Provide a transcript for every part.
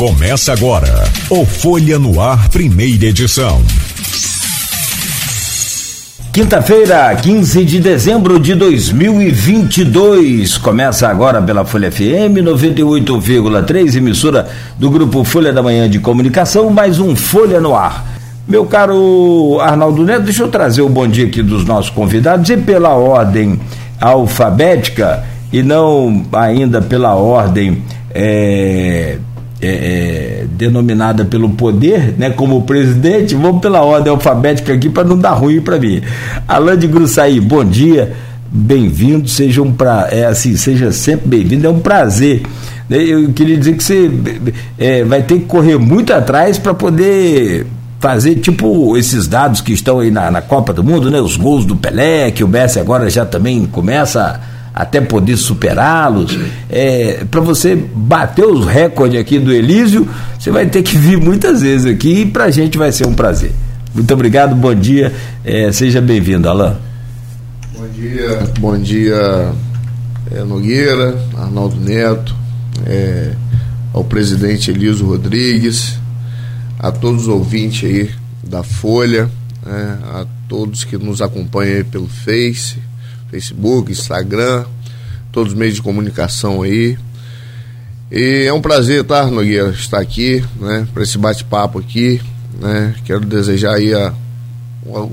Começa agora o Folha no Ar, primeira edição. Quinta-feira, 15 de dezembro de 2022. Começa agora pela Folha FM 98,3, emissora do grupo Folha da Manhã de Comunicação, mais um Folha no Ar. Meu caro Arnaldo Neto, deixa eu trazer o bom dia aqui dos nossos convidados e pela ordem alfabética e não ainda pela ordem é, é, é, denominada pelo poder, né, como presidente, vamos pela ordem alfabética aqui para não dar ruim para mim. Alain de Gruçaí, bom dia, bem-vindo, seja um pra, é assim, seja sempre bem-vindo, é um prazer. Eu queria dizer que você é, vai ter que correr muito atrás para poder fazer tipo esses dados que estão aí na, na Copa do Mundo, né? Os gols do Pelé, que o Messi agora já também começa até poder superá-los. É, para você bater os recordes aqui do Elísio, você vai ter que vir muitas vezes aqui e para a gente vai ser um prazer. Muito obrigado, bom dia, é, seja bem-vindo, Alain. Bom dia, bom dia, é, Nogueira, Arnaldo Neto, é, ao presidente Elísio Rodrigues, a todos os ouvintes aí da Folha, né, a todos que nos acompanham aí pelo Face, Facebook, Instagram, todos os meios de comunicação aí. E é um prazer, tá, Nogueira, estar aqui, né, para esse bate-papo aqui, né. Quero desejar aí a,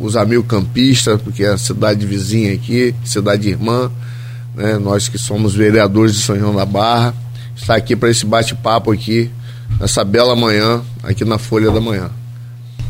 os amigos campistas, porque é a cidade vizinha aqui, cidade irmã, né, nós que somos vereadores de São João da Barra, estar aqui para esse bate-papo aqui, nessa bela manhã, aqui na Folha da Manhã.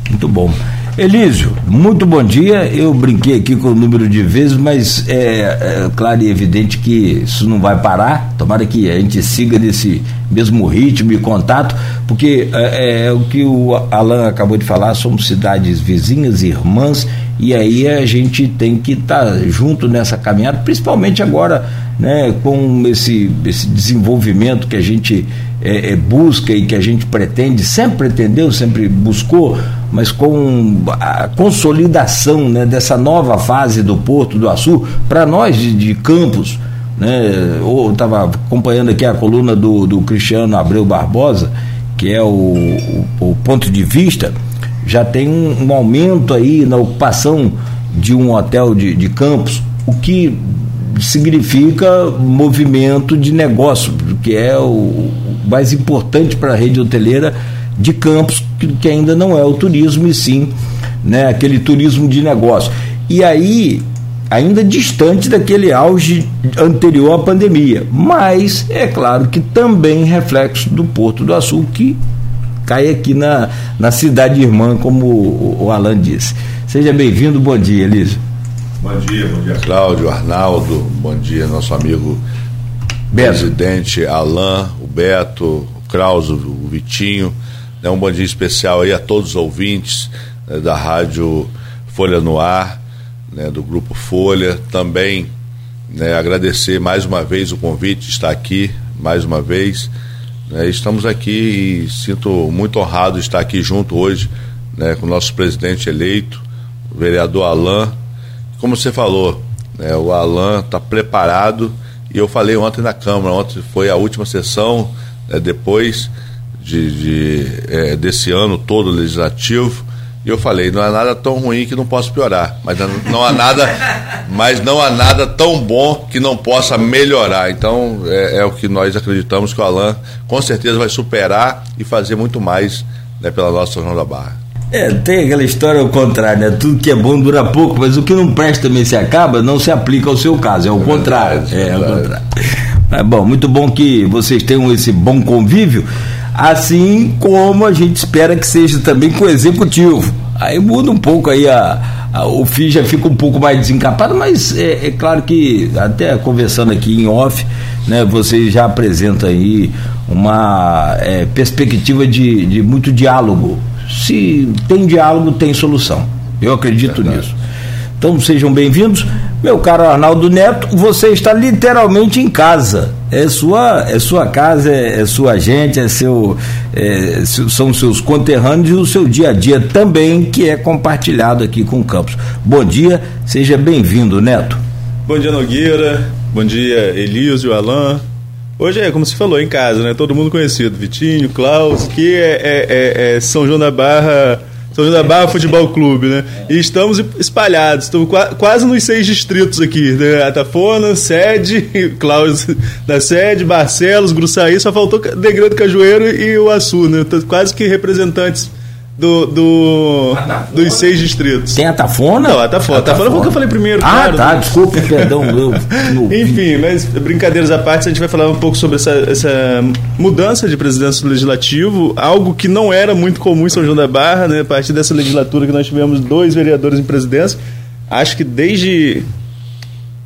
Muito bom. Elísio, muito bom dia. Eu brinquei aqui com o número de vezes, mas é, é, claro e evidente que isso não vai parar. Tomara que a gente siga nesse mesmo ritmo e contato, porque é, é o que o Alan acabou de falar: somos cidades vizinhas, irmãs, e aí a gente tem que estar tá junto nessa caminhada, principalmente agora, né, com esse, esse desenvolvimento que a gente é, é, busca e que a gente pretende, sempre pretendeu, sempre buscou, mas com a consolidação né, dessa nova fase do Porto do Açu, para nós de, de Campos, né, eu estava acompanhando aqui a coluna do, do Cristiano Abreu Barbosa, que é o, o, o ponto de vista, já tem um, um, aumento aí na ocupação de um hotel de, de Campos, o que significa movimento de negócio, que é o mais importante para a rede hoteleira de Campos, que, que, ainda não é o turismo, e sim né, aquele turismo de negócio. E aí, ainda distante daquele auge anterior à pandemia, mas é claro que também reflexo do Porto do Açul, que cai aqui na, na cidade irmã, como o, o Alan disse. Seja bem-vindo, bom dia, Elisa. Bom dia, bom dia, Cláudio, Arnaldo, bom dia, nosso amigo Beto. presidente Alain, o Beto, o Krause, o Vitinho. Né, um bom dia especial aí a todos os ouvintes né, da Rádio Folha no Ar, né, do Grupo Folha. Também né, agradecer mais uma vez o convite estar aqui, mais uma vez. Né, estamos aqui e sinto muito honrado estar aqui junto hoje né, com o nosso presidente eleito, o vereador Alain como você falou, né, o Alan está preparado e eu falei ontem na Câmara, ontem foi a última sessão, né, depois de, de é, desse ano todo legislativo, eu falei, não há nada tão ruim que não possa piorar, mas não há nada, mas não há nada tão bom que não possa melhorar. Então é, é o que nós acreditamos que o Alan com certeza vai superar e fazer muito mais né, pela nossa São João da Barra. É, tem aquela história ao contrário, né? Tudo que é bom dura pouco, mas o que não presta também se acaba, não se aplica ao seu caso, é o é contrário. é, é o contrário. Mas bom, muito bom que vocês tenham esse bom convívio, assim como a gente espera que seja também com o executivo. Aí muda um pouco aí a, a o FII já fica um pouco mais desencapado, mas é, é, claro que até conversando aqui em off, né, você já apresenta aí uma é, perspectiva de, de muito diálogo se tem diálogo, tem solução. Eu acredito Verdade. nisso. Então sejam bem-vindos. Meu caro Arnaldo Neto, você está literalmente em casa. É sua, é sua casa, é, é sua gente, é seu, é, são seus conterrâneos e o seu dia a dia também, que é compartilhado aqui com o Campos. Bom dia, seja bem-vindo, Neto. Bom dia, Nogueira. Bom dia, Elísio, Alain. Hoje é, como se falou, em casa, né? Todo mundo conhecido. Vitinho, Klaus, que é, é, é, é São João da Barra são João da Barra Futebol Clube, né? E estamos espalhados, estamos quase nos seis distritos aqui, né? Atafona, Sede, Cláudio da Sede, Barcelos, Gruçaí, só faltou Negrão do Cajueiro e o Açu, né? Quase que representantes do, do dos seis distritos. Tem Atafona? Não, Atafona. Atafona foi o que eu falei primeiro. Ah, claro, tá, né? desculpa, perdão. Eu, Enfim, mas brincadeiras à parte, a gente vai falar um pouco sobre essa, essa mudança de presidência do legislativo, algo que não era muito comum em São João da Barra, né? A partir dessa legislatura que nós tivemos dois vereadores em presidência, acho que desde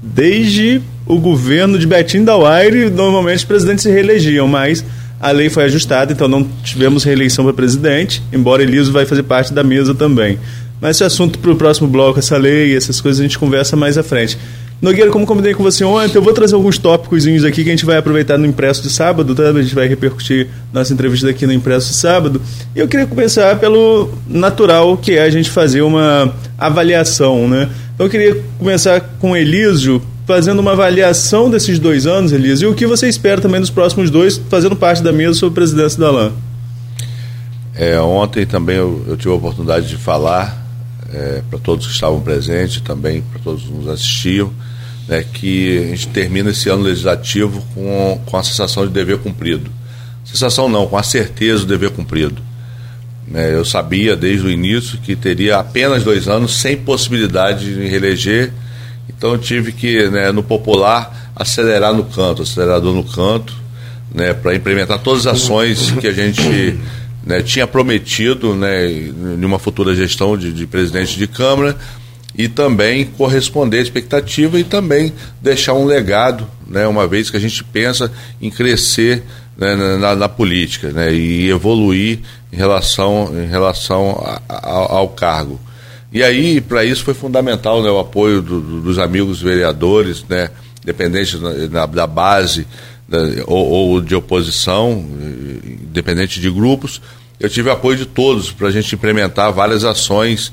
desde o governo de Betim Dauaire, normalmente os presidentes se reelegiam, mas a lei foi ajustada, então não tivemos reeleição para presidente, embora Eliso vai fazer parte da mesa também. Mas esse assunto para o próximo bloco, essa lei, essas coisas a gente conversa mais à frente. Nogueira, como combinei com você ontem, eu vou trazer alguns tópicos aqui que a gente vai aproveitar no impresso de sábado, tá? A gente vai repercutir nossa entrevista aqui no impresso de sábado. E eu queria começar pelo natural, que é a gente fazer uma avaliação, né? Então eu queria começar com o Elísio, fazendo uma avaliação desses dois anos, Elisa, e o que você espera também dos próximos dois, fazendo parte da mesa sobre a presidência da LAN. É, ontem também eu, eu, tive a oportunidade de falar é, para todos que estavam presentes, também para todos que nos assistiam, né, que a gente termina esse ano legislativo com, com a sensação de dever cumprido. Sensação não, com a certeza do dever cumprido. É, eu sabia desde o início que teria apenas dois anos sem possibilidade de reeleger então eu tive que, né, no popular, acelerar no canto, acelerador no canto, né, para implementar todas as ações que a gente né, tinha prometido né, em uma futura gestão de, de presidente de Câmara e também corresponder à expectativa e também deixar um legado, né, uma vez que a gente pensa em crescer né, na, na, política né, e evoluir em relação, em relação a, a, ao cargo. E aí, para isso foi fundamental né, o apoio do, do, dos amigos vereadores, né, da, da base da, ou, ou, de oposição, independente de grupos. Eu tive apoio de todos para a gente implementar várias ações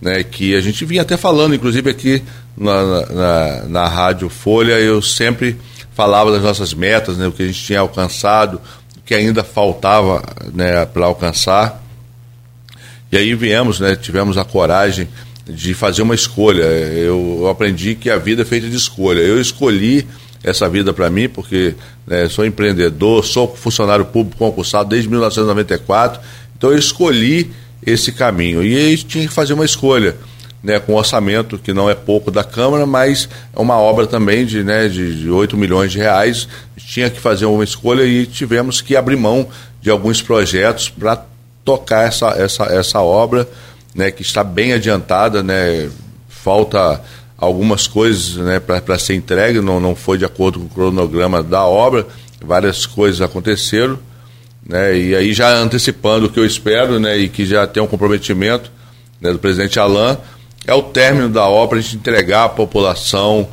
né, que a gente vinha até falando, inclusive aqui na, na, na Rádio Folha, eu sempre falava das nossas metas, né, o que a gente tinha alcançado, o que ainda faltava né, para alcançar. E aí viemos, né, tivemos a coragem de fazer uma escolha. Eu, aprendi que a vida é feita de escolha. Eu escolhi essa vida para mim porque né, sou empreendedor, sou funcionário público concursado desde 1994. Então eu escolhi esse caminho. E aí tinha que fazer uma escolha. Né, com orçamento que não é pouco da Câmara, mas é uma obra também de, né, de, de 8 milhões de reais. Tinha que fazer uma escolha e tivemos que abrir mão de alguns projetos para tocar essa, essa, essa obra, né, que está bem adiantada, né, falta algumas coisas né, para ser entregue, não, não foi de acordo com o cronograma da obra, várias coisas aconteceram, né, e aí já antecipando o que eu espero, né, e que já tem um comprometimento né, do presidente Alain, é o término da obra, a gente entregar à população,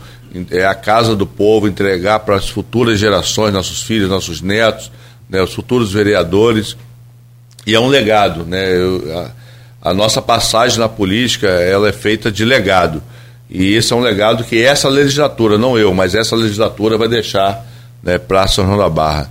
é a casa do povo, entregar para as futuras gerações, nossos filhos, nossos netos, né, os futuros vereadores, e é um legado, né? Eu, a, a, nossa passagem na política ela é feita de legado e esse é um legado que essa legislatura, não eu, mas essa legislatura vai deixar né, para São João da Barra.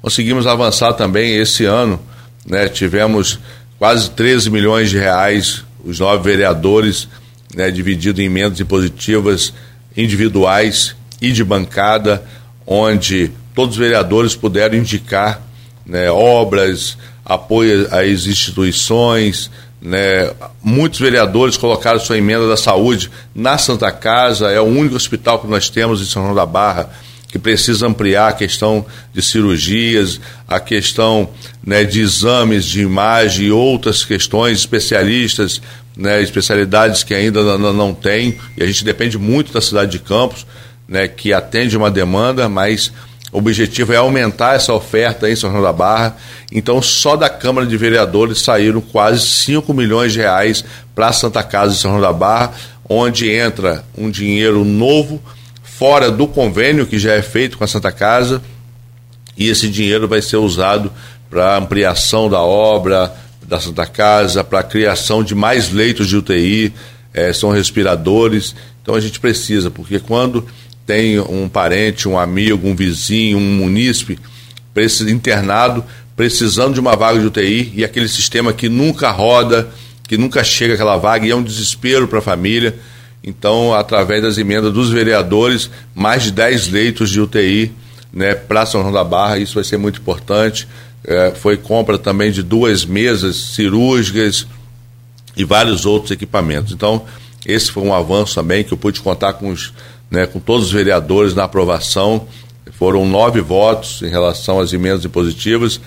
Conseguimos avançar também esse ano, né? Tivemos quase 13 milhões de reais os nove vereadores, né, dividido em emendas impositivas individuais e de bancada, onde todos os vereadores puderam indicar né, obras, apoio às instituições, né? Muitos vereadores colocaram sua emenda da saúde na Santa Casa, é o único hospital que nós temos em São João da Barra que precisa ampliar a questão de cirurgias, a questão né, de exames de imagem e outras questões, especialistas, né, especialidades que ainda não, não tem, e a gente depende muito da cidade de Campos, né, que atende uma demanda, mas o objetivo é aumentar essa oferta em São João da Barra. Então, só da Câmara de Vereadores saíram quase 5 milhões de reais para a Santa Casa de São João da Barra, onde entra um dinheiro novo, fora do convênio que já é feito com a Santa Casa, e esse dinheiro vai ser usado para ampliação da obra da Santa Casa, para criação de mais leitos de UTI, eh, são respiradores. Então, a gente precisa, porque quando tem um parente, um amigo, um vizinho, um munícipe internado, precisando de uma vaga de UTI e aquele sistema que nunca roda, que nunca chega aquela vaga e é um desespero para a família. Então, através das emendas dos vereadores, mais de 10 leitos de UTI né, para São João da Barra, isso vai ser muito importante. É, foi compra também de duas mesas cirúrgicas e vários outros equipamentos. Então, esse foi um avanço também que eu pude contar com, os, né, com todos os vereadores na aprovação. Foram nove votos em relação às emendas impositivas.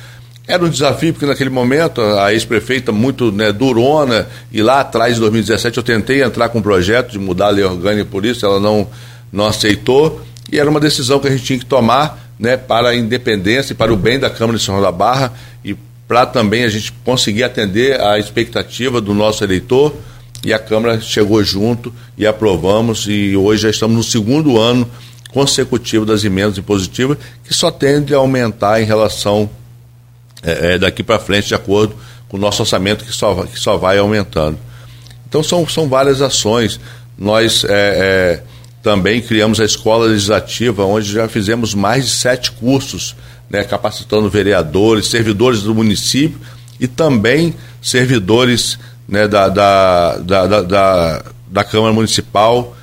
Era um desafio, porque naquele momento a ex-prefeita muito né, durona, e lá atrás, em 2017, eu tentei entrar com um projeto de mudar a lei orgânica, por isso ela não, não aceitou, e era uma decisão que a gente tinha que tomar né, para a independência e para o bem da Câmara de São João da Barra e para também a gente conseguir atender a expectativa do nosso eleitor. E a Câmara chegou junto e aprovamos, e hoje já estamos no segundo ano consecutivo das emendas impositivas, que só tende a aumentar em relação é, é, daqui para frente, de acordo com o nosso orçamento, que só, que só vai aumentando. Então, são, são várias ações. Nós é, é também criamos a Escola Legislativa, onde já fizemos mais de sete cursos, né, capacitando vereadores, servidores do município e também servidores né, da, da, da, da, da Câmara Municipal.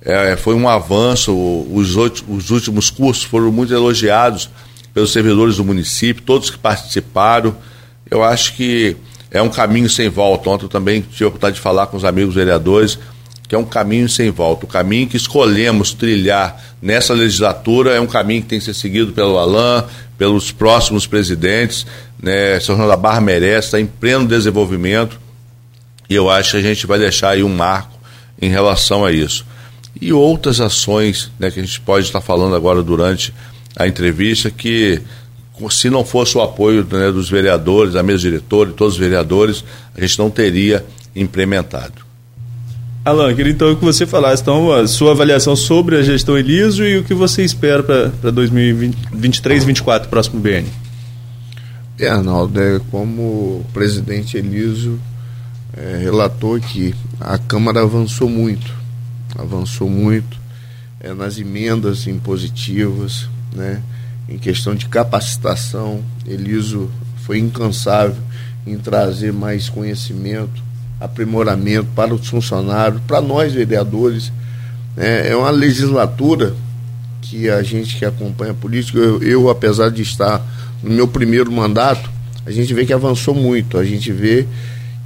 É, foi um avanço, os, os últimos cursos foram muito elogiados pelos servidores do município, todos que participaram. Eu acho que é um caminho sem volta. Ontem eu também tive a oportunidade de falar com os amigos vereadores, que é um caminho sem volta. O caminho que escolhemos trilhar nessa legislatura é um caminho que tem que ser seguido pelo Alain, pelos próximos presidentes. Né? São João da Barra merece, está em pleno desenvolvimento e eu acho que a gente vai deixar aí um marco em relação a isso. E outras ações né, que a gente pode estar falando agora durante a entrevista que se não fosse o apoio né, dos vereadores, da mesa diretora e todos os vereadores, a gente não teria implementado. Alan, queria então que você falasse então, a sua avaliação sobre a gestão Eliso e o que você espera para 2023 2024, próximo BN. É, Arnaldo, é, como presidente Eliso é, relatou que a Câmara avançou muito, avançou muito é, nas emendas impositivas, né, em questão de capacitação. Eliso foi incansável em trazer mais conhecimento, aprimoramento para os funcionários, para nós vereadores. Né. É uma legislatura que a gente que acompanha a política, eu, eu, apesar de estar no meu primeiro mandato, a gente vê que avançou muito, a gente vê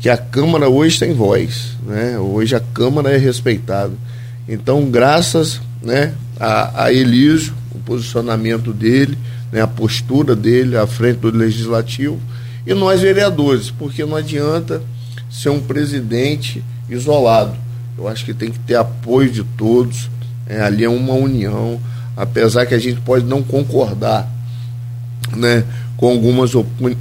que a Câmara hoje tem voz, né? hoje a Câmara é respeitada. Então, graças né, a, a Elísio, o posicionamento dele, né, a postura dele à frente do Legislativo, e nós vereadores, porque não adianta ser um presidente isolado. Eu acho que tem que ter apoio de todos, é, ali é uma união, apesar que a gente pode não concordar né, com algumas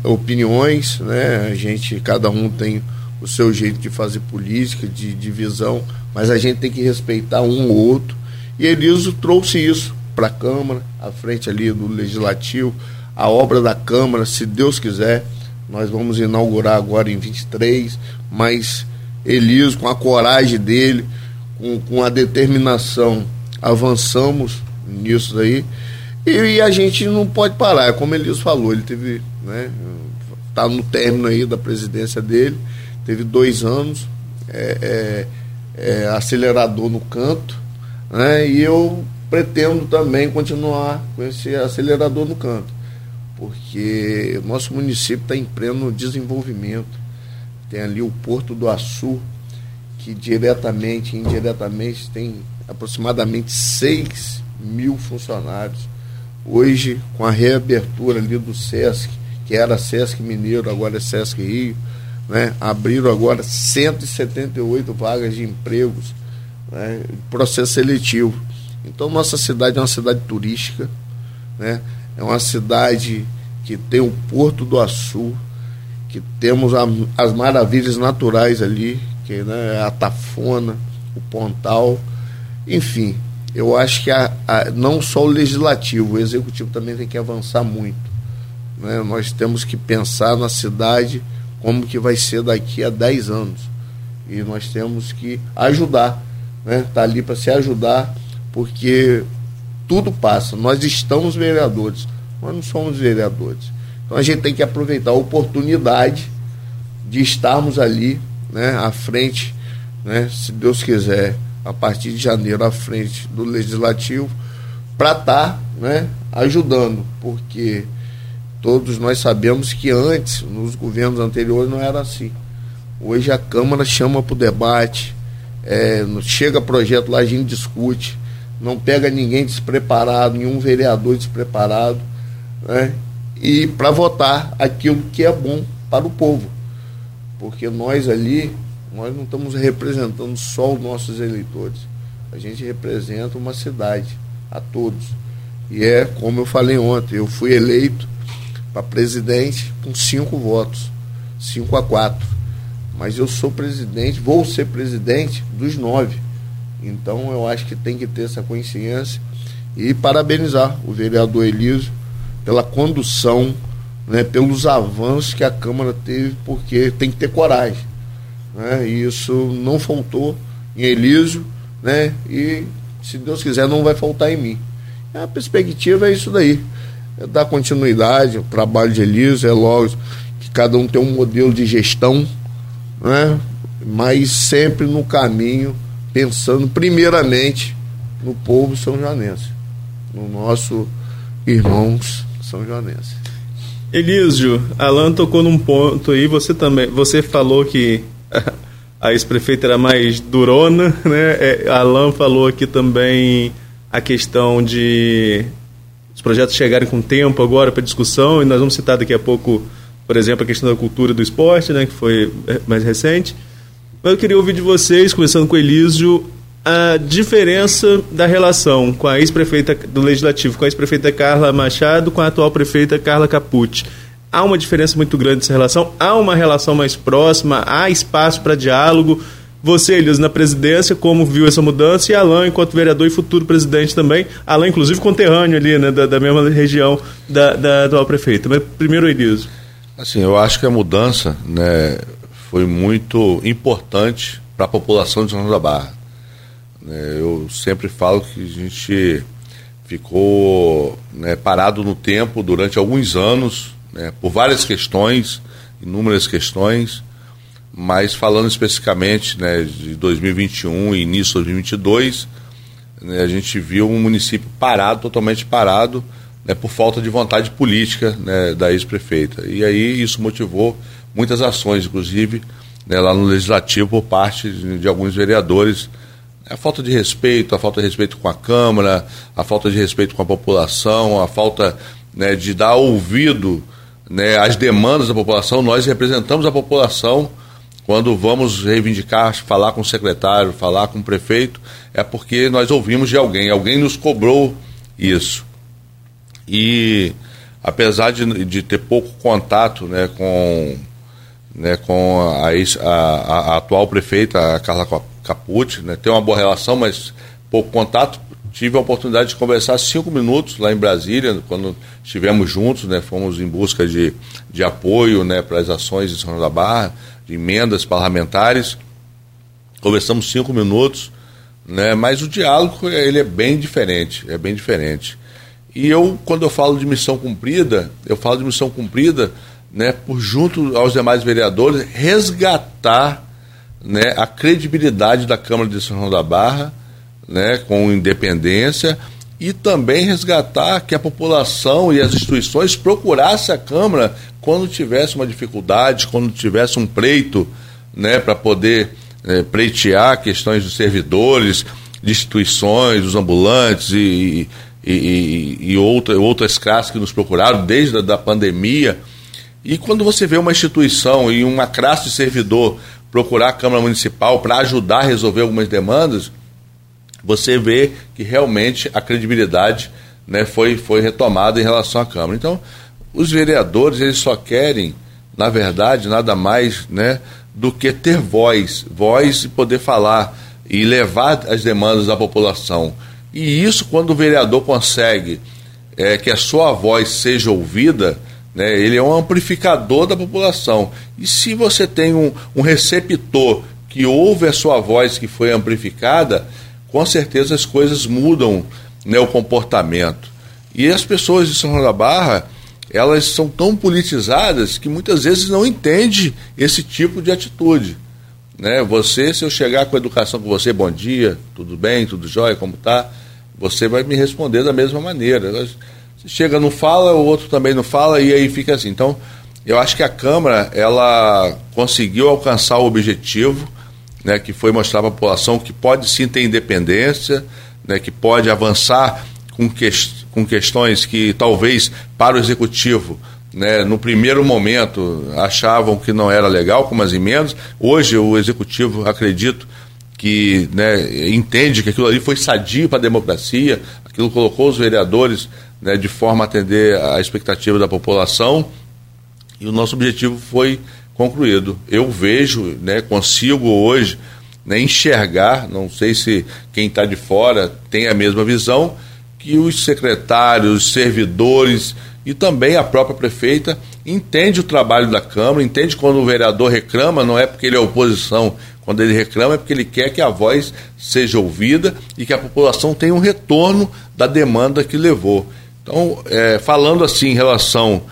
opiniões, né, a gente, cada um tem o seu jeito de fazer política, de divisão, mas a gente tem que respeitar um ou outro. E Eliso trouxe isso para a Câmara, à frente ali do Legislativo, a obra da Câmara, se Deus quiser, nós vamos inaugurar agora em 23, mas Eliso, com a coragem dele, com, com a determinação, avançamos nisso aí. E, e, a gente não pode parar, como Eliso falou, ele teve, né, tá no término aí da presidência dele, teve dois anos, é, é, é acelerador no canto, né? E eu pretendo também continuar com esse acelerador no canto, porque o nosso município está em pleno desenvolvimento. Tem ali o Porto do Açu, que diretamente e indiretamente tem aproximadamente 6 mil funcionários. Hoje, com a reabertura ali do SESC, que era SESC Mineiro, agora é SESC Rio, né? abriram agora 178 vagas de empregos né, processo seletivo. Então, nossa cidade é uma cidade turística, né, é uma cidade que tem o Porto do Açu, que temos a, as maravilhas naturais ali, que né, é a Tafona, o Pontal, enfim, eu acho que a, a, não só o legislativo, o executivo também tem que avançar muito. Né? Nós temos que pensar na cidade como que vai ser daqui a 10 anos. E nós temos que ajudar né? Tá ali para se ajudar, porque tudo passa. Nós estamos vereadores, nós não somos vereadores. Então a gente tem que aproveitar a oportunidade de estarmos ali, né, à frente, né, se Deus quiser, a partir de janeiro à frente do legislativo, para estar, tá, né, ajudando, porque todos nós sabemos que antes, nos governos anteriores, não era assim. Hoje a Câmara chama para o debate, é, chega projeto lá, a gente discute, não pega ninguém despreparado, nenhum vereador despreparado, né? e para votar aquilo que é bom para o povo. Porque nós ali, nós não estamos representando só os nossos eleitores, a gente representa uma cidade, a todos. E é como eu falei ontem, eu fui eleito para presidente com cinco votos, cinco a quatro mas eu sou presidente, vou ser presidente dos nove. Então eu acho que tem que ter essa consciência e parabenizar o vereador Elísio pela condução, né, pelos avanços que a Câmara teve, porque tem que ter coragem. Né, e isso não faltou em Elísio, né, e se Deus quiser não vai faltar em mim. A perspectiva é isso daí, é dar continuidade ao trabalho de Elísio, é lógico que cada um tem um modelo de gestão, né? mas sempre no caminho, pensando primeiramente no povo são joanense, no nosso irmãos são joanense. Elísio, Alan tocou num ponto aí, você também, você falou que a ex-prefeita era mais durona, né? É, Alan falou aqui também a questão de os projetos chegarem com tempo agora para discussão, e nós vamos citar daqui a pouco por exemplo, a questão da cultura do esporte, né, que foi mais recente. Mas eu queria ouvir de vocês, começando com o Elísio, a diferença da relação com a ex-prefeita do Legislativo, com a ex-prefeita Carla Machado, com a atual prefeita Carla Capucci. Há uma diferença muito grande nessa relação? Há uma relação mais próxima? Há espaço para diálogo? Você, Elias, na presidência, como viu essa mudança? E Alain, enquanto vereador e futuro presidente também. Alain, inclusive, conterrâneo ali, né, da, da mesma região da, da atual prefeita. Mas primeiro, Elias. Assim, eu acho que a mudança né, foi muito importante para a população de São da Barra. Né, eu sempre falo que a gente ficou né, parado no tempo durante alguns anos, né, por várias questões, inúmeras questões, mas falando especificamente né, de 2021 e início de 2022, né, a gente viu um município parado, totalmente parado, né, por falta de vontade política né, da ex-prefeita. E aí isso motivou muitas ações, inclusive né, lá no Legislativo, por parte de, de, alguns vereadores. A falta de respeito, a falta de respeito com a Câmara, a falta de respeito com a população, a falta né, de dar ouvido né, às demandas da população. Nós representamos a população quando vamos reivindicar, falar com o secretário, falar com o prefeito, é porque nós ouvimos de alguém, alguém nos cobrou isso. E apesar de, de ter pouco contato né, com, né, com a, a, a atual prefeita, a Carla Capucci, né, tem uma boa relação, mas pouco contato, tive a oportunidade de conversar cinco minutos lá em Brasília, quando estivemos juntos, né, fomos em busca de, de apoio né, para as ações de São João da Barra, de emendas parlamentares. Conversamos cinco minutos, né, mas o diálogo ele é bem diferente, é bem diferente. E eu, quando eu falo de missão cumprida, eu falo de missão cumprida, né, por junto aos demais vereadores, resgatar né, a credibilidade da Câmara de São João da Barra, né, com independência, e também resgatar que a população e as instituições procurassem a Câmara quando tivesse uma dificuldade, quando tivesse um pleito, né, para poder é, pleitear questões dos servidores, de instituições, dos ambulantes e, e, e, e outra, outras classes que nos procuraram desde a da pandemia. E quando você vê uma instituição e uma classe de servidor procurar a Câmara Municipal para ajudar a resolver algumas demandas, você vê que realmente a credibilidade né, foi, foi retomada em relação à Câmara. Então, os vereadores eles só querem, na verdade, nada mais né, do que ter voz, voz e poder falar e levar as demandas da população. E isso, quando o vereador consegue é, que a sua voz seja ouvida, né, ele é um amplificador da população. E se você tem um, um receptor que ouve a sua voz que foi amplificada, com certeza as coisas mudam né, o comportamento. E as pessoas de São João da Barra, elas são tão politizadas que muitas vezes não entendem esse tipo de atitude. Né? Você, se eu chegar com educação com você, bom dia, tudo bem, tudo jóia, como tá? Você vai me responder da mesma maneira. Você chega, não fala, o outro também não fala, e aí fica assim. Então, eu acho que a Câmara, ela conseguiu alcançar o objetivo, né, que foi mostrar para a população que pode sim ter independência, né, que pode avançar com, que, com questões que talvez para o executivo né, no primeiro momento achavam que não era legal, como as emendas. Hoje o executivo, acredito, que né, entende que aquilo ali foi sadio para a democracia, aquilo colocou os vereadores né, de forma a atender a expectativa da população e o nosso objetivo foi concluído. Eu vejo, né, consigo hoje né, enxergar, não sei se quem está de fora tem a mesma visão, que os secretários, os servidores e também a própria prefeita entende o trabalho da Câmara, entende quando o vereador reclama, não é porque ele é oposição, quando ele reclama é porque ele quer que a voz seja ouvida e que a população tenha um retorno da demanda que levou. Então, é, falando assim em relação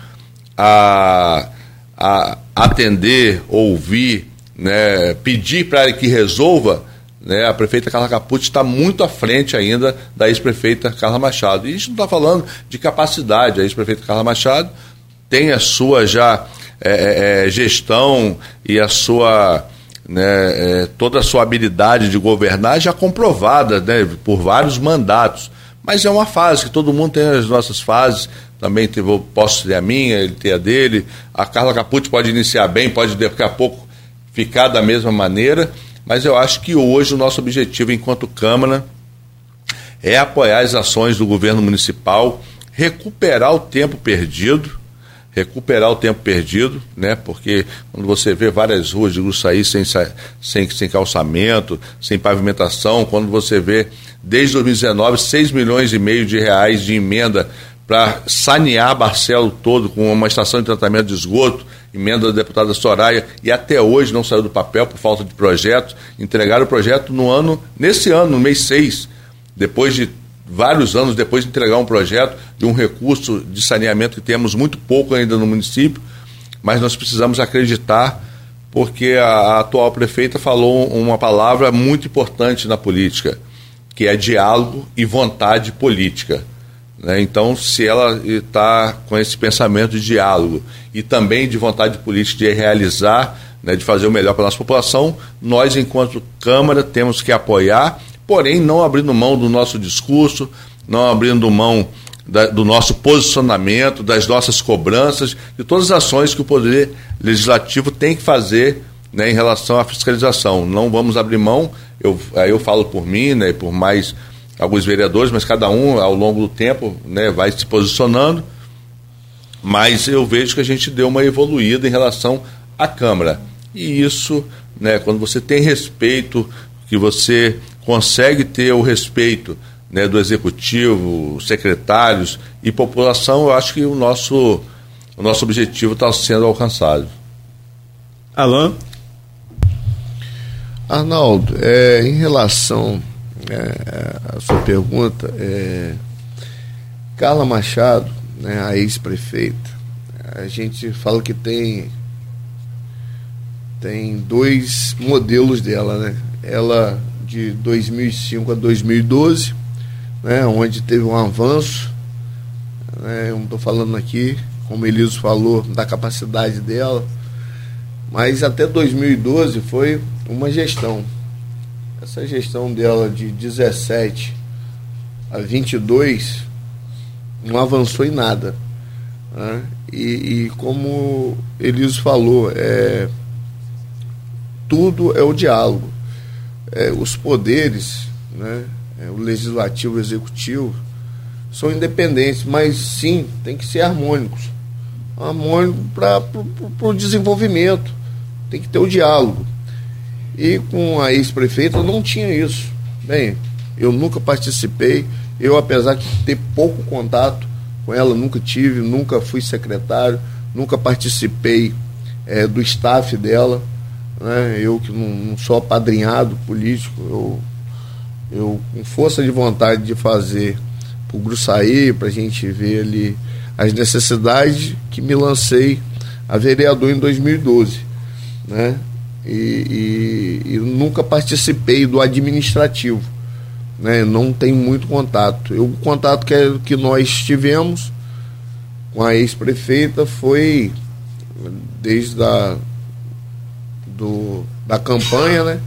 a, a atender, ouvir, né, pedir para que resolva, né, a prefeita Carla Capucci está muito à frente ainda da ex-prefeita Carla Machado. E a gente não está falando de capacidade. A ex-prefeita Carla Machado tem a sua já é, é, é, gestão e a sua né, é, toda a sua habilidade de governar já comprovada né, por vários mandatos. Mas é uma fase que todo mundo tem as nossas fases. Também teve, posso ter a minha, ele ter a dele. A Carla Capucci pode iniciar bem, pode daqui a pouco ficar da mesma maneira mas eu acho que hoje o nosso objetivo enquanto Câmara é apoiar as ações do governo municipal, recuperar o tempo perdido, recuperar o tempo perdido, né? Porque quando você vê várias ruas de Gruçaí sem, sem, sem calçamento, sem pavimentação, quando você vê desde 2019 6 milhões e meio de reais de emenda para sanear Barcelo todo com uma estação de tratamento de esgoto, emenda da deputada Soraya, e até hoje não saiu do papel por falta de projeto. Entregaram o projeto no ano, nesse ano, no mês 6, depois de vários anos depois de entregar um projeto de um recurso de saneamento que temos muito pouco ainda no município, mas nós precisamos acreditar porque a, a atual prefeita falou uma palavra muito importante na política, que é diálogo e vontade política. Né? Então, se ela está com esse pensamento de diálogo e também de vontade política de realizar, né, de fazer o melhor para a nossa população, nós, enquanto Câmara, temos que apoiar, porém não abrindo mão do nosso discurso, não abrindo mão da, do nosso posicionamento, das nossas cobranças, de todas as ações que o Poder Legislativo tem que fazer né, em relação à fiscalização. Não vamos abrir mão, eu, aí eu falo por mim né, por mais alguns vereadores, mas cada um ao longo do tempo né, vai se posicionando. Mas eu vejo que a gente deu uma evoluída em relação à Câmara. E isso, né, quando você tem respeito, que você consegue ter o respeito né, do executivo, secretários e população, eu acho que o nosso, o nosso objetivo está sendo alcançado. Alain? Arnaldo, é, em relação é, a sua pergunta, é, Carla Machado, né, a ex-prefeita, a gente fala que tem tem dois modelos dela, né? Ela de 2005 a 2012, né, onde teve um avanço, né, eu não estou falando aqui, como Eliso falou, da capacidade dela, mas até 2012 foi uma gestão essa gestão dela de 17 a 22 não avançou em nada. Né? E, e, como Eliso falou, é, tudo é o diálogo. É, os poderes, né, é, o legislativo e o executivo, são independentes, mas sim, tem que ser harmônicos. Harmônico para o desenvolvimento. Tem que ter o diálogo. E com a ex-prefeita não tinha isso. Bem, eu nunca participei, eu apesar de ter pouco contato com ela, nunca tive, nunca fui secretário, nunca participei é, do staff dela. Né? Eu que não, não sou apadrinhado político, eu, eu com força de vontade de fazer o Gruçaí, para a gente ver ali as necessidades, que me lancei a vereador em 2012. Né? E, e, e nunca participei do administrativo. Né? Não tenho muito contato. Eu, o contato que, que nós tivemos com a ex-prefeita foi desde a, do, da campanha, né?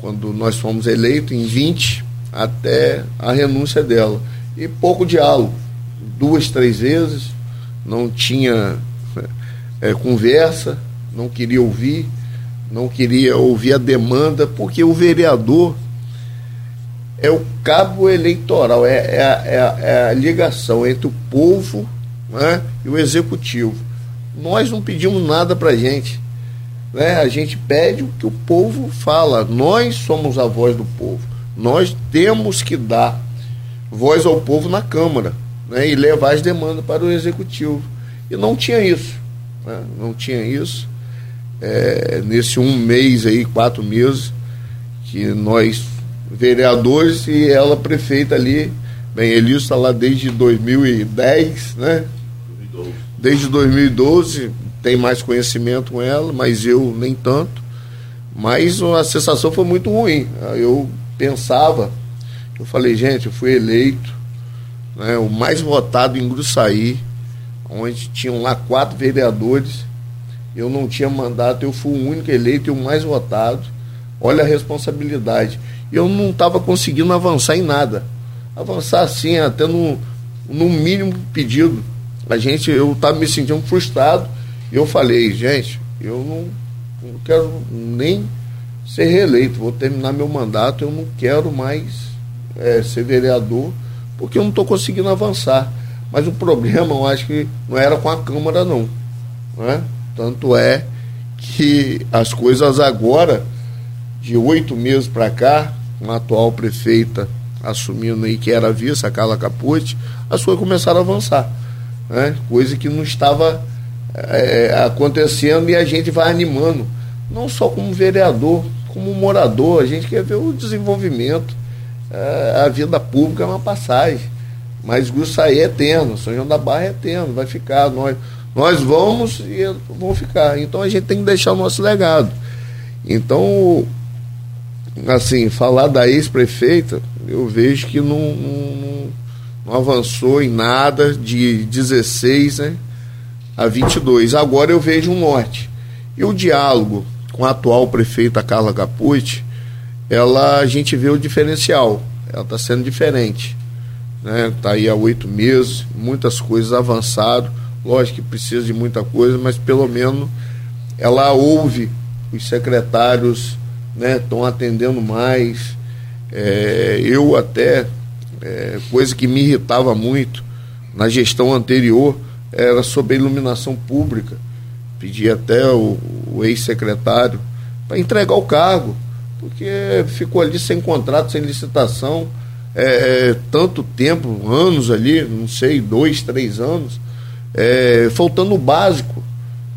quando nós fomos eleitos em 20, até a renúncia dela. E pouco diálogo, duas, três vezes, não tinha é, conversa, não queria ouvir, não queria ouvir a demanda, porque o vereador é o cabo eleitoral, é, é, é, é a ligação entre o povo né, e o executivo. Nós não pedimos nada para a gente. Né? A gente pede o que o povo fala. Nós somos a voz do povo. Nós temos que dar voz ao povo na Câmara né? e levar as demandas para o Executivo. E não tinha isso. Né? Não tinha isso. É, nesse um mês aí, quatro meses, que nós, vereadores e ela prefeita ali, bem, Elio está lá desde 2010, né? desde 2012, tem mais conhecimento com ela, mas eu nem tanto. Mas a sensação foi muito ruim. Eu pensava, eu falei, gente, eu fui eleito, né, o mais votado em Gruçaí, onde tinham lá quatro vereadores. Eu não tinha mandato, eu fui o único eleito e o mais votado. Olha a responsabilidade. Eu não estava conseguindo avançar em nada. Avançar assim, até no, no mínimo pedido a gente, eu estava me sentindo frustrado. Eu falei, gente, eu não, não quero nem ser reeleito, vou terminar meu mandato, eu não quero mais é, ser vereador, porque eu não estou conseguindo avançar. Mas o problema, eu acho que não era com a Câmara, não. Né? Tanto é que as coisas agora, de oito meses para cá, com a atual prefeita assumindo aí que era vice, a Carla Capucci, as coisas começaram a avançar né? coisa que não estava é, acontecendo e a gente vai animando, não só como vereador, como morador, a gente quer ver o desenvolvimento. É, a vida pública é uma passagem, mas Gruçaí é eterno, São João da Barra é eterno, vai ficar, nós, nós vamos e vão ficar. Então a gente tem que deixar o nosso legado. Então, assim, falar da ex-prefeita, eu vejo que não, não não avançou em nada de 16 né, a 22. Agora eu vejo um norte. E o diálogo com a atual prefeita Carla Capucci, ela, a gente vê o diferencial. Ela está sendo diferente. Está né? Tá aí há oito meses, muitas coisas avançaram. Lógico que precisa de muita coisa, mas pelo menos ela ouve os secretários estão né, atendendo mais. É, eu até é, coisa que me irritava muito na gestão anterior era sobre a iluminação pública. Pedi até o, o ex-secretário para entregar o cargo, porque ficou ali sem contrato, sem licitação, é, é, tanto tempo, anos ali, não sei, dois, três anos, é, faltando o básico.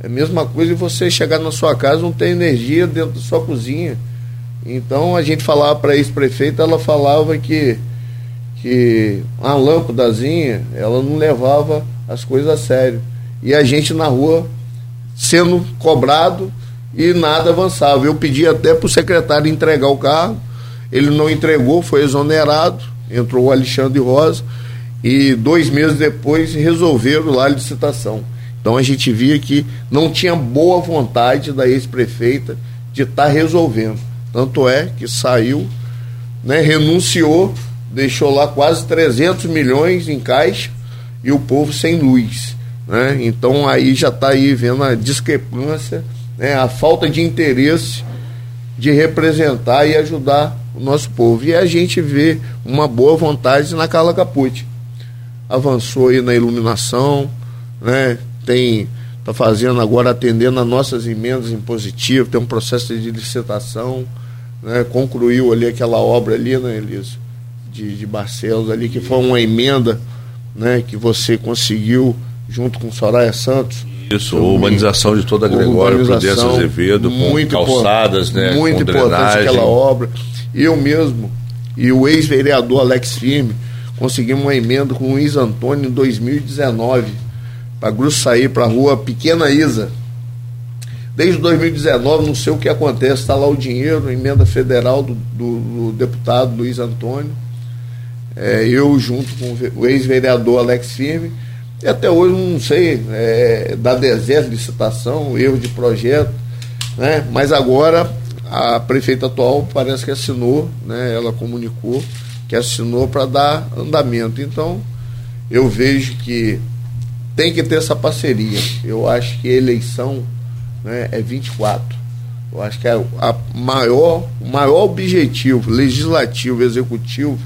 É a mesma coisa de você chegar na sua casa não ter energia dentro da sua cozinha. Então a gente falava para a ex-prefeita, ela falava que que a lâmpadazinha, ela não levava as coisas a sério. E a gente na rua sendo cobrado e nada avançava. Eu pedi até para o secretário entregar o carro, ele não entregou, foi exonerado, entrou o Alexandre Rosa, e dois meses depois resolveram lá a licitação. Então a gente via que não tinha boa vontade da ex-prefeita de estar tá resolvendo. Tanto é que saiu, né, renunciou deixou lá quase 300 milhões em caixa e o povo sem luz. Né? Então aí já está aí vendo a discrepância, né? a falta de interesse de representar e ajudar o nosso povo. E a gente vê uma boa vontade na Carla Capucci. Avançou aí na iluminação, né? tem está fazendo agora atendendo as nossas emendas impositivas, tem um processo de licitação, né? concluiu ali aquela obra ali, né, Elisa? de, de Barcelos ali, que foi uma emenda né, que você conseguiu junto com Soraya Santos. Isso, a urbanização de toda a Gregório Prudência Azevedo, muito com calçadas, né? Muito com importante aquela obra. Eu mesmo e o ex-vereador Alex Firme conseguimos uma emenda com o Luiz Antônio em 2019 para sair para a rua Pequena Isa. Desde 2019, não sei o que acontece, está lá o dinheiro, emenda federal do, do, do deputado Luiz Antônio, é, eu junto com o ex-vereador Alex Firme, e até hoje não sei, é, da deserto, licitação, erro de projeto, né? mas agora a prefeita atual parece que assinou, né? ela comunicou que assinou para dar andamento. Então, eu vejo que tem que ter essa parceria. Eu acho que a eleição né, é 24. Eu acho que é a maior, o maior objetivo legislativo, executivo,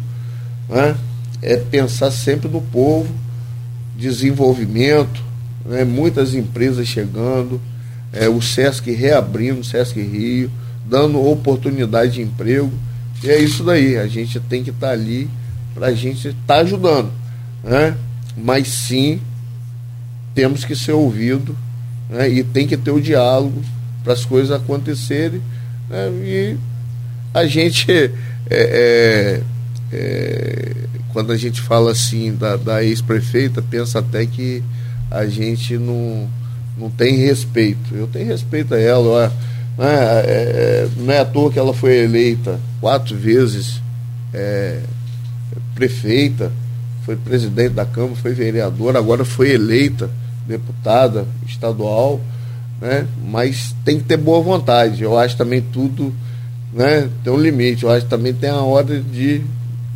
né, é pensar sempre no povo, desenvolvimento, né, muitas empresas chegando, é, o Sesc reabrindo, o Sesc Rio, dando oportunidade de emprego. E é isso daí, a gente tem que estar tá ali para a gente estar tá ajudando. Né? Mas sim temos que ser ouvido né, e tem que ter o diálogo para as coisas acontecerem. Né, e a gente, é, é, é, quando a gente fala assim da, da ex-prefeita, pensa até que a gente não, não tem respeito. Eu tenho respeito a ela. Né, é, não é à toa que ela foi eleita quatro vezes é, prefeita, foi presidente da Câmara, foi vereadora, agora foi eleita deputada estadual, né? mas tem que ter boa vontade. Eu acho também tudo né, tem um limite. Eu acho que também tem a hora de,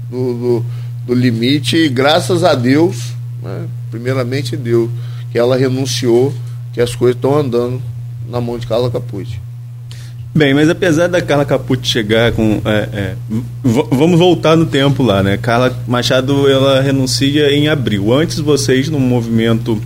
do, do, do limite, e graças a Deus, né, primeiramente Deus, que ela renunciou, que as coisas estão andando na mão de Carla Caput. Bem, mas apesar da Carla Caput chegar com. É, é, vamos voltar no tempo lá, né? Carla Machado ela renuncia em abril. Antes vocês, no movimento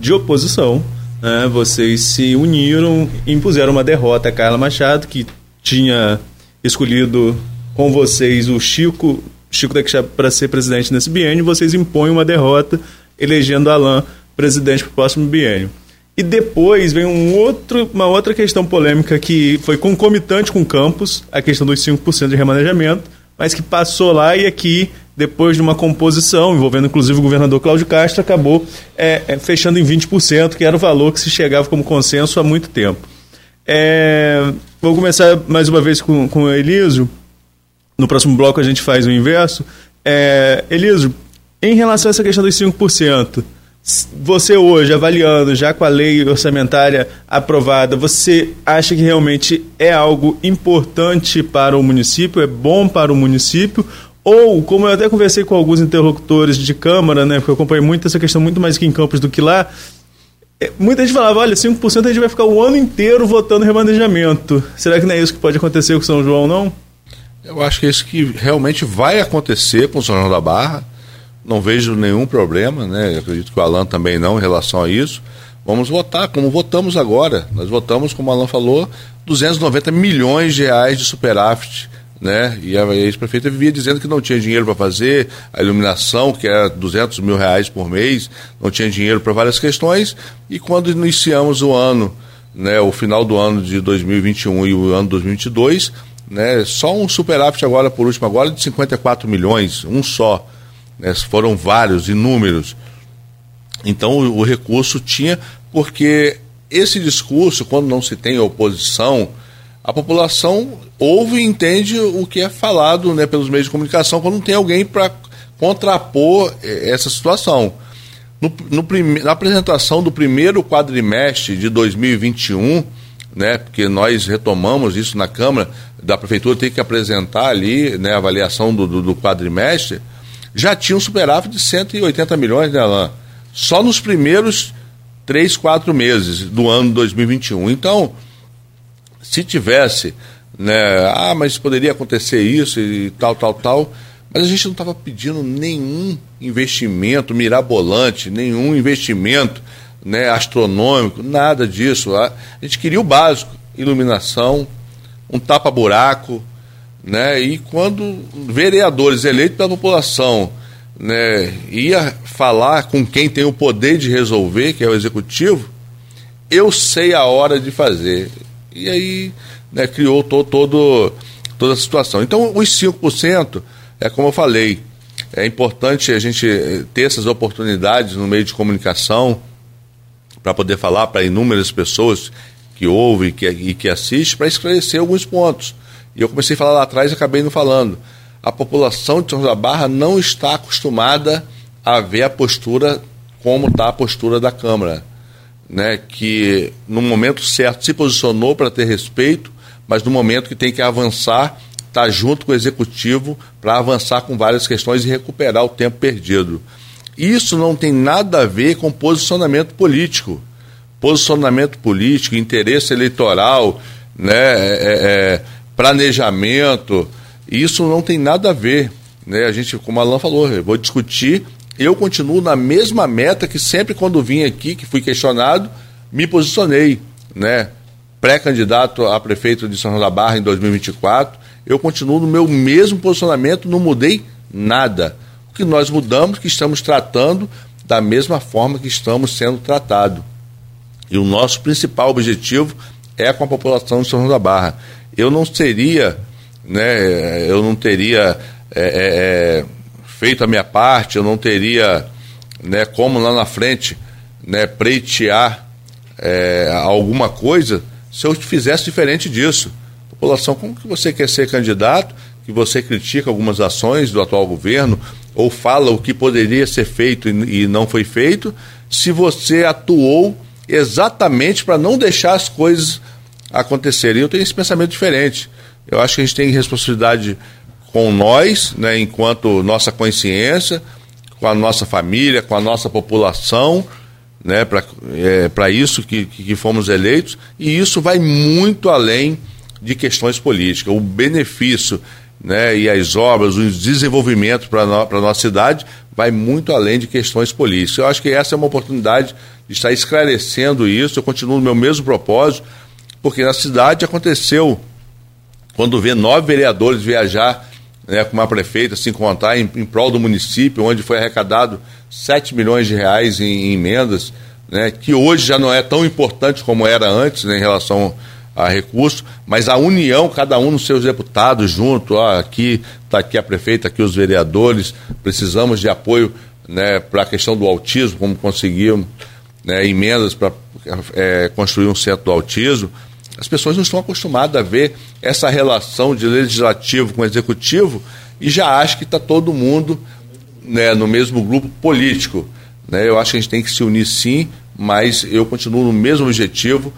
de oposição, né, vocês se uniram e impuseram uma derrota a Carla Machado, que tinha escolhido com vocês o Chico, Chico da para ser presidente nesse biênio, vocês impõem uma derrota, elegendo Alain presidente para o próximo biênio. E depois vem um outro, uma outra questão polêmica que foi concomitante com o Campos, a questão dos 5% de remanejamento, mas que passou lá e aqui depois de uma composição envolvendo inclusive o governador Cláudio Castro, acabou é, é, fechando em 20%, que era o valor que se chegava como consenso há muito tempo. É, vou começar mais uma vez com, com o Elísio. No próximo bloco a gente faz o inverso. É, em relação a essa questão dos 5%, você hoje, avaliando, já com a lei orçamentária aprovada, você acha que realmente é algo importante para o município, é bom para o município? Ou, como eu até conversei com alguns interlocutores de Câmara, né, porque eu acompanhei muito essa questão muito mais aqui em Campos do que lá, é, muita gente falava, olha, 5% a gente vai ficar o ano inteiro votando remanejamento. Será que não é isso que pode acontecer com São João, não? Eu acho que é isso que realmente vai acontecer com São João da Barra. Não vejo nenhum problema, né? Eu acredito que o Alan também não em relação a isso. Vamos votar, como votamos agora. Nós votamos, como o Alan falou, 290 milhões de reais de superávit né? E a ex-prefeita vivia dizendo que não tinha dinheiro para fazer a iluminação, que era 200 mil reais por mês, não tinha dinheiro para várias questões. E quando iniciamos o ano, né, o final do ano de 2021 e o ano 2022, né, só um superávit agora, por último, agora de 54 milhões, um só. Né, foram vários, inúmeros. Então o, o recurso tinha, porque esse discurso, quando não se tem oposição, a população ouve e entende o que é falado né, pelos meios de comunicação quando não tem alguém para contrapor eh, essa situação. No, no prime, na apresentação do primeiro quadrimestre de 2021, né, porque nós retomamos isso na Câmara, da Prefeitura tem que apresentar ali né, a avaliação do, do, do quadrimestre, já tinha um superávit de 180 milhões, né, Alain? Só nos primeiros três, quatro meses do ano 2021. Então, se tivesse, né, ah, mas poderia acontecer isso e tal, tal, tal, mas a gente não estava pedindo nenhum investimento mirabolante, nenhum investimento né, astronômico, nada disso. A gente queria o básico, iluminação, um tapa-buraco, né, e quando vereadores eleitos pela população né, ia falar com quem tem o poder de resolver, que é o executivo, eu sei a hora de fazer. E aí né, criou to, todo, toda a situação. Então, os 5%, é como eu falei, é importante a gente eh, ter essas oportunidades no meio de comunicação para poder falar para inúmeras pessoas que ouvem e que, e que assistem para esclarecer alguns pontos. E eu comecei a falar lá atrás e acabei não falando. A população de São José da Barra não está acostumada a ver a postura como está a postura da Câmara. Né, que no momento certo se posicionou para ter respeito, mas no momento que tem que avançar, está junto com o executivo para avançar com várias questões e recuperar o tempo perdido. Isso não tem nada a ver com posicionamento político. Posicionamento político, interesse eleitoral, né, é, é, é planejamento, isso não tem nada a ver. Né? A gente, como a Alan falou, eu vou discutir, eu continuo na mesma meta que sempre quando vim aqui, que fui questionado, me posicionei. Né? Pré-candidato a prefeito de São João da Barra em 2024, eu continuo no meu mesmo posicionamento, não mudei nada. O que nós mudamos, que estamos tratando da mesma forma que estamos sendo tratados. E o nosso principal objetivo é com a população de São João da Barra. Eu não seria, né, eu não teria é, é, é, feito a minha parte, eu não teria, né, como lá na frente, né, preitear é, alguma coisa se eu fizesse diferente disso. População, como que você quer ser candidato, que você critica algumas ações do atual governo, ou fala o que poderia ser feito e, e não foi feito, se você atuou exatamente para não deixar as coisas acontecerem. Eu tenho esse pensamento diferente. Eu acho que a gente tem responsabilidade com nós, né, enquanto nossa consciência, com a nossa família, com a nossa população, né, para é, isso que, que fomos eleitos, e isso vai muito além de questões políticas. O benefício né, e as obras, o desenvolvimento para no, a nossa cidade vai muito além de questões políticas. Eu acho que essa é uma oportunidade de estar esclarecendo isso. Eu continuo no meu mesmo propósito, porque na cidade aconteceu, quando vê nove vereadores viajar né, com uma prefeita, se encontrar em, em prol do município, onde foi arrecadado 7 milhões de reais em, em emendas, né, que hoje já não é tão importante como era antes né, em relação a recurso, mas a união, cada um nos seus deputados junto, ó, aqui está aqui a prefeita, aqui os vereadores, precisamos de apoio né, para a questão do autismo, como conseguimos né, emendas para é, construir um centro do autismo. As pessoas não estão acostumadas a ver essa relação de legislativo com executivo e já acham que está todo mundo né, no mesmo grupo político. Né? Eu acho que a gente tem que se unir sim, mas eu continuo no mesmo objetivo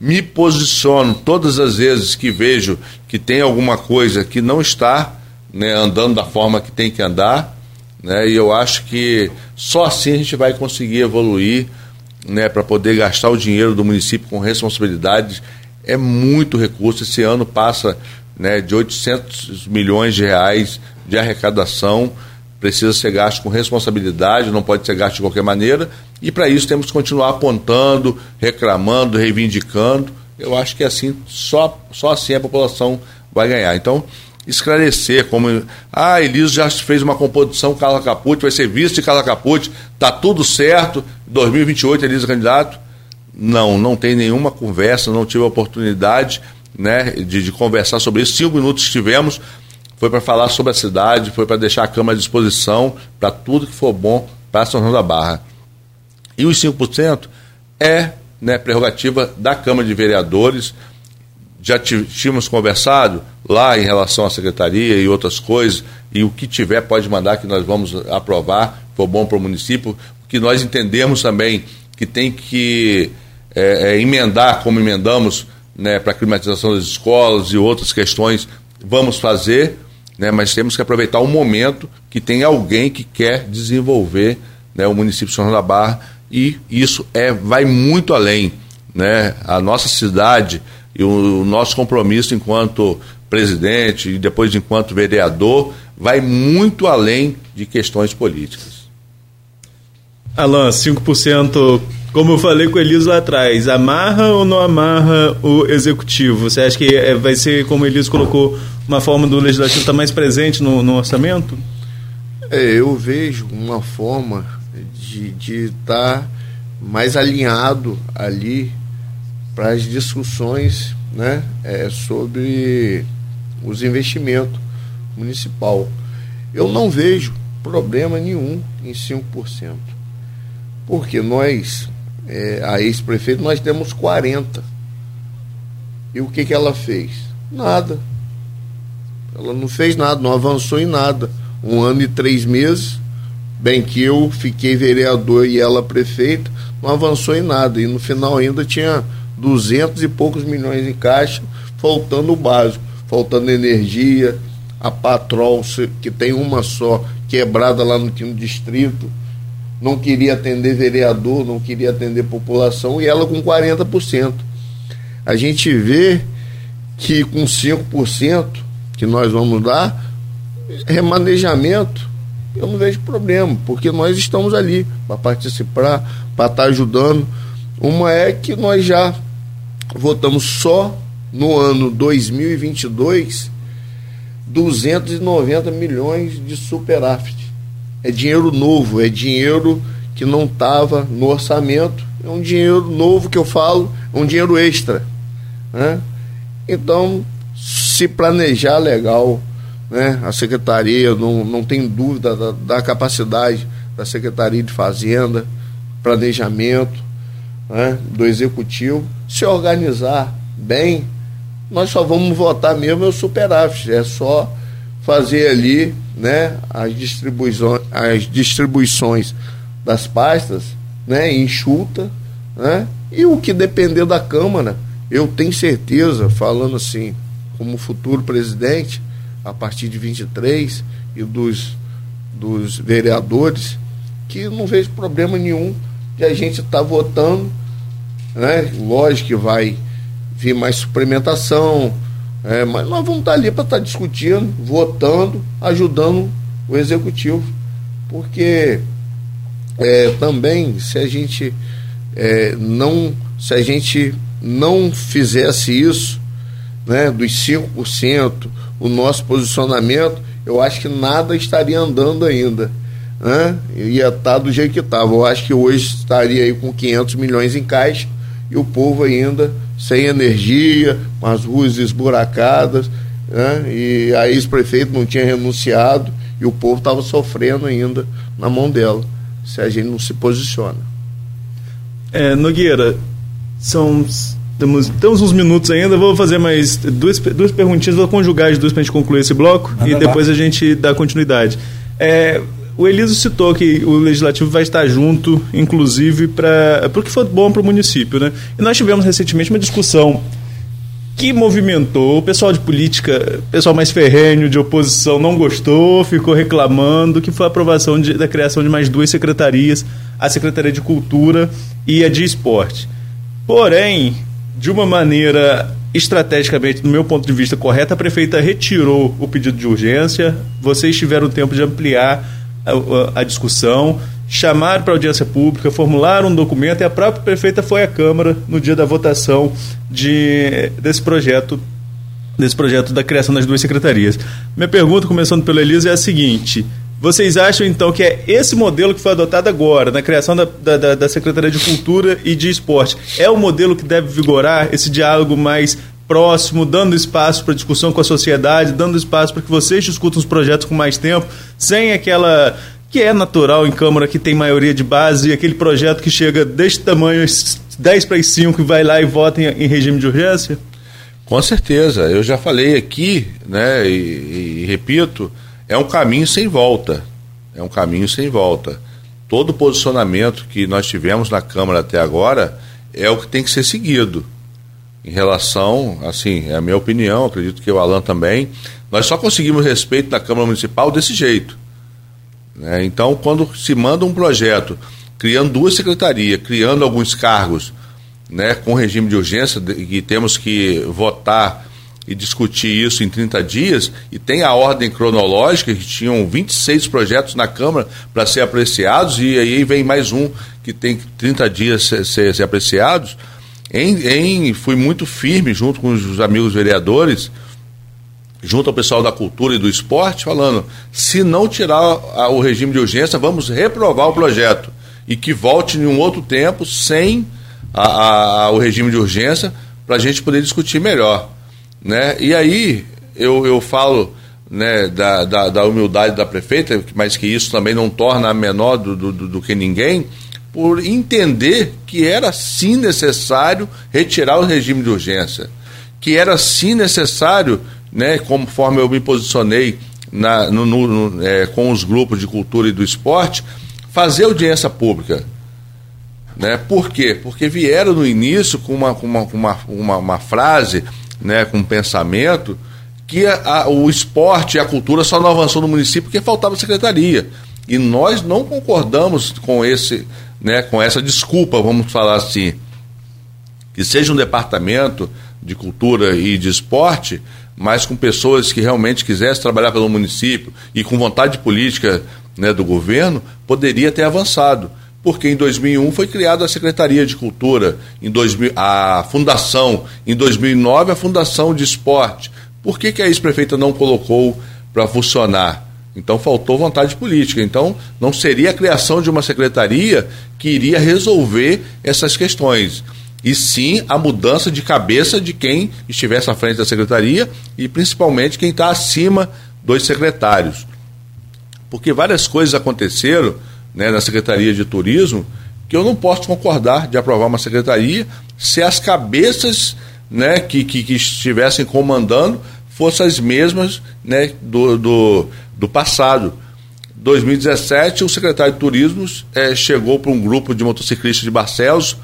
me posiciono todas as vezes que vejo que tem alguma coisa que não está né, andando da forma que tem que andar, né, e eu acho que só assim a gente vai conseguir evoluir né, para poder gastar o dinheiro do município com responsabilidade. É muito recurso. Esse ano passa né, de 800 milhões de reais de arrecadação precisa ser gasto com responsabilidade, não pode ser gasto de qualquer maneira, e para isso temos que continuar apontando, reclamando, reivindicando. Eu acho que assim, só, só assim a população vai ganhar. Então, esclarecer como. Ah, Eliso já fez uma composição Carla Capucci, vai ser vice de Carla Capucci, está tudo certo, 2028 Eliso é candidato. Não, não tem nenhuma conversa, não tive a oportunidade né, de, de conversar sobre isso. Cinco minutos tivemos foi para falar sobre a cidade, foi para deixar a Câmara à disposição para tudo que for bom para São João da Barra. E os 5% é né, prerrogativa da Câmara de Vereadores. Já tínhamos conversado lá em relação à secretaria e outras coisas, e o que tiver pode mandar que nós vamos aprovar, for bom para o município, que nós entendemos também que tem que é, é, emendar, como emendamos né, para a climatização das escolas e outras questões, vamos fazer, né, mas temos que aproveitar o momento que tem alguém que quer desenvolver né, o município de São João da Barra e isso é, vai muito além. Né? A nossa cidade e o, o nosso compromisso enquanto presidente e depois enquanto vereador vai muito além de questões políticas. Alan, 5%, como eu falei com o Eliso lá atrás, amarra ou não amarra o executivo? Você acha que é, vai ser, como o Eliso colocou, uma forma do legislativo estar mais presente no, no orçamento? É, eu vejo uma forma de estar tá mais alinhado ali para as discussões né, é, sobre os investimentos municipal. Eu não vejo problema nenhum em 5%. Porque nós, é, a ex-prefeito, nós temos 40%. E o que, que ela fez? Nada. Ela não fez nada, não avançou em nada. Um ano e três meses, bem que eu fiquei vereador e ela prefeita, não avançou em nada. E no final ainda tinha duzentos e poucos milhões em caixa, faltando o básico, faltando energia, a Patrol, que tem uma só, quebrada lá no Quinto Distrito, não queria atender vereador, não queria atender população, e ela com 40%. A gente vê que com 5% que nós vamos dar, remanejamento, eu não vejo problema, porque nós estamos ali para participar, para estar tá ajudando. Uma é que nós já votamos só no ano 2022 290 milhões de superávit. É dinheiro novo, é dinheiro que não estava no orçamento, é um dinheiro novo que eu falo, é um dinheiro extra. Né? Então, se planejar legal, né? a secretaria não, não tem dúvida da, da capacidade da Secretaria de Fazenda, planejamento né? do Executivo, se organizar bem, nós só vamos votar mesmo é o superávit, é só fazer ali né, as, distribuições, as distribuições das pastas né, enxuta, né, e o que depender da Câmara, eu tenho certeza, falando assim, como futuro presidente, a partir de 23 e dos, dos vereadores, que não vejo problema nenhum de a gente estar tá votando, né? Lógico que vai vir mais suplementação, é, mas nós vamos estar ali para estar discutindo, votando, ajudando o executivo. Porque é, também se a gente é, não se a gente não fizesse isso, né, dos 5%, o nosso posicionamento, eu acho que nada estaria andando ainda. Né? Ia estar do jeito que estava. Eu acho que hoje estaria aí com 500 milhões em caixa e o povo ainda sem energia, com as ruas esburacadas, né? e a ex-prefeito não tinha renunciado e o povo estava sofrendo ainda na mão dela, se a gente não se posiciona. É, Nogueira, são temos, temos uns minutos ainda, vou fazer mais duas, duas perguntinhas, vou conjugar as duas para a gente concluir esse bloco e depois a gente dá continuidade. É, o Eliso citou que o legislativo vai estar junto, inclusive, para porque foi bom para o município, né? E nós tivemos recentemente uma discussão que movimentou o pessoal de política, pessoal mais ferrenho de oposição não gostou, ficou reclamando que foi a aprovação de, da criação de mais duas secretarias, a Secretaria de Cultura e a de Esporte. Porém, de uma maneira estrategicamente, do meu ponto de vista correta, a prefeita retirou o pedido de urgência, vocês tiveram tempo de ampliar a, discussão, chamar para audiência pública, formular um documento e a própria prefeita foi à Câmara no dia da votação de, desse projeto desse projeto da criação das duas secretarias. Minha pergunta, começando pelo Elisa, é a seguinte: vocês acham então que é esse modelo que foi adotado agora, na criação da, da, da Secretaria de Cultura e de Esporte, é o modelo que deve vigorar esse diálogo mais próximo, dando espaço para discussão com a sociedade, dando espaço para que vocês discutam os projetos com mais tempo, sem aquela que é natural em Câmara que tem maioria de base, e aquele projeto que chega deste tamanho, 10 para 5, e vai lá e vota em, em, regime de urgência? Com certeza. Eu já falei aqui, né, e, e repito, é um caminho sem volta. É um caminho sem volta. Todo posicionamento que nós tivemos na Câmara até agora é o que tem que ser seguido em relação, assim, é a minha opinião, acredito que o Alan também, nós só conseguimos respeito da Câmara Municipal desse jeito. Né? Então, quando se manda um projeto criando duas secretarias, criando alguns cargos né, com regime de urgência, e temos que votar e discutir isso em 30 dias, e tem a ordem cronológica, que tinham 26 projetos na Câmara para ser apreciados, e aí vem mais um que tem 30 dias ser, ser, ser apreciados em, em, fui muito firme junto com os amigos vereadores, junto ao pessoal da cultura e do esporte, falando: se não tirar a, o regime de urgência, vamos reprovar o projeto e que volte em um outro tempo sem a, a, o regime de urgência para a gente poder discutir melhor. Né? E aí eu, eu falo né, da, da, da, humildade da prefeita, mas que isso também não torna a menor do, do, do que ninguém, por entender que era sim necessário retirar o regime de urgência, que era sim necessário, né, conforme eu me posicionei na, no, no, é, com os grupos de cultura e do esporte, fazer audiência pública. Né? Por quê? Porque vieram no início com uma, com uma, uma, uma, uma frase, né, com um pensamento, que a, a, o esporte e a cultura só não avançou no município porque faltava secretaria. E nós não concordamos com esse, né, com essa desculpa, vamos falar assim, que seja um departamento de cultura e de esporte, mas com pessoas que realmente quisessem trabalhar pelo município e com vontade política né, do governo, poderia ter avançado. Porque em 2001 foi criada a Secretaria de Cultura, em 2000, a Fundação, em 2009 a Fundação de Esporte. Por que, que a ex-prefeita não colocou para funcionar? Então faltou vontade política. Então não seria a criação de uma secretaria que iria resolver essas questões. E sim a mudança de cabeça de quem estivesse à frente da secretaria e principalmente quem está acima dos secretários. Porque várias coisas aconteceram né, na Secretaria de Turismo que eu não posso concordar de aprovar uma secretaria se as cabeças né, que, que, que estivessem comandando fossem as mesmas né, do, do, do passado. 2017, o secretário de Turismo é, chegou para um grupo de motociclistas de Barcelos,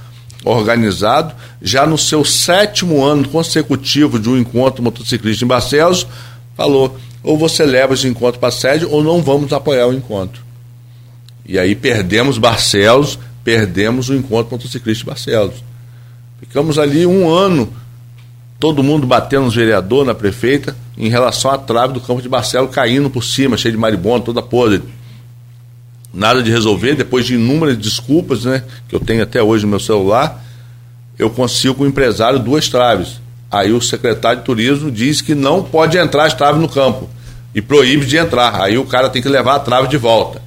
organizado, já no seu sétimo ano consecutivo de um encontro motociclista em Barcelos, falou: ou você leva esse encontro para a sede ou não vamos apoiar o encontro. E aí perdemos Barcelos, perdemos o encontro motociclista de Barcelos. Ficamos ali um ano, todo mundo batendo nos vereadores, na prefeita, em relação à trave do campo de Barcelos caindo por cima, cheio de maribondo, toda podre. Nada de resolver, depois de inúmeras desculpas, né, que eu tenho até hoje no meu celular, eu consigo com o empresário duas traves. Aí o secretário de turismo diz que não pode entrar as traves no campo e proíbe de entrar. Aí o cara tem que levar a trave de volta.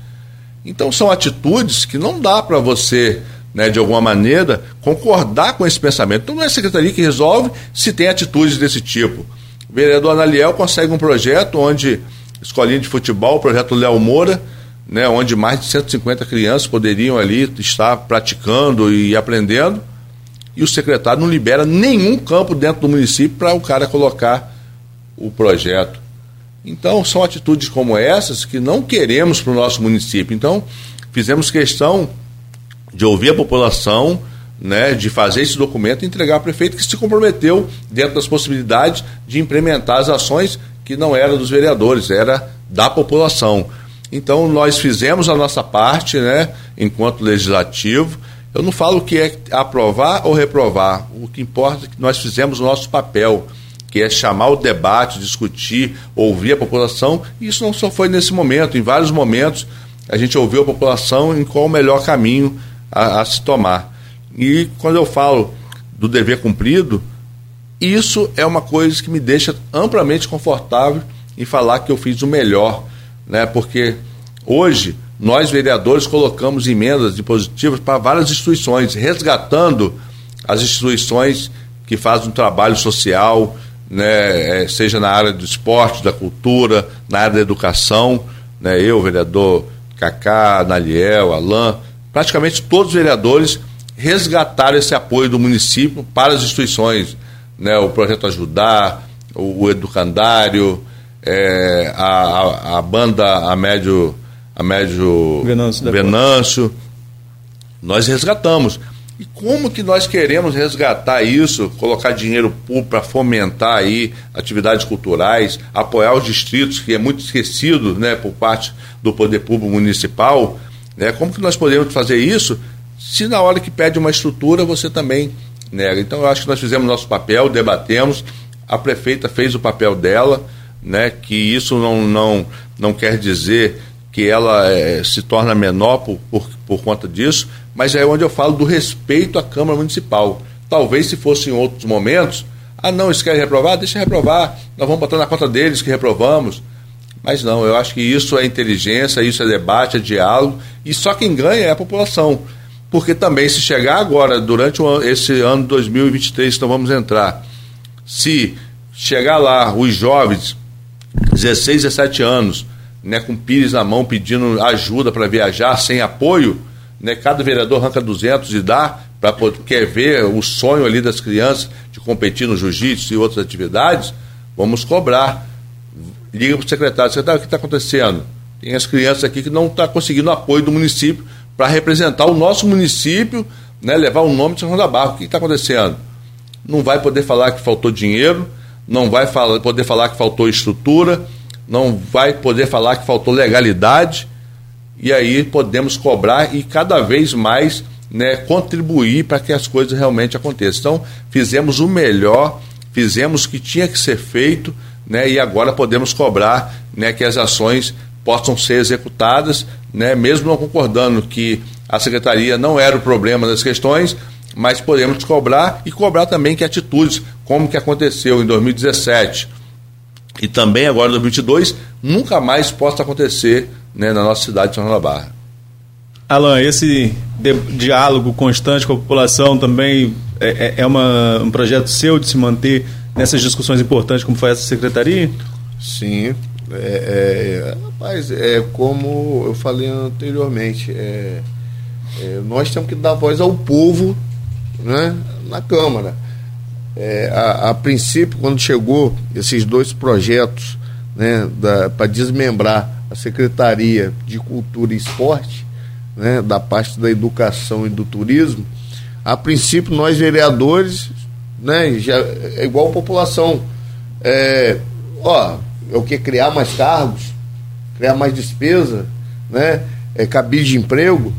Então são atitudes que não dá para você, né, de alguma maneira, concordar com esse pensamento. Então não é a secretaria que resolve se tem atitudes desse tipo. O vereador Analiel consegue um projeto onde escolinha de futebol, o projeto Léo Moura, né, onde mais de 150 crianças poderiam ali estar praticando e aprendendo e o secretário não libera nenhum campo dentro do município para o cara colocar o projeto. Então, são atitudes como essas que não queremos para o nosso município. Então, fizemos questão de ouvir a população, né, de fazer esse documento e entregar ao prefeito que se comprometeu, dentro das possibilidades, de implementar as ações que não eram dos vereadores, era da população. Então, nós fizemos a nossa parte, né, enquanto legislativo, eu não falo que é aprovar ou reprovar. O que importa é que nós fizemos o nosso papel, que é chamar o debate, discutir, ouvir a população. E isso não só foi nesse momento, em vários momentos a gente ouviu a população em qual o melhor caminho a, a se tomar. E quando eu falo do dever cumprido, isso é uma coisa que me deixa amplamente confortável em falar que eu fiz o melhor, né? Porque hoje nós, vereadores, colocamos emendas impositivas para várias instituições, resgatando as instituições que fazem um trabalho social, né, é, seja na área do esporte, da cultura, na área da educação. Né, eu, vereador Cacá, Naliel, Alain, praticamente todos os vereadores resgataram esse apoio do município para as instituições. Né, o Projeto Ajudar, o, o Educandário, é, a, a, banda a médio a médio Venâncio, Venâncio nós resgatamos. E como que nós queremos resgatar isso, colocar dinheiro público para fomentar aí atividades culturais, apoiar os distritos, que é muito esquecido né, por parte do poder público municipal? Né? Como que nós podemos fazer isso se na hora que pede uma estrutura você também nega? Então eu acho que nós fizemos nosso papel, debatemos, a prefeita fez o papel dela, né, que isso não, não, não quer dizer que ela é, se torna menor por, por, por conta disso, mas é onde eu falo do respeito à Câmara Municipal. Talvez se fosse em outros momentos, ah não, eles querem reprovar, deixa reprovar, nós vamos botar na conta deles que reprovamos. Mas não, eu acho que isso é inteligência, isso é debate, é diálogo, e só quem ganha é a população. Porque também, se chegar agora, durante esse ano 2023 que nós vamos entrar, se chegar lá os jovens 16, 17 anos, né, com pires na mão pedindo ajuda para viajar sem apoio, né, cada vereador arranca 200 e dá para quer ver o sonho ali das crianças de competir no jiu-jitsu e outras atividades, vamos cobrar. Liga para o secretário, secretário, o que está acontecendo? Tem as crianças aqui que não estão tá conseguindo apoio do município para representar o nosso município, né, levar o nome de São João da Barra. O que está acontecendo? Não vai poder falar que faltou dinheiro, não vai falar, poder falar que faltou estrutura, não vai poder falar que faltou legalidade, e aí podemos cobrar e cada vez mais né, contribuir para que as coisas realmente aconteçam. Então, fizemos o melhor, fizemos o que tinha que ser feito, né, e agora podemos cobrar né, que as ações possam ser executadas, né, mesmo não concordando que a secretaria não era o problema das questões, mas podemos cobrar e cobrar também que atitudes, como que aconteceu em 2017 e também agora em 2022, nunca mais possa acontecer né, na nossa cidade de São da Barra. Alan, esse diálogo constante com a população também é, é, é uma, um projeto seu de se manter nessas discussões importantes como foi essa secretaria? Sim, é, é, rapaz, é como eu falei anteriormente, é, é, nós temos que dar voz ao povo né, na Câmara. É, a, a, princípio, quando chegou esses dois projetos né, para desmembrar a Secretaria de Cultura e Esporte, né, da parte da educação e do turismo, a princípio nós vereadores, né, já, é igual a população, é, ó, é o que criar mais cargos, criar mais despesa, né, é, cabide de emprego,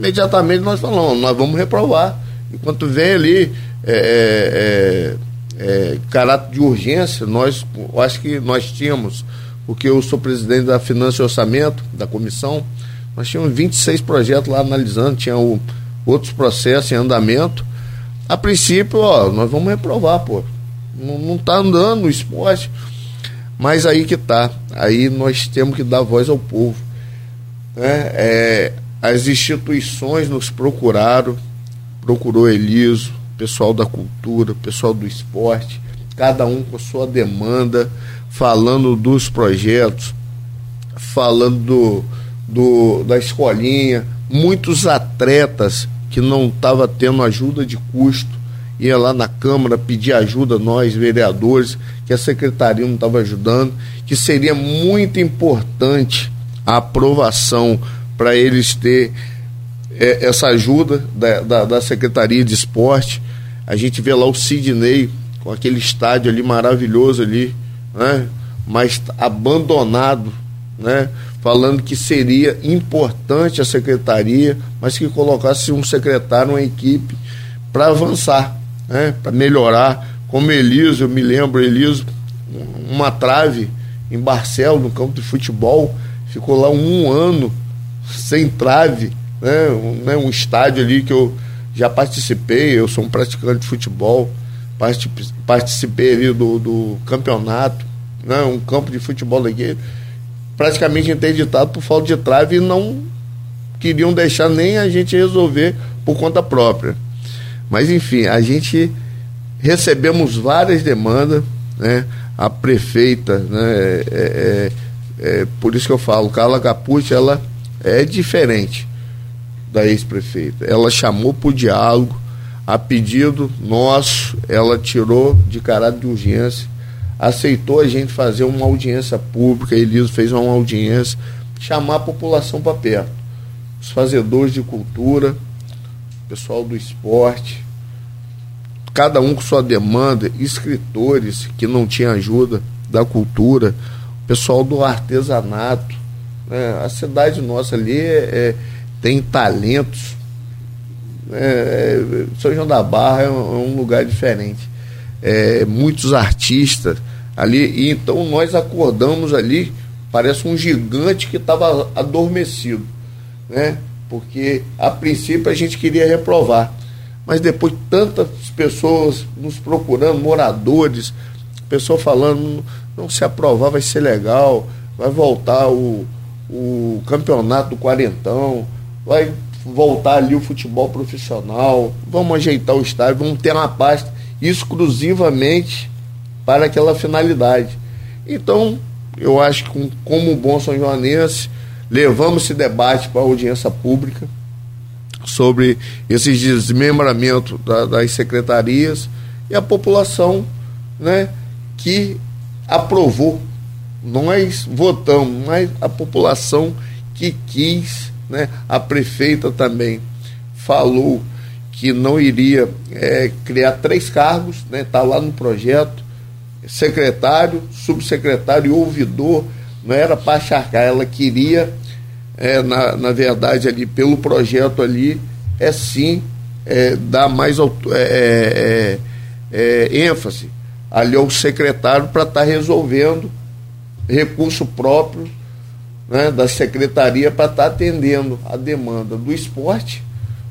imediatamente nós falamos, nós vamos reprovar. Enquanto vem ali é, é, é, caráter de urgência, nós acho que nós tínhamos, porque eu sou presidente da Finança e Orçamento, da comissão, nós tínhamos 26 projetos lá analisando, tinha o, outros processos em andamento. A princípio, ó, nós vamos reprovar, pô. Não, não tá andando o esporte. Mas aí que tá. Aí nós temos que dar voz ao povo. Né? É, as instituições nos procuraram, procurou Eliso, pessoal da cultura, pessoal do esporte, cada um com sua demanda, falando dos projetos, falando do, do, da escolinha, muitos atletas que não estavam tendo ajuda de custo, ia lá na Câmara pedir ajuda, nós, vereadores, que a secretaria não estava ajudando, que seria muito importante a aprovação para eles ter é, essa ajuda da, da, da, Secretaria de Esporte. A gente vê lá o Sidney com aquele estádio ali maravilhoso ali, né? mas abandonado, né? Falando que seria importante a secretaria, mas que colocasse um secretário, uma equipe para avançar, né? para melhorar. Como Eliso, eu me lembro, Eliso, uma trave em Barcelos, no campo de futebol, ficou lá um ano sem trave, né? Um, né? um estádio ali que eu já participei, eu sou um praticante de futebol, participei ali do, do campeonato, né? um campo de futebol aqui praticamente interditado por falta de trave e não queriam deixar nem a gente resolver por conta própria. Mas enfim, a gente recebemos várias demandas, né? A prefeita, né? É, é, é, por isso que eu falo, Carla Capucci, ela é diferente da ex-prefeita. Ela chamou para o diálogo, a pedido nosso, ela tirou de caráter de urgência aceitou a gente fazer uma audiência pública, Eliso fez uma audiência, chamar a população para perto. Os fazedores de cultura, pessoal do esporte, cada um com sua demanda, escritores que não tinham ajuda da cultura, pessoal do artesanato. Né? A cidade nossa ali é, é, tem talentos. É, São João da Barra é um, é lugar diferente. É, muitos artistas ali. E então nós acordamos ali, parece um gigante que estava adormecido, né? Porque a princípio a gente queria reprovar, mas depois tantas pessoas nos procurando, moradores, pessoa falando, não se aprovar vai ser legal, vai voltar o, o campeonato do quarentão, vai voltar ali o futebol profissional, vamos ajeitar o estádio, vamos ter uma pasta exclusivamente para aquela finalidade. Então, eu acho que como bom São Joanense, levamos esse debate para a audiência pública sobre esse desmembramento da, das secretarias e a população né, que aprovou. Nós votamos, mas a população que quis, né, a prefeita também falou que não iria é, criar três cargos, está né, tá lá no projeto, secretário, subsecretário e ouvidor, não era para acharcar, ela queria, é, na, na verdade, ali, pelo projeto ali, é sim é, dar mais é, é, é, ênfase ali ao secretário para estar tá resolvendo recurso próprio né, da secretaria para estar tá atendendo a demanda do esporte,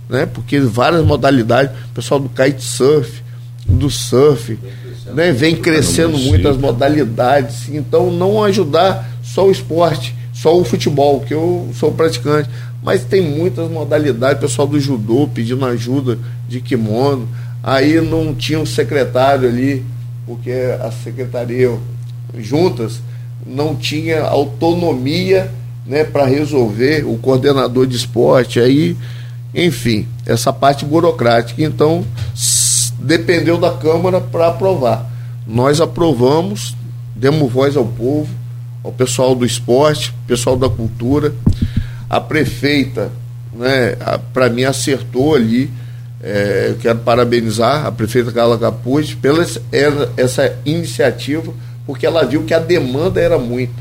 né, porque várias modalidades, pessoal do kitesurf, do surf, né, vem crescendo muitas modalidades, então não ajudar só o esporte, só o futebol, que eu sou praticante, mas tem muitas modalidades, o pessoal do judô pedindo ajuda de kimono, aí não tinha um secretário ali, porque a secretaria juntas não tinha autonomia né, para resolver o coordenador de esporte, aí, enfim, essa parte burocrática. Então, dependeu da Câmara para aprovar. Nós aprovamos, demos voz ao povo, ao pessoal do esporte, pessoal da cultura. A prefeita, né, para mim, acertou ali. É, eu quero parabenizar a prefeita Carla Capuz pela essa iniciativa, porque ela viu que a demanda era muito.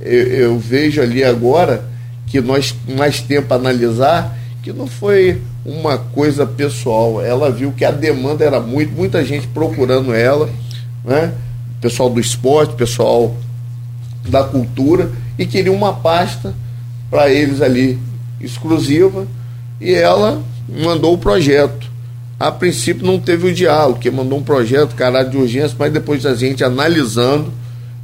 Eu, eu vejo ali agora que nós mais tempo analisar que não foi uma coisa pessoal. Ela viu que a demanda era muito, muita gente procurando ela, né? Pessoal do esporte, pessoal da cultura e queria uma pasta para eles ali exclusiva e ela mandou o projeto. A princípio não teve o diálogo, que mandou um projeto, caralho de urgência, mas depois da gente analisando,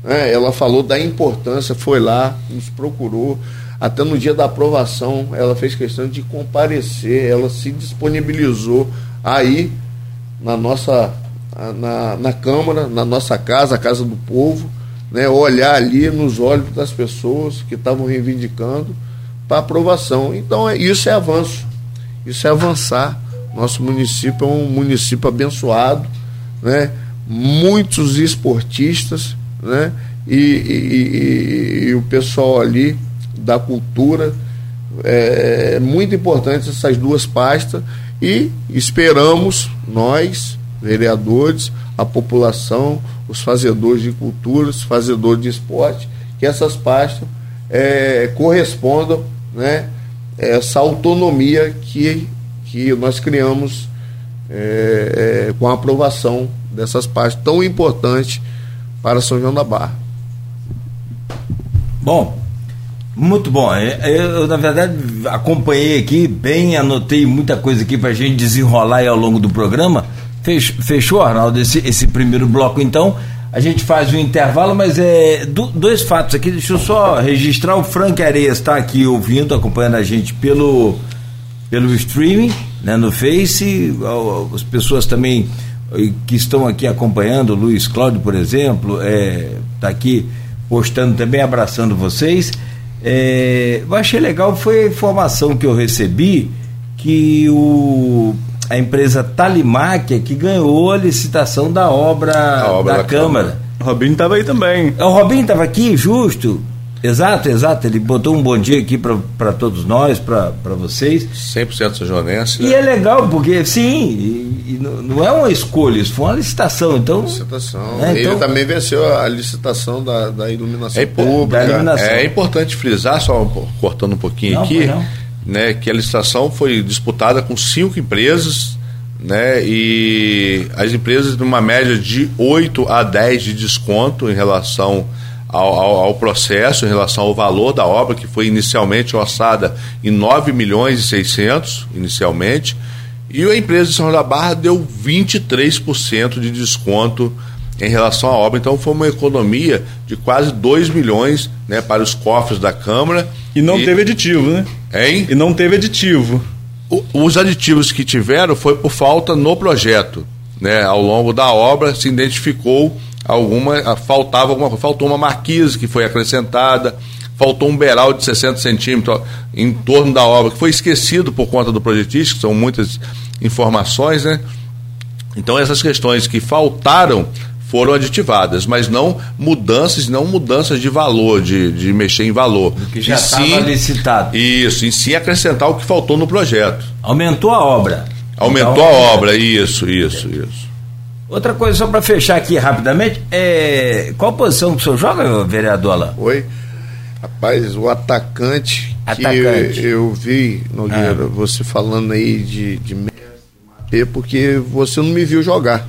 né, ela falou da importância, foi lá, nos procurou, até no dia da aprovação, ela fez questão de comparecer, ela se disponibilizou aí na nossa na, na Câmara, na nossa casa, a Casa do Povo, né, olhar ali nos olhos das pessoas que estavam reivindicando para aprovação. Então, é, isso é avanço, isso é avançar. Nosso município é um município abençoado, né? muitos esportistas, né? e, e, e, e o pessoal ali da cultura. É, é muito importante essas duas pastas e esperamos nós, vereadores, a população, os fazedores de cultura, os fazedores de esporte, que essas pastas é, correspondam né, essa autonomia que, que nós criamos é, é, com a aprovação dessas pastas tão importantes para São João da Barra. Bom, muito bom. É, é, eu, na verdade, acompanhei aqui bem, anotei muita coisa aqui para a gente desenrolar ao longo do programa. Fechou, Arnaldo, esse, esse primeiro bloco, então. A gente faz um intervalo, mas é do, dois fatos aqui. Deixa eu só registrar. O Frank Areias está aqui ouvindo, acompanhando a gente pelo, pelo streaming, né, no Face. As pessoas também que estão aqui acompanhando, o Luiz Cláudio, por exemplo, está é, tá aqui postando também, abraçando vocês. É, eu achei legal foi a informação que eu recebi que o, a empresa Talimáquia que ganhou a licitação da obra, obra da, da, Câmara. Câmara. O Robinho estava aí também. O Robinho estava aqui, justo. Exato, exato. Ele botou um bom dia aqui para todos nós, para vocês. 100% sajonense. E né? é legal, porque, sim, e, e não é uma escolha, isso foi uma licitação. Então, licitação. Né, Ele então, também venceu a licitação da, da iluminação é, pública. Da iluminação. É importante frisar, só cortando um pouquinho não, aqui, né, que a licitação foi disputada com cinco empresas. Né, e as empresas numa média de 8 a 10 de desconto em relação ao, ao, ao, processo em relação ao valor da obra, que foi inicialmente orçada em 9 milhões e 600, inicialmente, e a empresa de São João da Barra deu 23% de desconto em relação à obra. Então foi uma economia de quase 2 milhões né, para os cofres da Câmara. E não e... teve aditivo, né? Hein? E não teve aditivo. O, os aditivos que tiveram foi por falta no projeto. Né? Ao longo da obra se identificou alguma faltava alguma faltou uma marquise que foi acrescentada, faltou um beiral de 60 centímetros em torno da obra, que foi esquecido por conta do projetista, que são muitas informações, né? Então essas questões que faltaram foram aditivadas, mas não mudanças, não mudanças de valor, de, de mexer em valor. Que já estava licitado. Isso, em si acrescentar o que faltou no projeto. Aumentou a obra. Aumentou então, a obra, isso, isso, isso. Outra coisa, só para fechar aqui rapidamente, é... qual posição que o senhor joga, vereador Alain? Oi. Rapaz, o atacante, atacante. que eu, eu vi, Nogueira, ah. você falando aí de, de porque você não me viu jogar.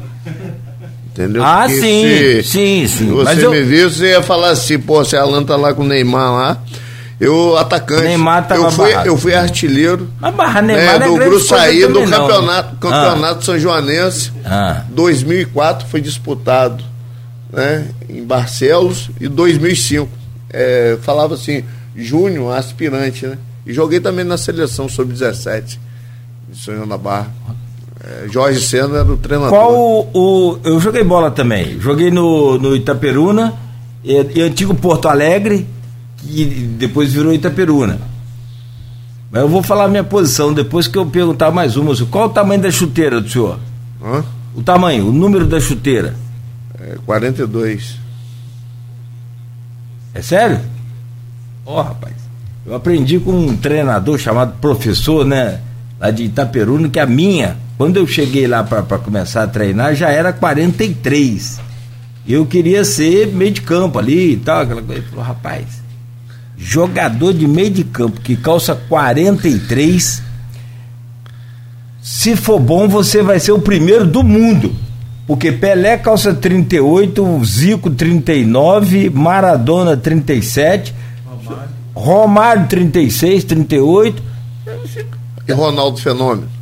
Entendeu? Ah, Porque sim, se, sim, sim. Se você Mas eu... me viu, você ia falar assim, pô, se a Alan tá lá com o Neymar lá. Eu, atacante. Neymar tava eu fui, eu fui artilheiro. Mas barra Neymar né, do Gruçaí, do campeonato, campeonato ah. São Joanense. Ah. 2004 foi disputado né, em Barcelos e 2005. É, falava assim, Júnior, aspirante, né? E joguei também na seleção sub-17 de Sonhão da Barra. É, Jorge Senna era o treinador. Qual o, o, Eu joguei bola também. Joguei no, no Itaperuna, e, e antigo Porto Alegre, que depois virou Itaperuna. Mas eu vou falar a minha posição depois que eu perguntar mais uma. Qual o tamanho da chuteira do senhor? Hã? O tamanho, o número da chuteira? É 42. É sério? Ó, oh, rapaz. Eu aprendi com um treinador chamado professor, né? Lá de Itaperuna, que a minha quando eu cheguei lá para começar a treinar, já era 43. Eu queria ser meio de campo ali e tal, aquela coisa. Ele falou, rapaz, jogador de meio de campo que calça 43, se for bom, você vai ser o primeiro do mundo. Porque Pelé calça 38, Zico 39, Maradona 37, Romário, Romário 36, 38. E Ronaldo Fenômeno?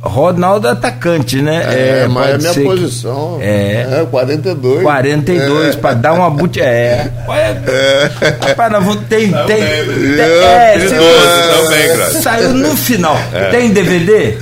Ronaldo é atacante, né? É, é mas é a minha posição. É. é 42. 42, é. para dar uma bute. É. é. Rapaz, nós vamos. Tem. tem, tem é, é, também, Saiu no final. É. Tem DVD?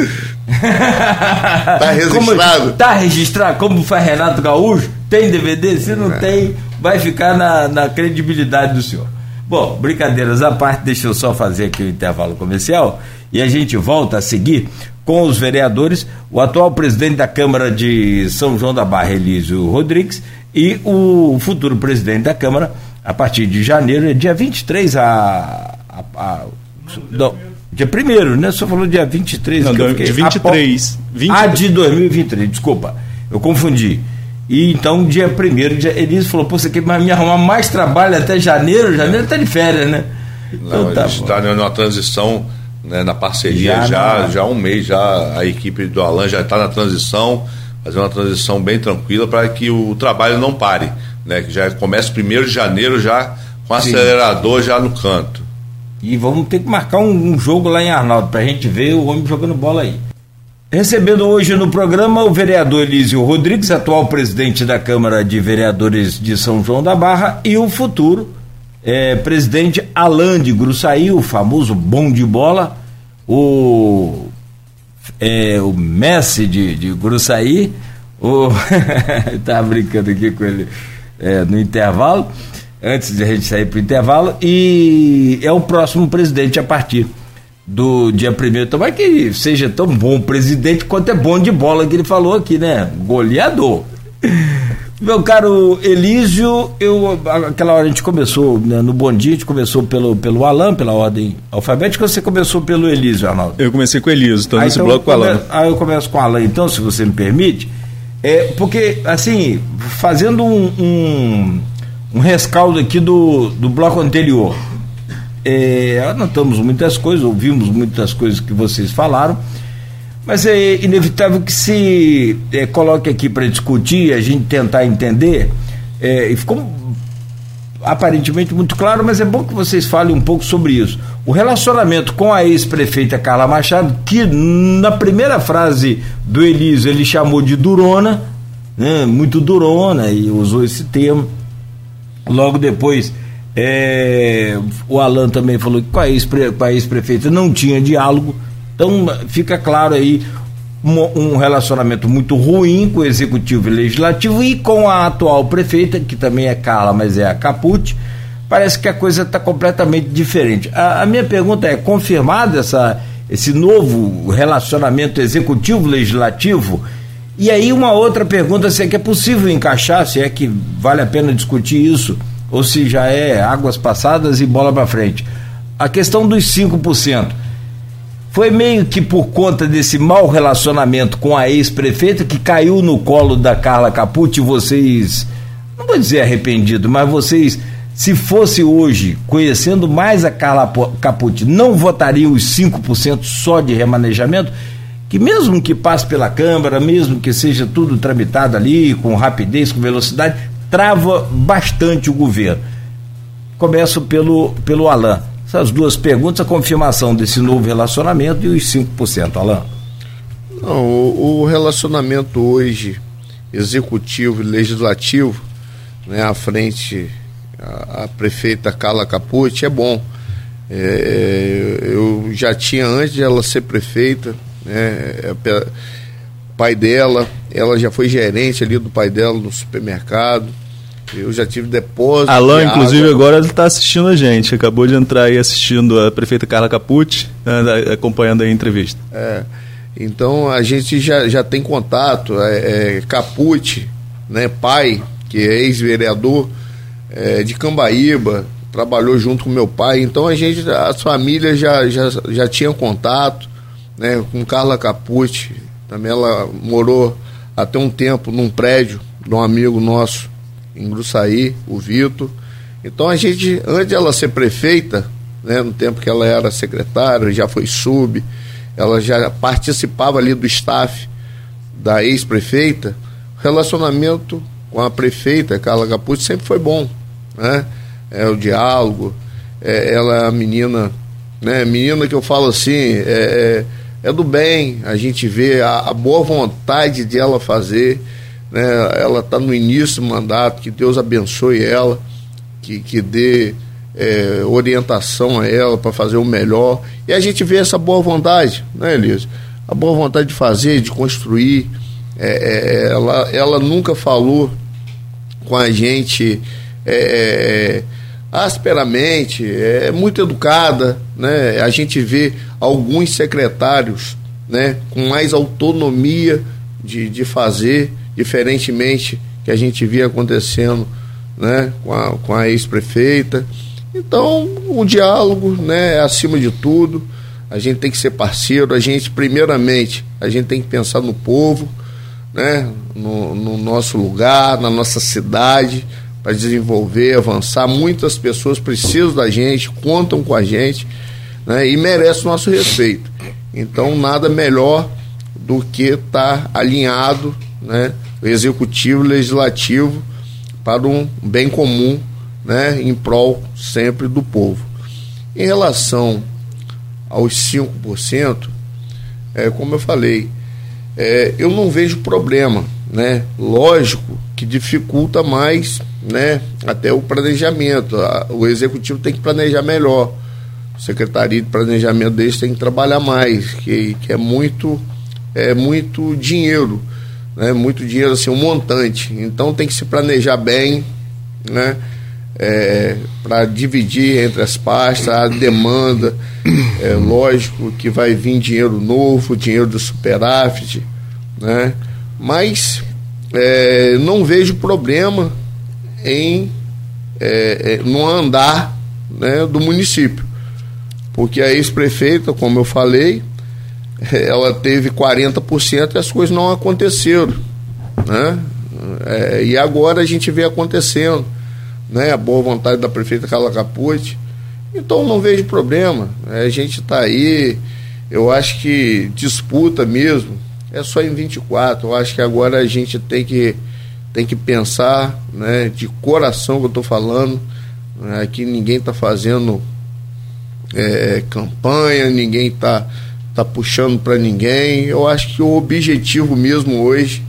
tá registrado? Como, tá registrado, como faz Renato Gaúcho? Tem DVD? Se não é. tem, vai ficar na, na credibilidade do senhor. Bom, brincadeiras à parte, deixa eu só fazer aqui o intervalo comercial e a gente volta a seguir com os vereadores, o atual presidente da Câmara de São João da Barra, Elísio Rodrigues, e o futuro presidente da Câmara, a partir de janeiro, é dia 23 a. a, a não, dia 1 né? Só falou dia 23. Não, que eu fiquei, 23. 20... Ah, de 2023, desculpa. Eu confundi. E então, dia 1 Elísio falou: Pô, você quer me arrumar mais trabalho até janeiro? Janeiro está de férias, né? Então, Não, tá a gente está numa transição né, na parceria já, já, na... já há um mês, já a equipe do Alan já está na transição, fazendo uma transição bem tranquila para que o trabalho não pare, né? Que já comece primeiro de janeiro já com o acelerador já no canto. E vamos ter que marcar um, um jogo lá em Arnaldo para a gente ver o homem jogando bola aí. Recebendo hoje no programa o vereador Elísio Rodrigues, atual presidente da Câmara de Vereadores de São João da Barra, e o futuro é, presidente Alain de Gruçaí, o famoso bom de bola, o, é, o Messi de, de Gruçaí, o estava brincando aqui com ele é, no intervalo, antes de a gente sair para o intervalo, e é o próximo presidente a partir do dia primeiro. Tomara que seja tão bom presidente quanto é bom de bola que ele falou aqui, né? Goleador. Meu caro Elísio, eu, aquela hora a gente começou né, no Bom Dia, a gente começou pelo, pelo Alan, pela ordem alfabética, você começou pelo Elísio, Arnaldo? Eu comecei com o Elísio, estou nesse então bloco com o Alan. Aí eu começo com o Alan, então, se você me permite. É, porque, assim, fazendo um, um, um rescaldo aqui do, do bloco anterior, é, anotamos muitas coisas, ouvimos muitas coisas que vocês falaram. Mas é inevitável que se é, coloque aqui para discutir, a gente tentar entender. É, e ficou aparentemente muito claro, mas é bom que vocês falem um pouco sobre isso. O relacionamento com a ex-prefeita Carla Machado, que na primeira frase do Elísio ele chamou de durona, né, muito durona, e usou esse termo. Logo depois, é, o Alan também falou que com a ex-prefeita não tinha diálogo. Então fica claro aí um relacionamento muito ruim com o executivo e legislativo e com a atual prefeita, que também é Carla, mas é a Caput, parece que a coisa está completamente diferente. A, a, minha pergunta é: confirmado essa, esse novo relacionamento executivo-legislativo? E aí, uma outra pergunta: se é que é possível encaixar, se é que vale a pena discutir isso, ou se já é águas passadas e bola para frente. A questão dos 5%. Foi meio que por conta desse mau relacionamento com a ex-prefeita que caiu no colo da Carla Capucci, vocês, não vou dizer arrependido, mas vocês, se fosse hoje, conhecendo mais a Carla Capucci, não votariam os 5% só de remanejamento? Que mesmo que passe pela Câmara, mesmo que seja tudo tramitado ali, com rapidez, com velocidade, trava bastante o governo. Começo pelo, pelo Alain essas duas perguntas, a confirmação desse novo relacionamento e os 5%, Alain. Não, o, relacionamento hoje, executivo e legislativo, né, à frente a, a prefeita Carla Capucci, é bom. É, eu já tinha, antes de ela ser prefeita, né, é, pai dela, ela já foi gerente ali do pai dela no supermercado eu já tive depósito. Alain, de inclusive, agora ele está assistindo a gente. Acabou de entrar aí assistindo a prefeita Carla Capucci, né, acompanhando a entrevista. É, então a gente já, já tem contato. É, é, Capucci, né, pai, que é ex-vereador é, de Cambaíba, trabalhou junto com meu pai. Então a gente, as famílias já, já, já tinham contato né, com Carla Capucci. Também ela morou até um tempo num prédio de um amigo nosso em Gruçaí, o Vitor. Então a gente, antes de ela ser prefeita, né, no tempo que ela era secretária, já foi sub, ela já participava ali do staff da ex-prefeita, o relacionamento com a prefeita, Carla Capucci, sempre foi bom. Né? É, o diálogo, é, ela é a menina, né, menina que eu falo assim, é, é, é do bem, a gente vê a, a boa vontade de ela fazer né? Ela está no início do mandato, que Deus abençoe ela, que, que dê é, orientação a ela para fazer o melhor. E a gente vê essa boa vontade, né, Elisa? A boa vontade de fazer, de construir. É, é, ela, ela nunca falou com a gente é, é, asperamente, é muito educada, né? A gente vê alguns secretários, né, com mais autonomia de, de fazer diferentemente que a gente via acontecendo né, com a, com a ex-prefeita. Então, o diálogo né, é acima de tudo. A gente tem que ser parceiro. A gente, primeiramente, a gente tem que pensar no povo, né, no, no nosso lugar, na nossa cidade, para desenvolver, avançar. Muitas pessoas precisam da gente, contam com a gente né, e merecem o nosso respeito. Então, nada melhor do que estar tá alinhado né, executivo e legislativo para um bem comum, né, em prol sempre do povo. Em relação aos 5%, é, como eu falei, é, eu não vejo problema, né? Lógico que dificulta mais, né? Até o planejamento. O executivo tem que planejar melhor. A Secretaria de Planejamento deles tem que trabalhar mais, que, que é muito é muito dinheiro né, muito dinheiro, assim, um montante. Então tem que se planejar bem, né, é, para dividir entre as pastas, a demanda, é lógico que vai vir dinheiro novo, dinheiro do superávit, né, mas é, não vejo problema em é, é, no andar né, do município, porque a ex-prefeita, como eu falei, ela teve 40% e as coisas não aconteceram. Né? É, e agora a gente vê acontecendo. Né? A boa vontade da prefeita Carla Capucci. Então não vejo problema. É, a gente está aí. Eu acho que disputa mesmo é só em 24. Eu acho que agora a gente tem que, tem que pensar né, de coração que eu estou falando. Né, que ninguém está fazendo é, campanha, ninguém está tá puxando para ninguém. Eu acho que o objetivo mesmo hoje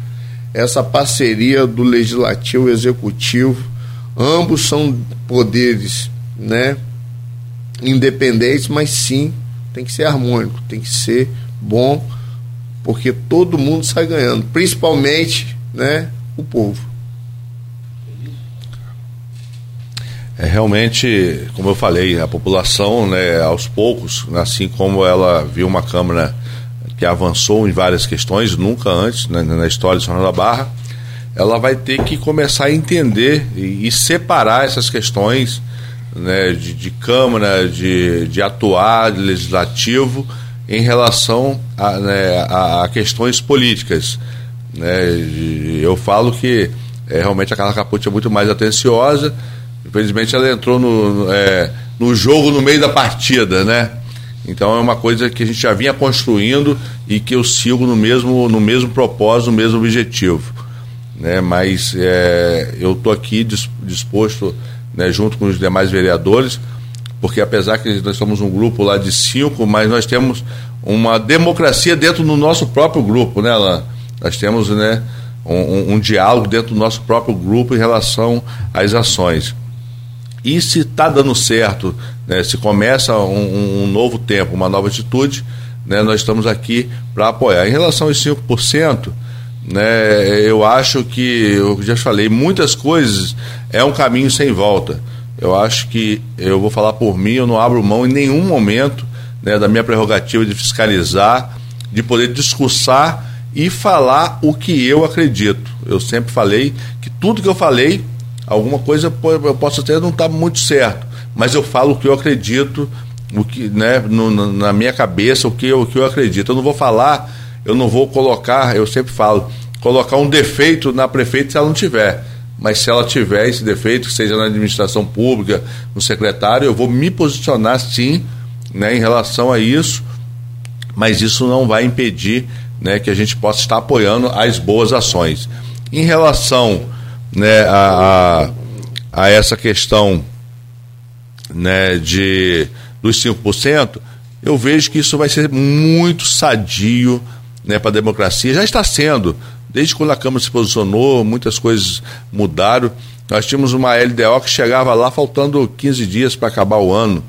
é essa parceria do legislativo e executivo. Ambos são poderes, né, independentes, mas sim tem que ser harmônico, tem que ser bom porque todo mundo sai ganhando, principalmente né, o povo. É realmente, como eu falei, a população, né, aos poucos, assim como ela viu uma Câmara que avançou em várias questões, nunca antes né, na história de São da Barra, ela vai ter que começar a entender e, e separar essas questões né, de, de, Câmara, de, de atuar, de legislativo, em relação a, né, a, a questões políticas. Né, de, eu falo que é, realmente a Carla Capucci é muito mais atenciosa, infelizmente ela entrou no, é, no jogo no meio da partida, né? Então é uma coisa que a gente já vinha construindo e que eu sigo no mesmo, no mesmo propósito, no mesmo objetivo. Né? Mas é, eu estou aqui disposto, né, junto com os demais vereadores, porque apesar que nós somos um grupo lá de cinco, mas nós temos uma democracia dentro do nosso próprio grupo, né, Alain? Nós temos né, um, um diálogo dentro do nosso próprio grupo em relação às ações. E se está dando certo, né, se começa um, um, novo tempo, uma nova atitude, né, nós estamos aqui para apoiar. Em relação aos 5%, né, eu acho que, eu já falei, muitas coisas é um caminho sem volta. Eu acho que, eu vou falar por mim, eu não abro mão em nenhum momento né, da minha prerrogativa de fiscalizar, de poder discursar e falar o que eu acredito. Eu sempre falei que tudo que eu falei, alguma coisa eu posso até não estar tá muito certo, mas eu falo o que eu acredito, o que, né, no, na minha cabeça, o que, eu, o que eu acredito. Eu não vou falar, eu não vou colocar, eu sempre falo, colocar um defeito na prefeita se ela não tiver. Mas se ela tiver esse defeito, seja na administração pública, no secretário, eu vou me posicionar sim né, em relação a isso, mas isso não vai impedir né, que a gente possa estar apoiando as boas ações. Em relação né, a, a, a essa questão né, de, dos 5%, eu vejo que isso vai ser muito sadio né, para a democracia. Já está sendo. Desde quando a Câmara se posicionou, muitas coisas mudaram. Nós tínhamos uma LDO que chegava lá faltando 15 dias para acabar o ano,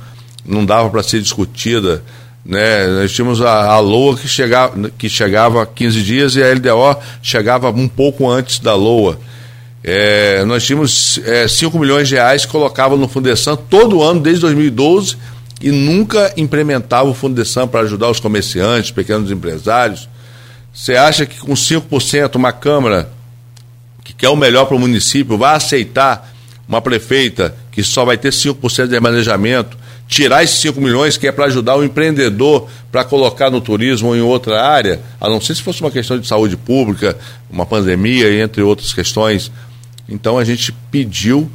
não dava para ser discutida. Né? Nós tínhamos a, a LOA que chegava, que chegava 15 dias e a LDO chegava um pouco antes da LOA. É, nós tínhamos é, 5 milhões de reais que colocava no Fundeção todo ano, desde 2012, e nunca implementava o Fundeção para ajudar os comerciantes, pequenos empresários. Você acha que com 5% uma Câmara que quer o melhor para o município vai aceitar uma prefeita que só vai ter 5% de manejamento, tirar esses 5 milhões que é para ajudar o empreendedor para colocar no turismo ou em outra área, a não ser se fosse uma questão de saúde pública, uma pandemia, entre outras questões, então a gente pediu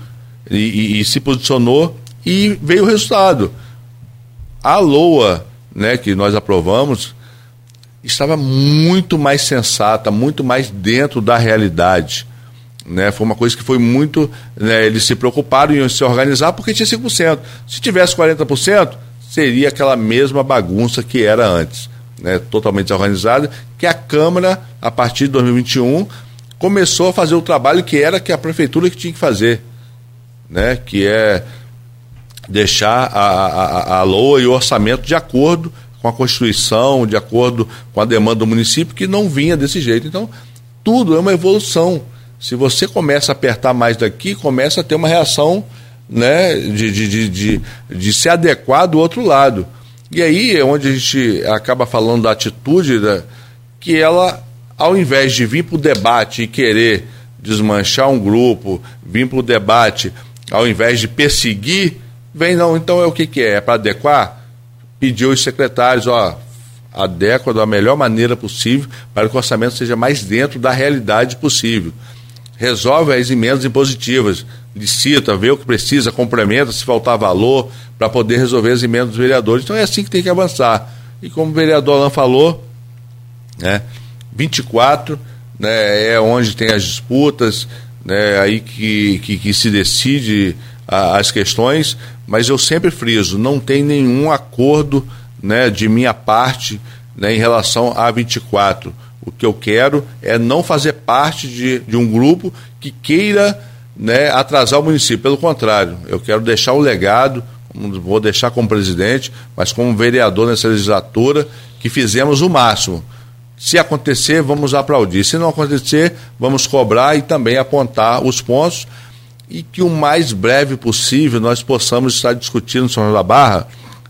e, e, e se posicionou e veio o resultado. A LOA, né, que nós aprovamos, estava muito mais sensata, muito mais dentro da realidade. Né? Foi uma coisa que foi muito. Né, eles se preocuparam em se organizar porque tinha 5%. Se tivesse 40%, seria aquela mesma bagunça que era antes. Né, totalmente desorganizada, que a Câmara, a partir de 2021, começou a fazer o trabalho que era que a prefeitura que tinha que fazer, né? que é deixar a, a, a LOA e o orçamento de acordo com a Constituição, de acordo com a demanda do município, que não vinha desse jeito. Então, tudo é uma evolução. Se você começa a apertar mais daqui, começa a ter uma reação né, de, de, de, de, se adequar do outro lado. E aí é onde a gente acaba falando da atitude da, que ela ao invés de vir para o debate e querer desmanchar um grupo, vir para o debate, ao invés de perseguir, vem não, então é o que, que é? É para adequar? Pediu os secretários, ó, adequa da melhor maneira possível para que o orçamento seja mais dentro da realidade possível. Resolve as emendas impositivas, licita, vê o que precisa, complementa se faltar valor, para poder resolver as emendas dos vereadores. Então é assim que tem que avançar. E como o vereador Alain falou, né, 24, né, é onde tem as disputas, né, aí que, que, que se decide a, as questões, mas eu sempre friso, não tem nenhum acordo né, de minha parte né, em relação a 24. O que eu quero é não fazer parte de, de um grupo que queira né, atrasar o município. Pelo contrário, eu quero deixar o legado, vou deixar como presidente, mas como vereador nessa legislatura, que fizemos o máximo Se acontecer, vamos aplaudir. Se não acontecer, vamos cobrar e também apontar os pontos e que o mais breve possível nós possamos estar discutindo, São João da Barra,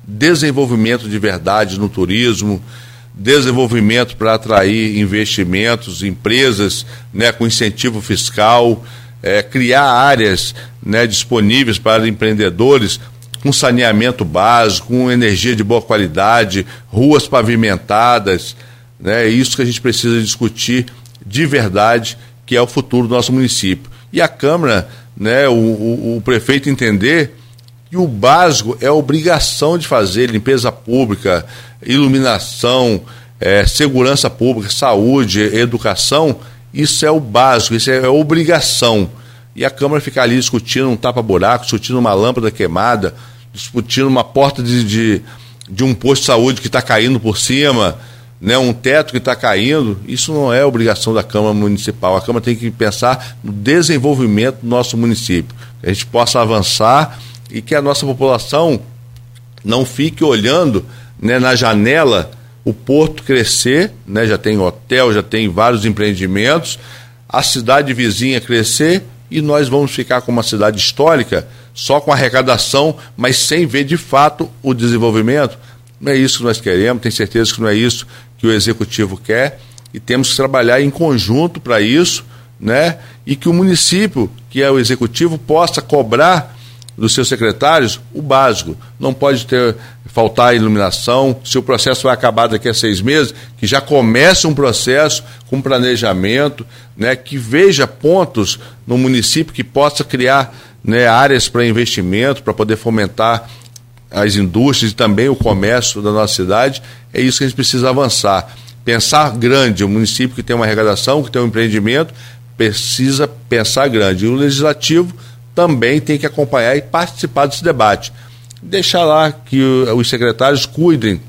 desenvolvimento de verdade no turismo, desenvolvimento para atrair investimentos, empresas né, com incentivo fiscal, é, criar áreas né, disponíveis para empreendedores com saneamento básico, com energia de boa qualidade, ruas pavimentadas. Né, é isso que a gente precisa discutir de verdade, que é o futuro do nosso município. E a Câmara, né, o, o, o prefeito entender que o básico é obrigação de fazer limpeza pública, iluminação, é, segurança pública, saúde, educação, isso é o básico, isso é, é obrigação. E a Câmara ficar ali discutindo um tapa-buraco, discutindo uma lâmpada queimada, discutindo uma porta de, de, de um posto de saúde que está caindo por cima, né, um teto que está caindo, isso não é obrigação da Câmara Municipal. A Câmara tem que pensar no desenvolvimento do nosso município, que a gente possa avançar e que a nossa população não fique olhando né, na janela o porto crescer, né, já tem hotel, já tem vários empreendimentos, a cidade vizinha crescer e nós vamos ficar com uma cidade histórica só com arrecadação, mas sem ver de fato o desenvolvimento. Não é isso que nós queremos, tenho certeza que não é isso que o executivo quer e temos que trabalhar em conjunto para isso, né? E que o município, que é o executivo, possa cobrar dos seus secretários o básico. Não pode ter faltar iluminação. Se o processo vai acabar daqui a seis meses, que já comece um processo com planejamento, né, que veja pontos no município que possa criar né, áreas para investimento, para poder fomentar as indústrias e também o comércio da nossa cidade. É isso que a gente precisa avançar. Pensar grande, o município que tem uma arrecadação, que tem um empreendimento, precisa pensar grande. E o legislativo também tem que acompanhar e participar desse debate. Deixar lá que os secretários cuidem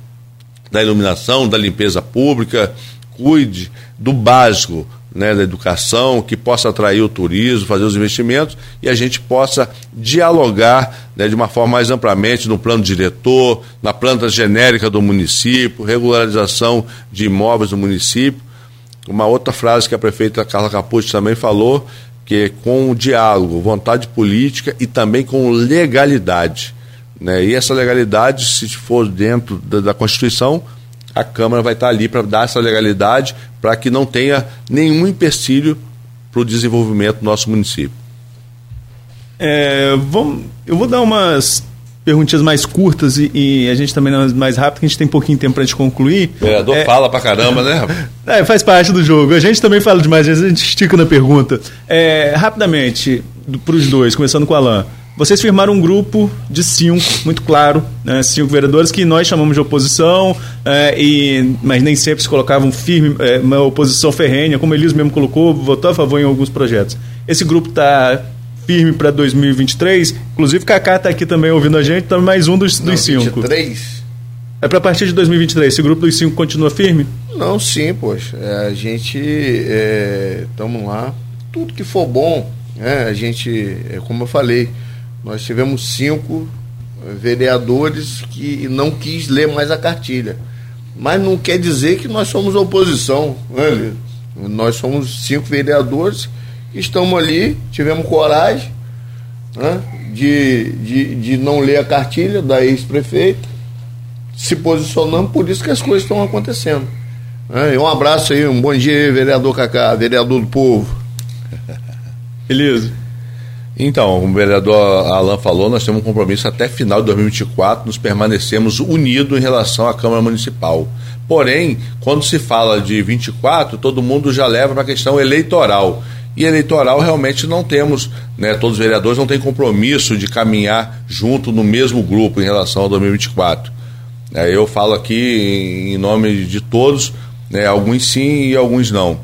da iluminação, da limpeza pública, cuide do básico, né, da educação, que possa atrair o turismo, fazer os investimentos e a gente possa dialogar né, de uma forma mais amplamente no plano diretor, na planta genérica do município, regularização de imóveis do município. Uma outra frase que a prefeita Carla Capucci também falou, que com o diálogo, vontade política e também com legalidade. Né? E essa legalidade, se for dentro da, da Constituição, a Câmara vai estar ali para dar essa legalidade para que não tenha nenhum empecilho para o desenvolvimento do nosso município. É, vamos, eu vou dar umas perguntinhas mais curtas e, e, a gente também mais rápido, que a gente tem pouquinho tempo para a gente concluir. O vereador é, fala pra caramba, né? É, faz parte do jogo. A gente também fala demais, às vezes a gente estica na pergunta. É, rapidamente, para os dois, começando com o Alain. Vocês firmaram um grupo de cinco, muito claro, né, cinco vereadores que nós chamamos de oposição, é, e, mas nem sempre se colocavam firme, é, uma oposição ferrenha, como Elias mesmo colocou, votou a favor em alguns projetos. Esse grupo está firme para 2023. Inclusive, Kaká está aqui também ouvindo a gente, também mais um dos, dos Não, cinco. 23? É para partir de 2023. Esse grupo dos cinco continua firme? Não, sim, poxa. É, a gente estamos é, lá. Tudo que for bom, né, a gente, é, como eu falei, nós tivemos cinco vereadores que não quis ler mais a cartilha. Mas não quer dizer que nós somos oposição. Né? Nós somos cinco vereadores estamos ali, tivemos coragem né, de, de, de não ler a cartilha da ex-prefeita, se posicionamos, por isso que as coisas estão acontecendo. Né? Um abraço aí, um bom dia, vereador Cacá, vereador do povo. Beleza. Então, como o vereador Alan falou, nós temos um compromisso até final de 2024, nos permanecemos unidos em relação à Câmara Municipal. Porém, quando se fala de 24, todo mundo já leva para a questão eleitoral. E eleitoral realmente não temos, né, todos os vereadores não têm compromisso de caminhar junto no mesmo grupo em relação ao 2024. É, eu falo aqui em nome de todos, né, alguns sim e alguns não.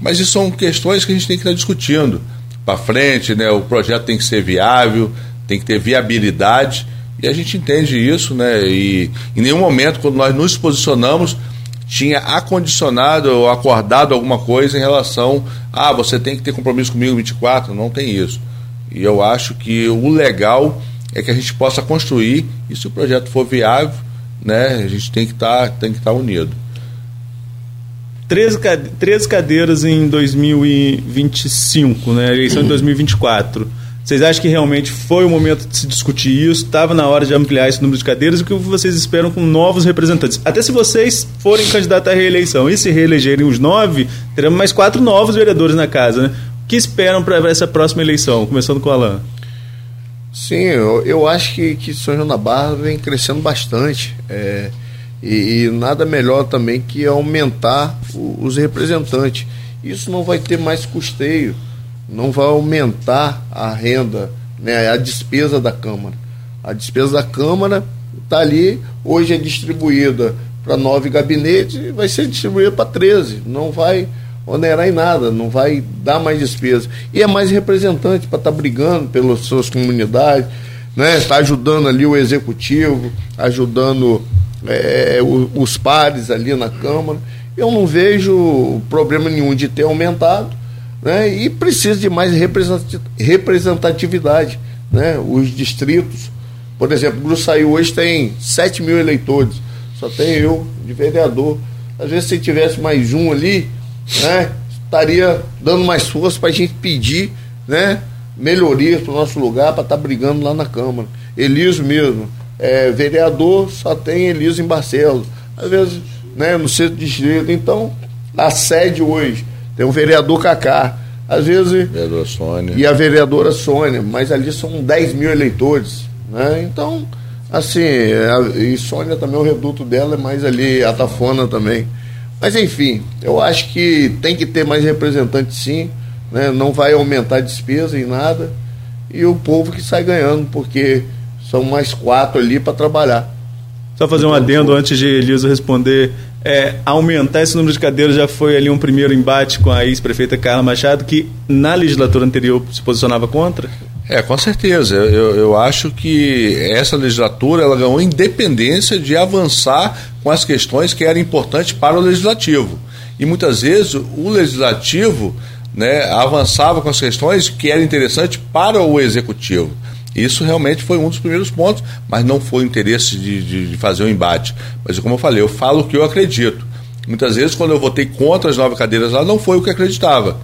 Mas isso são questões que a gente tem que estar discutindo para frente, né? O projeto tem que ser viável, tem que ter viabilidade e a gente entende isso, né? E em nenhum momento quando nós nos posicionamos tinha acondicionado ou acordado alguma coisa em relação a ah, você tem que ter compromisso comigo 24, não tem isso. E eu acho que o legal é que a gente possa construir e se o projeto for viável, né, a gente tem que tá, estar tá unido. 13, 13 cadeiras em 2025, né? Eleição em 2024. Vocês acham que realmente foi o momento de se discutir isso? Estava na hora de ampliar esse número de cadeiras? O que vocês esperam com novos representantes? Até se vocês forem candidatos à reeleição e se reelegerem os nove, teremos mais quatro novos vereadores na casa, né? O que esperam para essa próxima eleição? Começando com o Alain. Sim, eu, eu acho que, que São João da Barra vem crescendo bastante. É, e, e, nada melhor também que aumentar o, os representantes. Isso não vai ter mais custeio não vai aumentar a renda, né, a despesa da Câmara. A despesa da Câmara está ali, hoje é distribuída para nove gabinetes e vai ser distribuída para 13. Não vai onerar em nada, não vai dar mais despesa. E é mais representante para estar tá brigando pelas suas comunidades, né? Está ajudando ali o executivo, ajudando é, os pares ali na Câmara. Eu não vejo problema nenhum de ter aumentado né? e precisa de mais representatividade. Né? Os distritos, por exemplo, Gruçaí hoje tem 7 mil eleitores, só tem eu de vereador. Às vezes, se tivesse mais um ali, né, estaria dando mais força para a gente pedir né, melhorias para o nosso lugar, para estar tá brigando lá na Câmara. Eliso mesmo, é, vereador só tem Eliso em Barcelos. Às vezes, né, no centro distrito. Então, a sede hoje tem o vereador Cacá, às vezes. Vereadora Sônia. E a vereadora Sônia, mas ali são 10 mil eleitores. Né? Então, assim, a, e Sônia também, o reduto dela é mais ali, Atafona também. Mas enfim, eu acho que tem que ter mais representantes sim, né? não vai aumentar a despesa em nada, e o povo que sai ganhando, porque são mais quatro ali para trabalhar. Só fazer um adendo antes de Elisa responder é, aumentar esse número de cadeiras já foi ali um primeiro embate com a ex-prefeita Carla Machado, que na legislatura anterior se posicionava contra? É, com certeza. Eu, eu acho que essa legislatura ela ganhou independência de avançar com as questões que eram importantes para o legislativo. E muitas vezes o legislativo né, avançava com as questões que eram interessantes para o executivo. Isso realmente foi um dos primeiros pontos, mas não foi o interesse de, de, de fazer o um embate. Mas como eu falei, eu falo o que eu acredito. Muitas vezes, quando eu votei contra as nove cadeiras lá, não foi o que acreditava.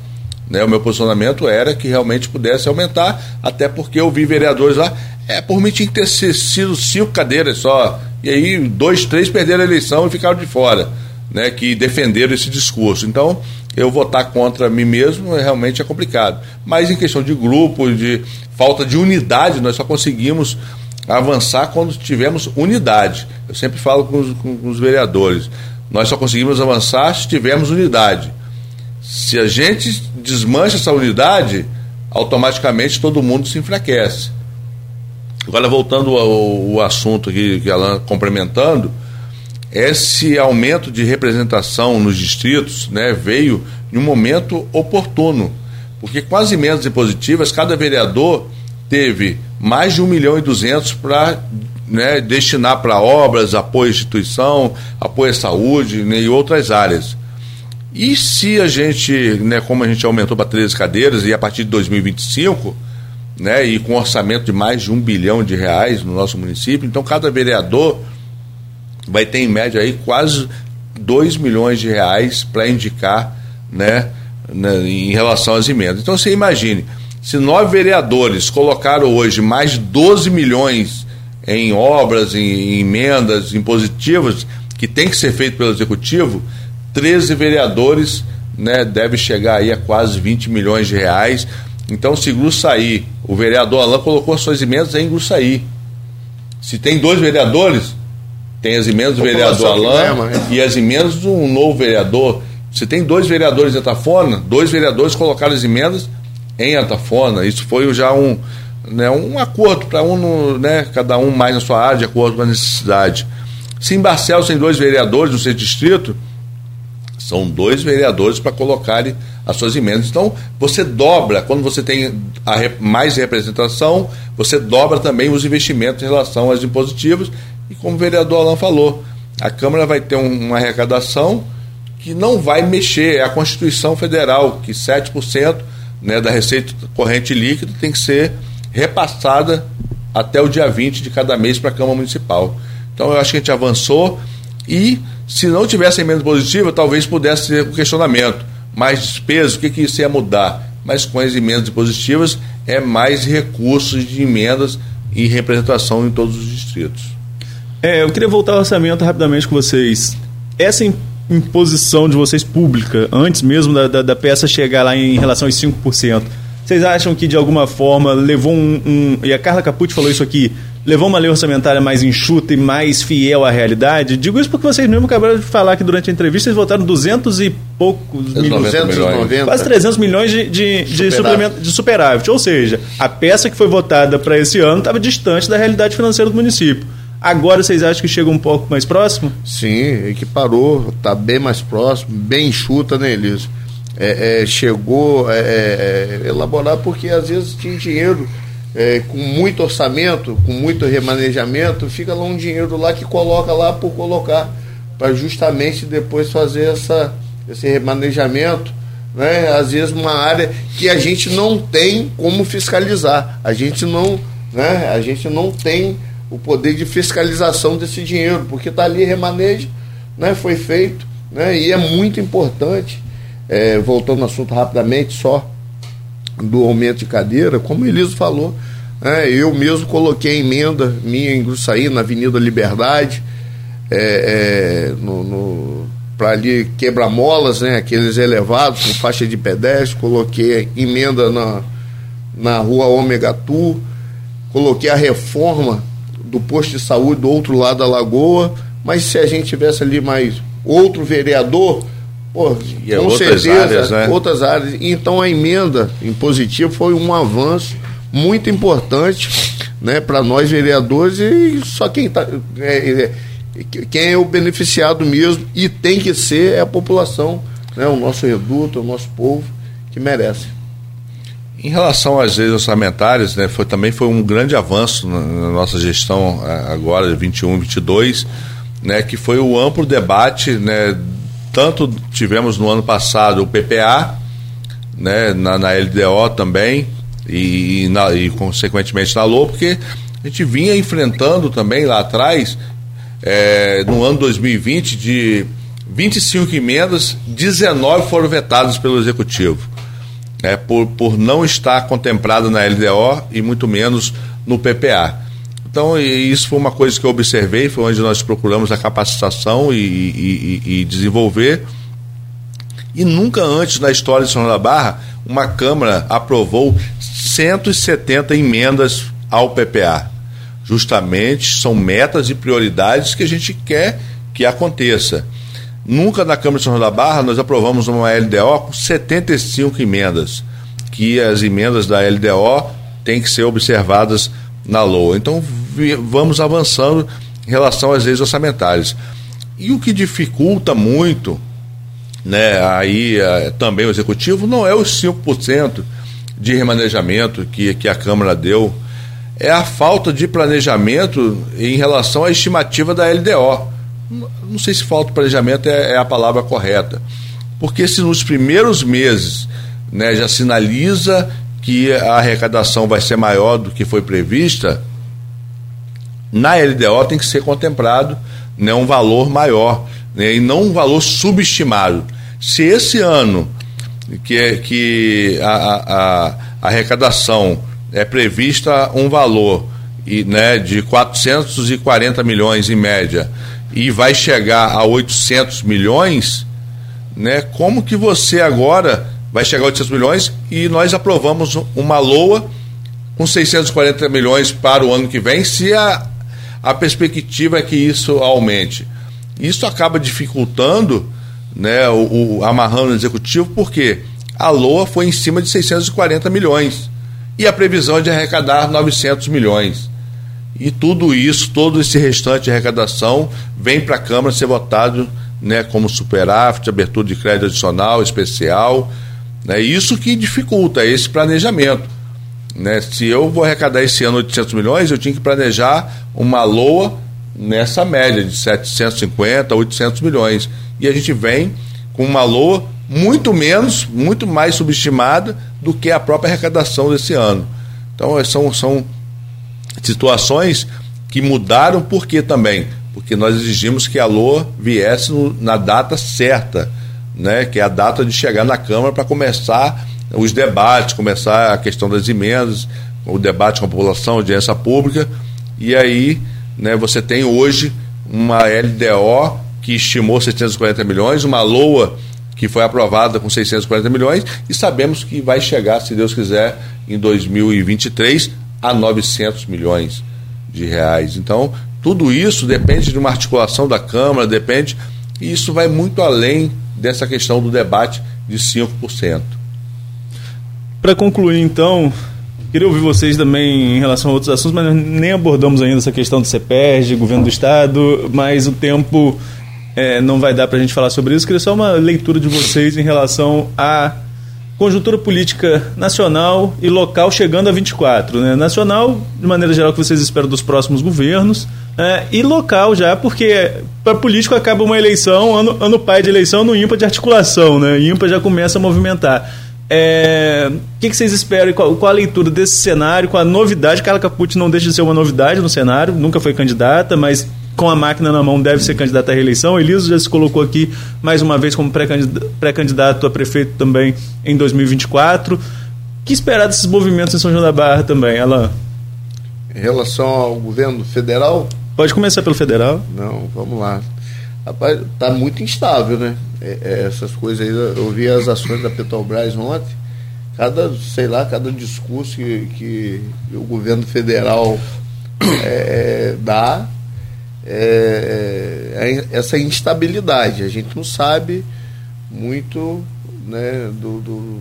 Né? O meu posicionamento era que realmente pudesse aumentar, até porque eu vi vereadores lá. É, por mim tinha que ter sido cinco cadeiras só. E aí, dois, três perderam a eleição e ficaram de fora, né? Que defenderam esse discurso. Então, eu votar contra mim mesmo é, realmente é complicado. Mas em questão de grupo, de falta de unidade, nós só conseguimos avançar quando tivermos unidade. Eu sempre falo com os, com os vereadores, nós só conseguimos avançar se tivermos unidade. Se a gente desmancha essa unidade, automaticamente todo mundo se enfraquece. Agora, voltando ao, ao assunto aqui, que ela complementando, esse aumento de representação nos distritos né, veio em um momento oportuno, porque com as emendas impositivas, cada vereador teve mais de 1 milhão e 200 para né, destinar para obras, apoio à instituição, apoio à saúde né, e outras áreas. E se a gente, né, como a gente aumentou para 13 cadeiras e a partir de 2025, né, e com orçamento de mais de um bilhão de reais no nosso município, então cada vereador vai ter em média aí quase 2 milhões de reais para indicar né, né, em relação às emendas. Então você imagine, se nove vereadores colocaram hoje mais de 12 milhões em obras, em, em emendas impositivas, que tem que ser feito pelo executivo, 13 vereadores né, deve chegar aí a quase 20 milhões de reais. Então, se Gruçaí, o vereador Alain colocou suas emendas em Gruçaí. Se tem dois vereadores, tem as emendas do vereador Alain e as emendas do um novo vereador. Você tem dois vereadores em Atafona, dois vereadores colocaram as emendas em Atafona. Isso foi já um, né, um acordo para um, né, cada um mais na sua área, de acordo com a necessidade. Se em Barcelos tem dois vereadores no seu distrito, são dois vereadores para colocarem as suas emendas. Então, você dobra, quando você tem a, mais representação, você dobra também os investimentos em relação às impositivas e como o vereador Alain falou, a Câmara vai ter um, uma arrecadação que não vai mexer, é a Constituição Federal, que 7% né, da receita corrente líquida tem que ser repassada até o dia 20 de cada mês para a Câmara Municipal. Então eu acho que a gente avançou e Se não tivesse emenda positiva, talvez pudesse ser um questionamento. Mais despesa, o que, que isso ia mudar? Mas com as emendas positivas, é mais recursos de emendas e representação em todos os distritos. É, eu queria voltar ao orçamento rapidamente com vocês. Essa imposição de vocês pública, antes mesmo da, da, da peça chegar lá em relação aos 5%, vocês acham que de alguma forma levou um, um, E a Carla Capucci falou isso aqui. Levou uma lei orçamentária mais enxuta e mais fiel à realidade? Digo isso porque vocês mesmo acabaram de falar que durante a entrevista eles votaram 200 e poucos milhões. 290. Quase 300 milhões de, de, de, superávit. de superávit. Ou seja, a peça que foi votada para esse ano estava distante da realidade financeira do município. Agora vocês acham que chega um pouco mais próximo? Sim, equiparou, está bem mais próximo, bem enxuta, né, Elias? é, é, chegou a é, é, elaborar porque às vezes tinha dinheiro é, com muito orçamento, com muito remanejamento, fica lá um dinheiro lá que coloca lá por colocar, para justamente depois fazer essa, esse remanejamento. Né? Às vezes uma área que a gente não tem como fiscalizar. A gente não, né? a gente não tem o poder de fiscalização desse dinheiro, porque está ali remanejo, né? foi feito, né? e é muito importante é, voltando ao assunto rapidamente, só do aumento de cadeira, como o Eliso falou, é, eu mesmo coloquei emenda minha em Gruçaí, na Avenida Liberdade, é, é, no, no para ali quebra-molas, né, aqueles elevados com faixa de pedestre, coloquei emenda na, na rua Ômega Tu, coloquei a reforma do posto de saúde do outro lado da lagoa, mas se a gente tivesse ali mais outro vereador, Pô, e com outras certeza, áreas, né? outras áreas. Então a emenda impositiva foi um avanço muito importante né, para nós vereadores e só quem está. É, é, quem é o beneficiado mesmo e tem que ser é a população, né, o nosso reduto, o nosso povo que merece. Em relação às leis orçamentárias, né, foi, também foi um grande avanço na, na nossa gestão agora, 21, 22, né, que foi o amplo debate né, tanto tivemos no ano passado o PPA, né, na, na LDO também, e, e, na, e, consequentemente na LO, porque a gente vinha enfrentando também lá atrás, é, no ano 2020, de 25 emendas, 19 foram vetadas pelo Executivo, é, por, por não estar contemplado na LDO e muito menos no PPA. Então, isso foi uma coisa que eu observei, foi onde nós procuramos a capacitação e, e, e, desenvolver. E nunca antes na história de São João da Barra, uma Câmara aprovou 170 emendas ao PPA. Justamente são metas e prioridades que a gente quer que aconteça. Nunca na Câmara de São João da Barra nós aprovamos uma LDO com 75 emendas, que as emendas da LDO têm que ser observadas na LOA. Então vamos avançando em relação às leis orçamentárias. E o que dificulta muito, né, aí é, também o executivo, não é os 5% de remanejamento que, que a Câmara deu, é a falta de planejamento em relação à estimativa da LDO. Não sei se falta planejamento é, é a palavra correta. Porque se nos primeiros meses né, já sinaliza que a arrecadação vai ser maior do que foi prevista, na LDO tem que ser contemplado né, um valor maior né, e não um valor subestimado. Se esse ano que, é, que a, a, a arrecadação é prevista um valor e, né, de 440 milhões em média e vai chegar a 800 milhões, né, como que você agora vai chegar a 800 milhões e nós aprovamos uma LOA com 640 milhões para o ano que vem, se a, a perspectiva é que isso aumente. Isso acaba dificultando, né, o, o amarrando o executivo, porque a LOA foi em cima de 640 milhões e a previsão é de arrecadar 900 milhões. E tudo isso, todo esse restante de arrecadação vem para a Câmara ser votado né, como superávit, abertura de crédito adicional, especial. Né, isso que dificulta esse planejamento. Né? Se eu vou arrecadar esse ano 800 milhões, eu tinha que planejar uma LOA nessa média de 750 a 800 milhões. E a gente vem com uma LOA muito menos, muito mais subestimada do que a própria arrecadação desse ano. Então, são, são situações que mudaram porque também? Porque nós exigimos que a LOA viesse no, na data certa, né, que é a data de chegar na Câmara para começar os debates, começar a questão das emendas, o debate com a população, audiência pública, e aí né, você tem hoje uma LDO que estimou 640 milhões, uma LOA que foi aprovada com 640 milhões, e sabemos que vai chegar, se Deus quiser, em 2023 a 900 milhões de reais. Então, tudo isso depende de uma articulação da Câmara, depende, e isso vai muito além dessa questão do debate de 5%. Para concluir, então, queria ouvir vocês também em relação a outros assuntos, mas nem abordamos ainda essa questão do CEPERG, governo do Estado, mas o tempo é, não vai dar para a gente falar sobre isso. Queria só uma leitura de vocês em relação à conjuntura política nacional e local chegando a 24. Né? Nacional, de maneira geral, que vocês esperam dos próximos governos, é, e local já, porque para político acaba uma eleição, ano, ano pai de eleição, no ímpar de articulação, né? ímpar já começa a movimentar. É, o que, que, vocês esperam? Qual, qual, a leitura desse cenário? Qual a novidade? Carla Capucci não deixa de ser uma novidade no cenário, nunca foi candidata, mas com a máquina na mão deve ser candidato à reeleição. Eliso já se colocou aqui mais uma vez como pré-candidato a prefeito também em 2024. O que esperar desses movimentos em São João da Barra também, Alain? Em relação ao governo federal? Pode começar pelo federal. Não, vamos lá. Rapaz, tá muito instável, né? É, é, essas coisas aí, eu vi as ações da Petrobras ontem, cada, sei lá, cada discurso que, que o governo federal é, dá, é, é, essa instabilidade. A gente não sabe muito né, do, do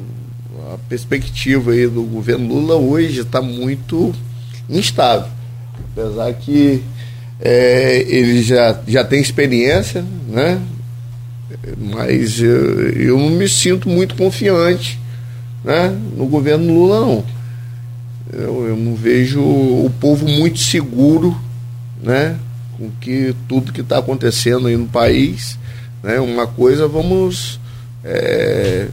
a perspectiva aí do governo Lula hoje está muito instável. Apesar que é, ele já, já tem experiência, né? mas eu, eu não me sinto muito confiante né? no governo Lula, não. Eu, eu não vejo o povo muito seguro né? Com que tudo que está acontecendo aí no país. Né? Uma coisa vamos é,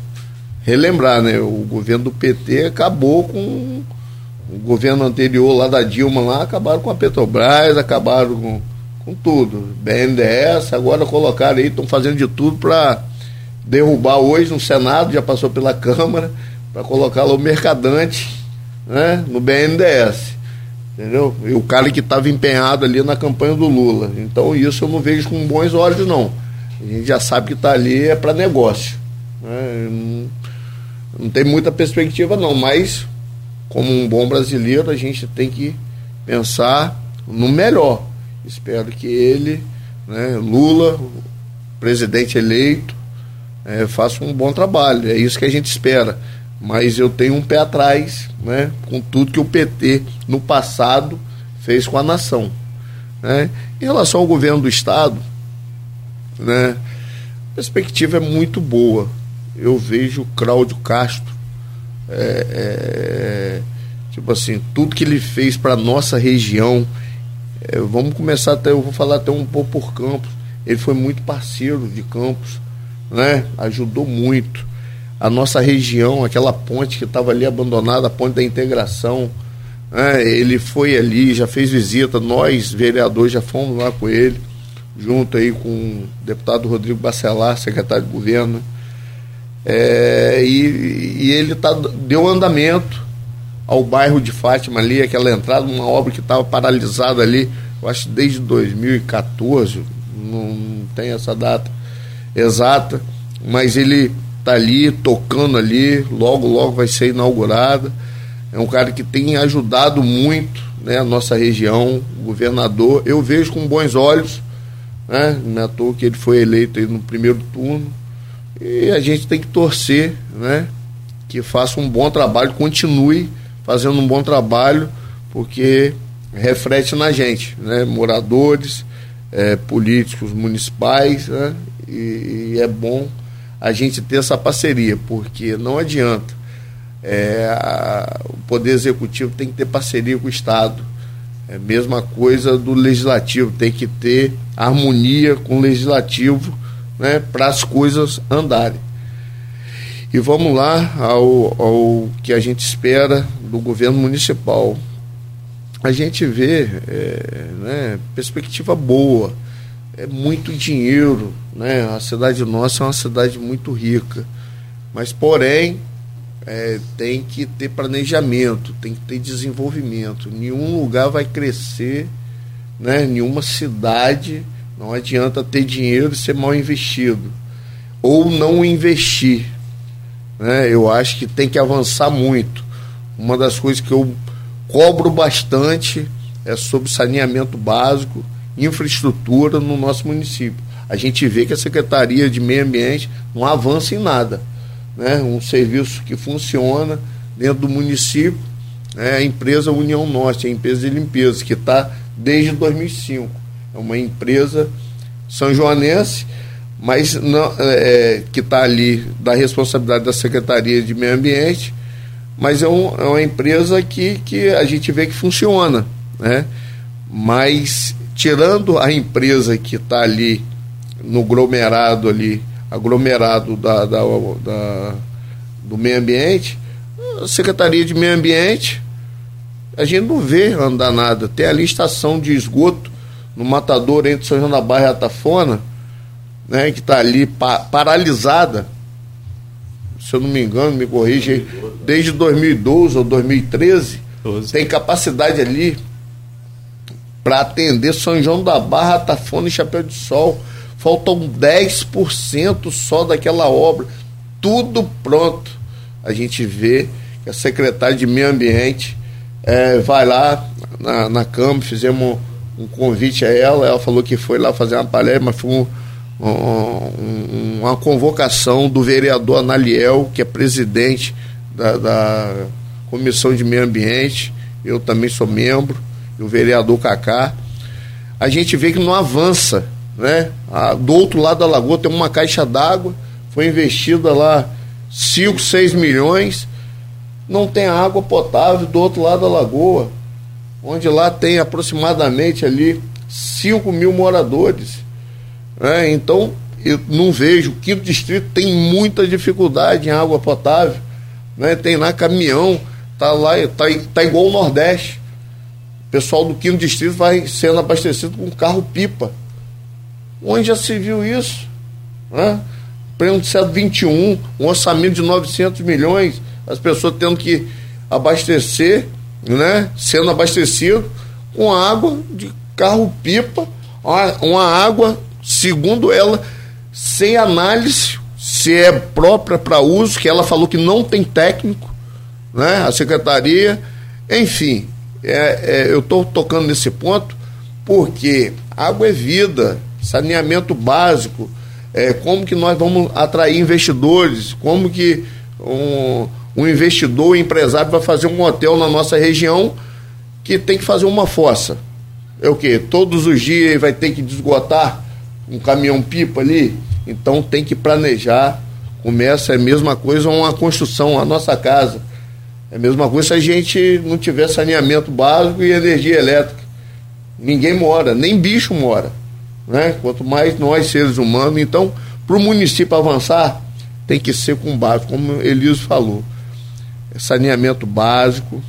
relembrar, né? O governo do PT acabou com o governo anterior lá da Dilma lá, acabaram com a Petrobras, acabaram com, com tudo. BNDES, agora colocaram aí, estão fazendo de tudo para derrubar hoje no Senado, já passou pela Câmara, para colocar lá o mercadante né, no BNDES. Entendeu? E o cara que estava empenhado ali na campanha do Lula. Então isso eu não vejo com bons olhos, não. A gente já sabe que está ali é para negócio. Né? Não, tem muita perspectiva, não, mas como um bom brasileiro, a gente tem que pensar no melhor. Espero que ele, né, Lula, presidente eleito, é, faça um bom trabalho. É isso que a gente espera mas eu tenho um pé atrás né, com tudo que o PT no passado fez com a nação. Né? Em relação ao governo do Estado, né, a perspectiva é muito boa. Eu vejo o Cláudio Castro, é, é, tipo assim, tudo que ele fez para nossa região. É, vamos começar até, eu vou falar até um pouco por Campos. Ele foi muito parceiro de Campos, né? ajudou muito a nossa região, aquela ponte que estava ali abandonada, a ponte da integração. Né? Ele foi ali, já fez visita, nós, vereadores, já fomos lá com ele, junto aí com o deputado Rodrigo Bacelar, secretário de governo. É, e, e, ele tá, deu andamento ao bairro de Fátima ali, aquela entrada, uma obra que estava paralisada ali, eu acho desde 2014, não, não tem essa data exata, mas ele tá ali tocando ali, logo, logo vai ser inaugurada. É um cara que tem ajudado muito né, a nossa região, o governador. Eu vejo com bons olhos, né? Não é à toa que ele foi eleito no primeiro turno. E a gente tem que torcer, né? Que faça um bom trabalho, continue fazendo um bom trabalho, porque reflete na gente, né? Moradores, é, políticos municipais, né? E, e é bom a gente ter essa parceria, porque não adianta. É, a, o Poder Executivo tem que ter parceria com o Estado. É a mesma coisa do Legislativo, tem que ter harmonia com o Legislativo né, para as coisas andarem. E vamos lá ao, ao que a gente espera do governo municipal. A gente vê é, né, perspectiva boa é muito dinheiro, né? A cidade nossa é uma cidade muito rica, mas porém é, tem que ter planejamento, tem que ter desenvolvimento. Nenhum lugar vai crescer, né? Nenhuma cidade não adianta ter dinheiro e ser mal investido ou não investir. Né? Eu acho que tem que avançar muito. Uma das coisas que eu cobro bastante é sobre saneamento básico, infraestrutura no nosso município. A gente vê que a Secretaria de Meio Ambiente não avança em nada. Né? Um serviço que funciona dentro do município é a empresa União Norte, a empresa de limpeza, que está desde 2005. É uma empresa são joanense, mas não, é, que está ali da responsabilidade da Secretaria de Meio Ambiente, mas é, um, é uma empresa que, que a gente vê que funciona. Né? Mas tirando a empresa que está ali no aglomerado ali, aglomerado da, da, da, do meio ambiente, a Secretaria de Meio Ambiente, a gente não vê andar nada. Tem ali estação de esgoto no matador entre São João da Barra e Atafona, né, que está ali pa paralisada, se eu não me engano, me corrige, desde 2012 ou 2013, 12. tem capacidade ali para atender São João da Barra, Atafona e Chapéu de Sol. Faltam 10% só daquela obra. Tudo pronto. A gente vê que a secretária de Meio Ambiente é, vai lá na, na Câmara, fizemos um, um, convite a ela, ela falou que foi lá fazer uma palestra, mas foi um, um, uma convocação do vereador Analiel, que é presidente da, da Comissão de Meio Ambiente, eu também sou membro, e o vereador Cacá, a gente vê que não avança. Né? Do outro lado da lagoa tem uma caixa d'água, foi investida lá 5, 6 milhões, não tem água potável do outro lado da lagoa, onde lá tem aproximadamente ali 5 mil moradores. Né? Então, eu não vejo, o quinto distrito tem muita dificuldade em água potável. Né? Tem lá caminhão, tá lá, tá, tá igual o Nordeste pessoal do quinto distrito vai sendo abastecido com carro pipa. Onde já se viu isso? Né? Prêmio de 21, um orçamento de 900 milhões, as pessoas tendo que abastecer, né? sendo abastecido com água de carro pipa, uma água, segundo ela, sem análise se é própria para uso, que ela falou que não tem técnico, né? a secretaria, enfim, é, é, eu estou tocando nesse ponto porque água é vida, saneamento básico, é, como que nós vamos atrair investidores, como que um, um investidor, um empresário vai fazer um hotel na nossa região que tem que fazer uma fossa. É o que? Todos os dias vai ter que desgotar um caminhão pipa ali, então tem que planejar. Começa é a mesma coisa uma construção, a nossa casa é a mesma coisa se a gente não tiver saneamento básico e energia elétrica. Ninguém mora, nem bicho mora. Né? Quanto mais nós, seres humanos. Então, para o município avançar, tem que ser com básico, como Eliso falou. Saneamento básico,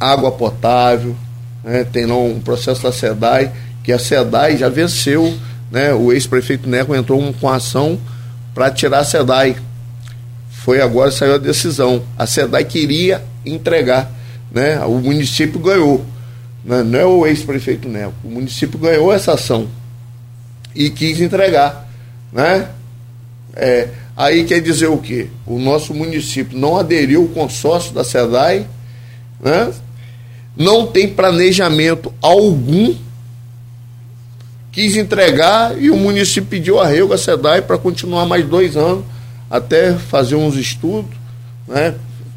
água potável, né? tem um processo da SEDAI, que a SEDAI já venceu, né? o ex-prefeito Neco entrou com ação para tirar a SEDAI foi agora saiu a decisão. A SEDAI queria entregar, né? O município ganhou. Né? Não é o ex-prefeito Neco. O município ganhou essa ação e quis entregar, né? É, aí quer dizer o quê? O nosso município não aderiu ao consórcio da SEDAI, né? não tem planejamento algum, quis entregar e o município pediu arrego à SEDAI para continuar mais dois anos até fazer uns estudos, né?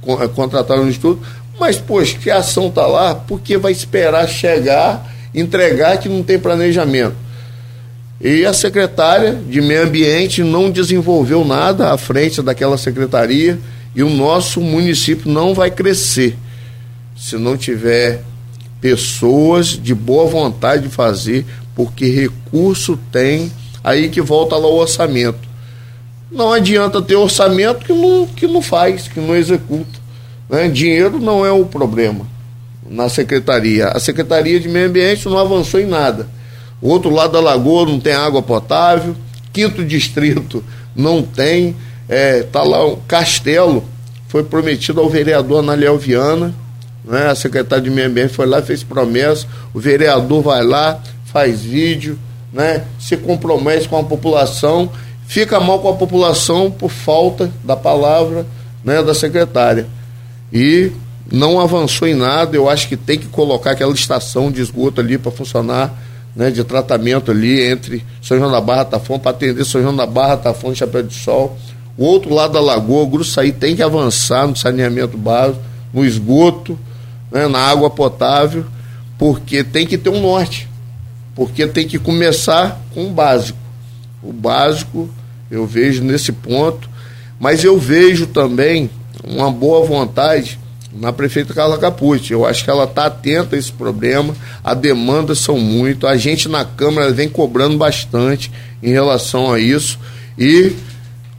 Eh, contratar um estudo, mas, poxa, que a ação está lá, porque vai esperar chegar, entregar que não tem planejamento. E a secretária de Meio Ambiente não desenvolveu nada à frente daquela secretaria e o nosso município não vai crescer se não tiver pessoas de boa vontade de fazer, porque recurso tem, aí que volta lá o orçamento. Não adianta ter orçamento que não, que não faz, que não executa. Né? Dinheiro não é o problema na secretaria. A Secretaria de Meio Ambiente não avançou em nada. O outro lado da lagoa não tem água potável. Quinto distrito não tem. É, tá lá um castelo, foi prometido ao vereador Analiel Viana, né? a secretária de Meio Ambiente foi lá, fez promessa, o vereador vai lá, faz vídeo, né? se compromete com a população, fica mal com a população por falta da palavra né, da secretária. E não avançou em nada, eu acho que tem que colocar aquela estação de esgoto ali para funcionar, né, de tratamento ali entre São João da Barra Tafão, para atender São João da Barra Tafão e Chapéu de Sol. O outro lado da lagoa, o Gruçaí tem que avançar no saneamento básico, no esgoto, né, na água potável, porque tem que ter um norte. Porque tem que começar com o básico. O básico eu vejo nesse ponto, mas eu vejo também uma boa vontade na prefeita Carla Capucci. Eu acho que ela está atenta a esse problema, as demandas são muito, a gente na Câmara vem cobrando bastante em relação a isso e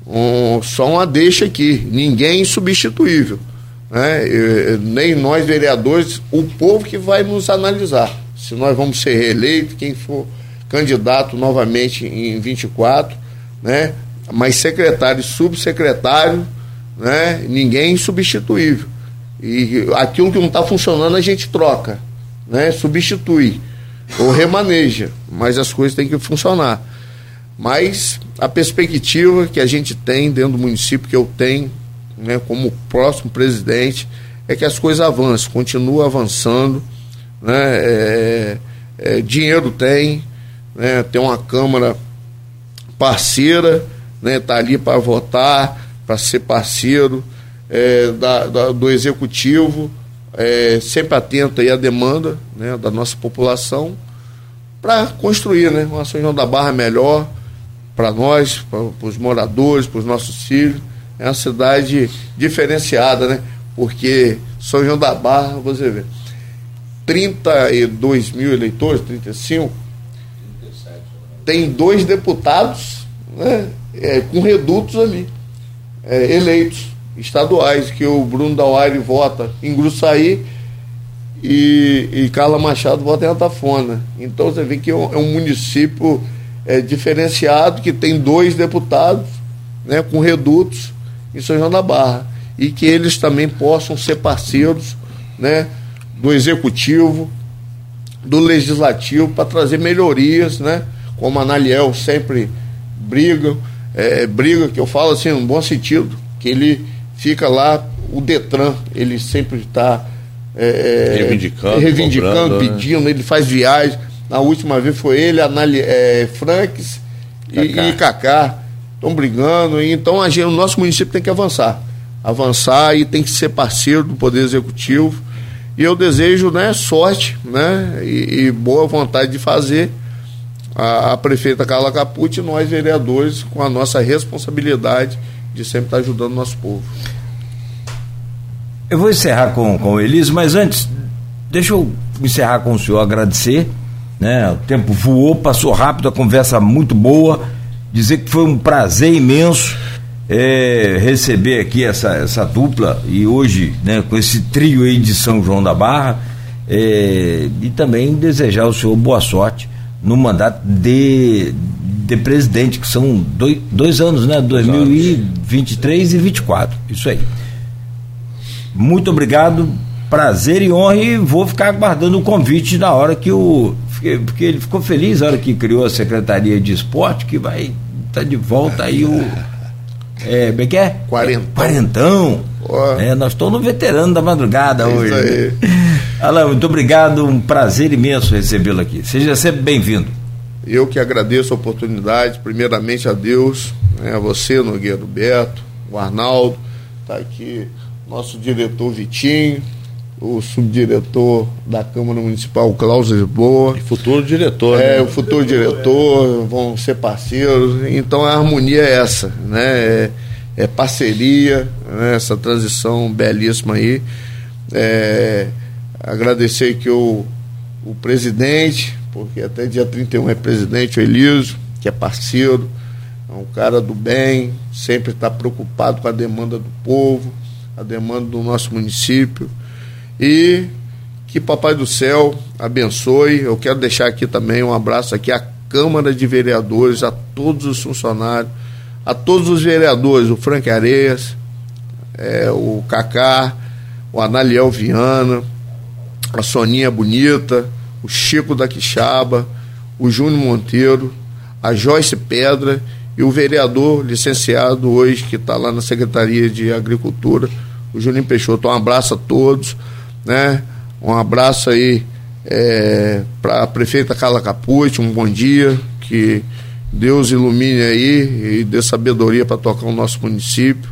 um, só uma deixa aqui, ninguém é insubstituível. Né? Eu, nem nós vereadores, o povo que vai nos analisar. Se nós vamos ser reeleitos, quem for candidato novamente em 24, né? mas secretário e subsecretário, né? ninguém insubstituível. E aquilo que não está funcionando a gente troca, né? substitui ou remaneja, mas as coisas têm que funcionar. Mas a perspectiva que a gente tem dentro do município, que eu tenho, né, como próximo presidente, é que as coisas avancem, continuam avançando. Né, é, é, dinheiro tem, né, tem uma Câmara parceira, né, tá ali para votar, para ser parceiro é, da, da, do executivo, é, sempre atento aí à demanda né, da nossa população para construir né, uma João da Barra melhor, para nós, para os moradores, para os nossos filhos. É uma cidade diferenciada, né? Porque São João da Barra, você vê, 32 mil eleitores, 35, 37, tem dois deputados né, é, com redutos ali, é, eleitos, estaduais, que o Bruno Dauari vota em Gruçaí e, e Carla Machado vota em Atafona. Então você vê que é um, é um município é, diferenciado, que tem dois deputados né, com redutos em São João da Barra. E que eles também possam ser parceiros né, do executivo, do legislativo, para trazer melhorias, né, como a Analiel sempre briga, é, briga, que eu falo assim, no bom sentido, que ele fica lá, o Detran, ele sempre está é, reivindicando, reivindicando cobrando, né? pedindo, né? ele faz viagem na última vez foi ele, Anali, é, Franks Cacá. e, Cacá. Estão brigando. E, então a gente, o nosso município tem que avançar. Avançar e tem que ser parceiro do Poder Executivo. E eu desejo né, sorte né, e, e boa vontade de fazer a, a, prefeita Carla Capucci e nós, vereadores, com a nossa responsabilidade de sempre estar ajudando o nosso povo. Eu vou encerrar com, com o Elis, mas antes, deixa eu encerrar com o senhor, agradecer né? O tempo voou, passou rápido, a conversa muito boa. Dizer que foi um prazer imenso é, receber aqui essa, essa dupla e hoje, né, com esse trio aí de São João da Barra. É, e também desejar ao senhor boa sorte no mandato de, de presidente, que são dois, dois anos, né? 2023 e 2024. Isso aí. Muito obrigado, prazer e honra, e vou ficar aguardando o convite na hora que o porque ele ficou feliz na hora que criou a Secretaria de Esporte, que vai estar tá de volta aí o. É, como é que é? Quarentão. Quarentão. É, nós estamos no veterano da madrugada Isso hoje. Aí. Alain, muito obrigado, um prazer imenso recebê-lo aqui. Seja sempre bem-vindo. Eu que agradeço a oportunidade, primeiramente a Deus, né, a você, Nogueira Beto, o Arnaldo, está aqui nosso diretor Vitinho, o subdiretor da Câmara Municipal, Cláudio Lisboa. E futuro diretor. É, né? o futuro diretor, vão ser parceiros. Então a harmonia é essa, né? É, é parceria, né? essa transição belíssima aí. É, agradecer que o, o presidente, porque até dia 31 é presidente, o Elísio, que é parceiro, é um cara do bem, sempre está preocupado com a demanda do povo, a demanda do nosso município e Que Papai do Céu abençoe. Eu quero deixar aqui também um abraço aqui à Câmara de Vereadores, a todos os funcionários, a todos os vereadores, o Frank Areias, é, o Cacá, o Analiel Viana, a Soninha Bonita, o Chico da Quixaba, o Júnior Monteiro, a Joyce Pedra e o vereador licenciado hoje que está lá na Secretaria de Agricultura, o Juninho Peixoto. Um abraço a todos, né? Um abraço aí é, para a prefeita Carla Capucci, um bom dia, que Deus ilumine aí e dê sabedoria para tocar o nosso município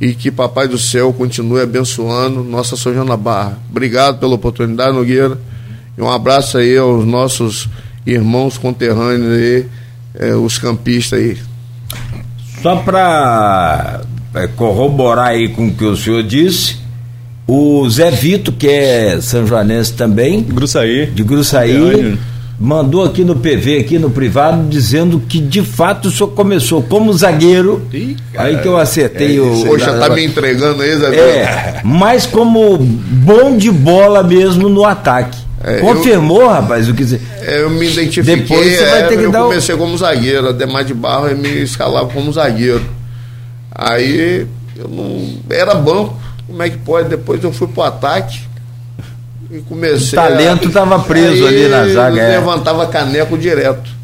e que Papai do Céu continue abençoando nossa da Barra. Obrigado pela oportunidade, Nogueira, e um abraço aí aos nossos irmãos conterrâneos aí, é, os campistas aí. Só para é, corroborar aí com o que o senhor disse, o Zé Vito, que é São Joanense também. Gruçaí. De Gruçaí. Mandou aqui no PV, aqui no privado, dizendo que de fato o senhor começou como zagueiro. Ih, cara, aí que eu acertei é, o. Poxa, tá me entregando aí, Zé É, mas como bom de bola mesmo no ataque. É, Confirmou, eu, rapaz, o que você. É, eu me identifiquei. Depois você vai ter que eu dar. Eu comecei o... como zagueiro, Ademar de Barro me escalava como zagueiro. Aí eu não. Era banco. Como é que pode? Depois eu fui pro ataque e comecei. O talento estava preso ali na zaga. É. Levantava caneco direto.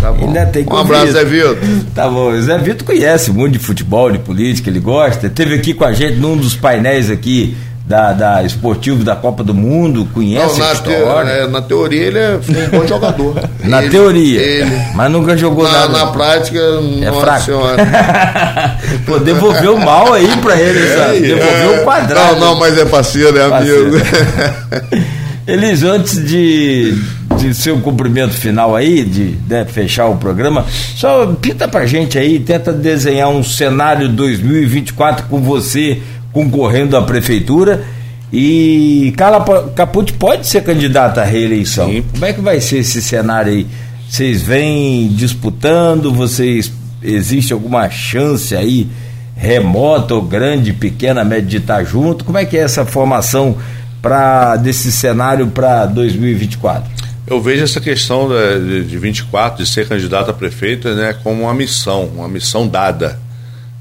Tá bom. um abraço, Zé Vitor. Tá bom. O Zé Vitor conhece muito de futebol, de política, ele gosta. Teve aqui com a gente num dos painéis aqui da, da esportivo da Copa do Mundo, conhece não, a história? Te, é, na teoria ele é um bom jogador. na ele, teoria. Ele, mas nunca jogou na, nada. Na prática, é fraco. Pô, devolveu mal aí pra ele, é, sabe? Devolveu o é. quadrado. Não, não, mas é parceiro, é amigo. Elis, antes de, de seu cumprimento final aí, de né, fechar o programa, só pinta pra gente aí, tenta desenhar um cenário 2024 com você concorrendo à prefeitura. E Carla Capucci pode ser candidata à reeleição. Sim. Como é que vai ser esse cenário aí? Vocês vêm disputando? Vocês existe alguma chance aí remota ou grande, pequena, média de estar junto? Como é que é essa formação para desse cenário para 2024? Eu vejo essa questão de, de 24 de ser candidato a prefeito, né, como uma missão, uma missão dada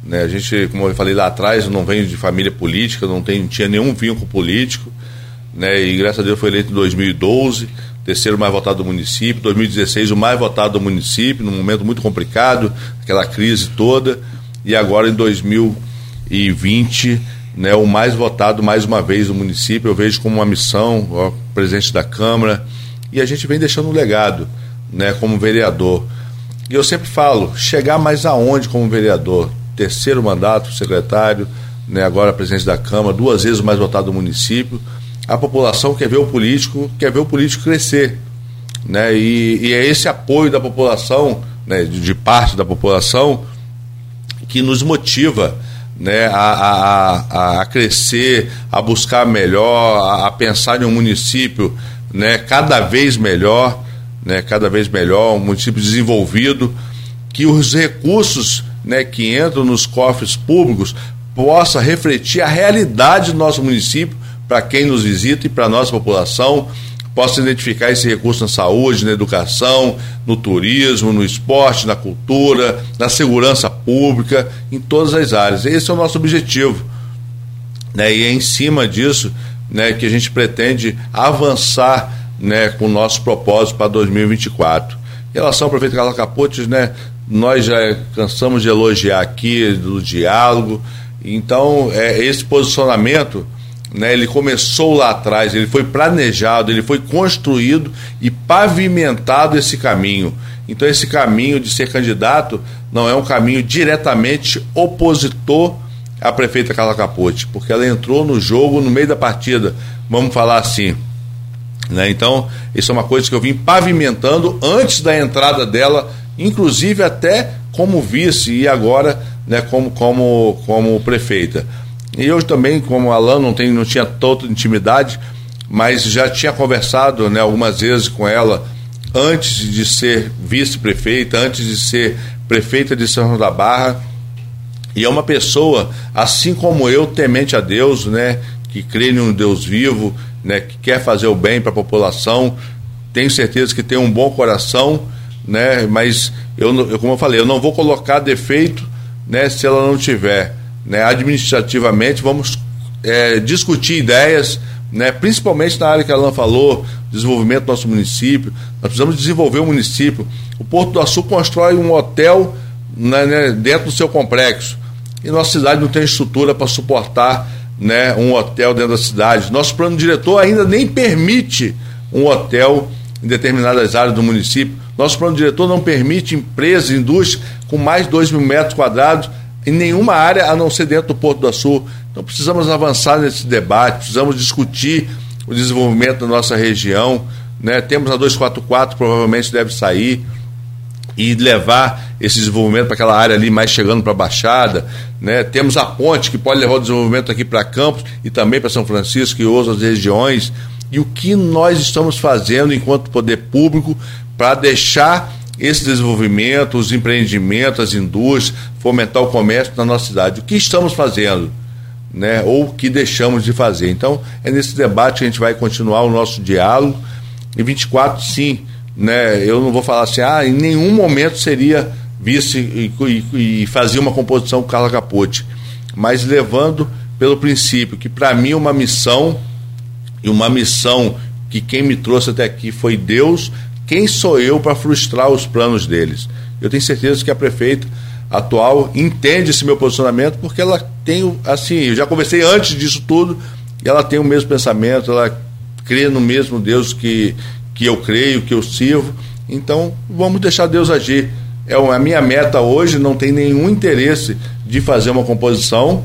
né? A gente, como eu falei lá atrás, não venho de família política, não, tem, tinha nenhum vínculo político. Né? E graças a Deus foi eleito em 2012, terceiro mais votado do município, 2016 o mais votado do município, num momento muito complicado, aquela crise toda, e agora em 2020, né, o mais votado mais uma vez do município, eu vejo como uma missão, ó, presidente da Câmara, e a gente vem deixando um legado, né, como vereador. E eu sempre falo, chegar mais aonde como vereador? Terceiro mandato, secretário, né, agora presidente da Câmara, duas vezes o mais votado do município. A população quer ver o político, quer ver o político crescer. Né, e, e é esse apoio da população, né, de, de, parte da população, que nos motiva né, a, a, a crescer, a buscar melhor, a, a pensar em um município né, cada vez melhor, né, cada vez melhor, um município desenvolvido, que os recursos né, que entram nos cofres públicos possa refletir a realidade do nosso município para quem nos visita e para a nossa população, possa identificar esse recurso na saúde, na educação, no turismo, no esporte, na cultura, na segurança pública, em todas as áreas. Esse é o nosso objetivo. Né? E é em cima disso né, que a gente pretende avançar né, com o nosso propósito para 2024. Em relação ao prefeito Carlos Capotes, né, nós já cansamos de elogiar aqui do diálogo. Então, é, esse posicionamento, né, ele começou lá atrás, ele foi planejado, ele foi construído e pavimentado esse caminho. Então, esse caminho de ser candidato não é um caminho diretamente opositor à prefeita Carla Capote, porque ela entrou no jogo no meio da partida, vamos falar assim. Né? Então, isso é uma coisa que eu vim pavimentando antes da entrada dela inclusive até como vice e agora né, como, como, como prefeita. E eu também, como Alan, não, tem, não tinha toda intimidade, mas já tinha conversado né, algumas vezes com ela antes de ser vice-prefeita, antes de ser prefeita de São João da Barra. E é uma pessoa, assim como eu, temente a Deus, né, que crê em um Deus vivo, né, que quer fazer o bem para a população, tenho certeza que tem um bom coração, né, mas eu, eu, como eu falei, eu não vou colocar defeito né, se ela não tiver. Né, administrativamente, vamos é, discutir ideias, né, principalmente na área que a Alan falou, desenvolvimento do nosso município. Nós precisamos desenvolver o município. O Porto do Açul constrói um hotel né, né, dentro do seu complexo. E nossa cidade não tem estrutura para suportar né, um hotel dentro da cidade. Nosso plano diretor ainda nem permite um hotel em determinadas áreas do município. Nosso plano diretor não permite empresas, indústrias com mais de 2 mil metros quadrados em nenhuma área a não ser dentro do Porto do Açul. Então precisamos avançar nesse debate, precisamos discutir o desenvolvimento da nossa região. Né? Temos a 244, provavelmente deve sair e levar esse desenvolvimento para aquela área ali mais chegando para a Baixada. Né? Temos a ponte que pode levar o desenvolvimento aqui para Campos e também para São Francisco e outras regiões. E o que nós estamos fazendo enquanto poder público para deixar esse desenvolvimento, os empreendimentos, as indústrias, fomentar o comércio na nossa cidade. O que estamos fazendo? Né? Ou o que deixamos de fazer? Então, é nesse debate que a gente vai continuar o nosso diálogo. Em 24, sim, né? eu não vou falar assim, ah, em nenhum momento seria vice e, e, e fazia uma composição com Carla Capote, mas levando pelo princípio que para mim uma missão e uma missão que quem me trouxe até aqui foi Deus, quem sou eu para frustrar os planos deles? Eu tenho certeza que a prefeita atual entende esse meu posicionamento porque ela tem, assim, eu já conversei antes disso tudo, e ela tem o mesmo pensamento, ela crê no mesmo Deus que, que eu creio, que eu sirvo. Então, vamos deixar Deus agir. É a minha meta hoje, não tem nenhum interesse de fazer uma composição,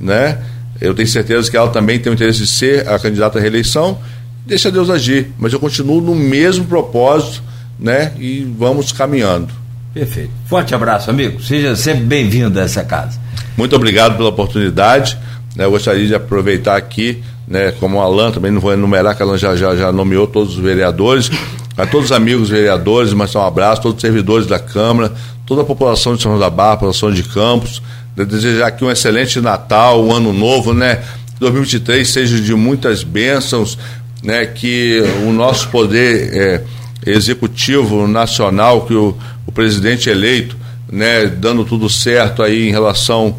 né? Eu tenho certeza que ela também tem o interesse de ser a candidata à reeleição deixa Deus agir. Mas eu continuo no mesmo propósito, né? E vamos caminhando. Perfeito. Forte abraço, amigo. Seja sempre bem-vindo a essa casa. Muito obrigado pela oportunidade. Né? Eu gostaria de aproveitar aqui, né, como o Alan, também não vou enumerar, que Alan já, já, já nomeou todos os vereadores, a todos os amigos vereadores, mas um abraço, todos os servidores da Câmara, toda a população de São João da Barra, população de Campos, desejar aqui um excelente Natal, um ano novo, né? 2023 seja de muitas bênçãos, né, que o nosso poder é, executivo nacional, que o, o presidente eleito, né, dando tudo certo aí em relação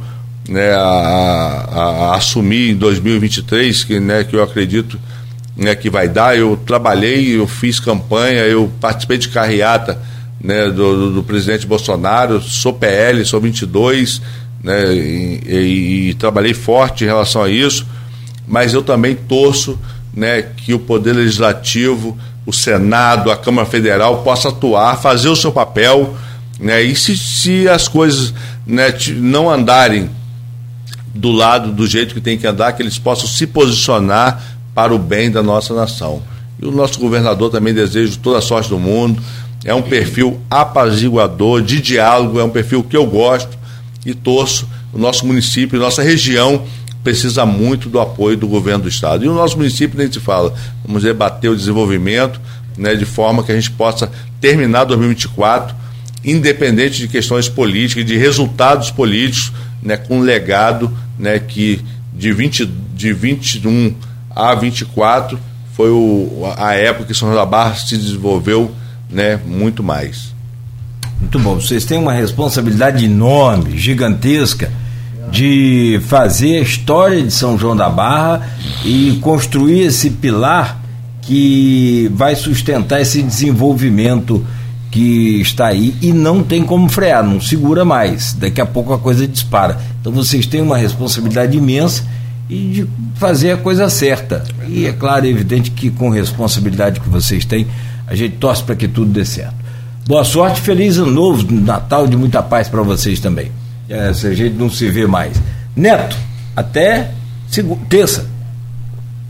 né, a, a, a, assumir em 2023, que, né, que eu acredito né, que vai dar. Eu trabalhei, eu fiz campanha, eu participei de carreata né, do, do, presidente Bolsonaro, sou PL, sou 22, né, e, e, e trabalhei forte em relação a isso, mas eu também torço né, que o Poder Legislativo, o Senado, a Câmara Federal possa atuar, fazer o seu papel, né, e se, se as coisas né, não andarem do lado do jeito que tem que andar, que eles possam se posicionar para o bem da nossa nação. E o nosso governador também deseja toda a sorte do mundo. É um perfil apaziguador, de diálogo, é um perfil que eu gosto e torço o nosso município, nossa região precisa muito do apoio do governo do estado. E o nosso município nem se fala. Vamos debater o desenvolvimento né, de forma que a gente possa terminar 2024 independente de questões políticas, de resultados políticos, né, com um legado né, que de, 20, de 21 a 24 foi o, a época que São João da Barra se desenvolveu né, muito mais. Muito bom. Vocês têm uma responsabilidade enorme, gigantesca de fazer a história de São João da Barra e construir esse pilar que vai sustentar esse desenvolvimento que está aí e não tem como frear, não segura mais. Daqui a pouco a coisa dispara. Então vocês têm uma responsabilidade imensa e de fazer a coisa certa. E é claro, é evidente que com responsabilidade que vocês têm, a gente torce para que tudo dê certo. Boa sorte, feliz ano novo, Natal de muita paz para vocês também. É, se a gente não se vê mais. Neto, até segunda, terça.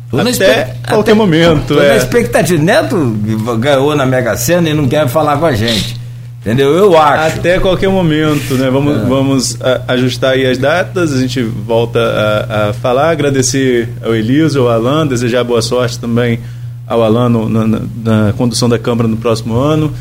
Tô até qualquer até, momento. Tô é. na expectativa. Neto ganhou na Mega Sena e não quer falar com a gente. Entendeu? Eu acho. Até qualquer momento, né? Vamos, é. vamos ajustar aí as datas, a gente volta a, a, falar, agradecer ao Elísio, ao Alan, desejar boa sorte também ao Alan no, na, na, condução da Câmara no próximo ano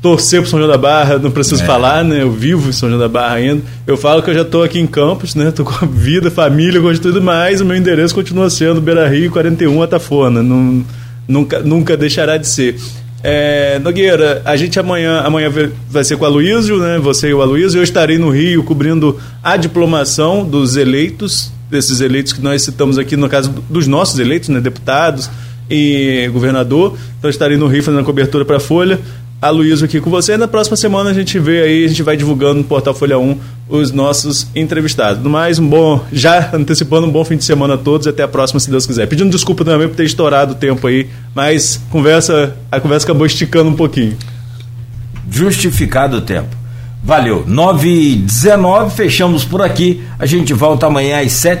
torcer pro São João da Barra, não preciso é. falar, né? Eu vivo em São João da Barra ainda. Eu falo que eu já estou aqui em Campos, né? Tô com a vida, família, com tudo mais, o meu endereço continua sendo Beira Rio 41 Atafona. Não, nunca, nunca deixará de ser. É, Nogueira, a gente amanhã, amanhã vai ser com o Aloysio, né? Você e o Aloysio. Eu estarei no Rio cobrindo a diplomação dos eleitos, desses eleitos que nós citamos aqui, no caso dos nossos eleitos, né? Deputados e governador. Então estarei no Rio fazendo a cobertura para a Folha a Luísa aqui com você. Na próxima semana a gente vê aí, a gente vai divulgando no Portal Folha 1 os nossos entrevistados. No mais, um bom, já antecipando um bom fim de semana a todos e até a próxima, se Deus quiser. Pedindo desculpa também por ter estourado o tempo aí, mas conversa, a conversa acabou esticando um pouquinho. Justificado o tempo. Valeu. 9 e 19 fechamos por aqui. A gente volta amanhã às 7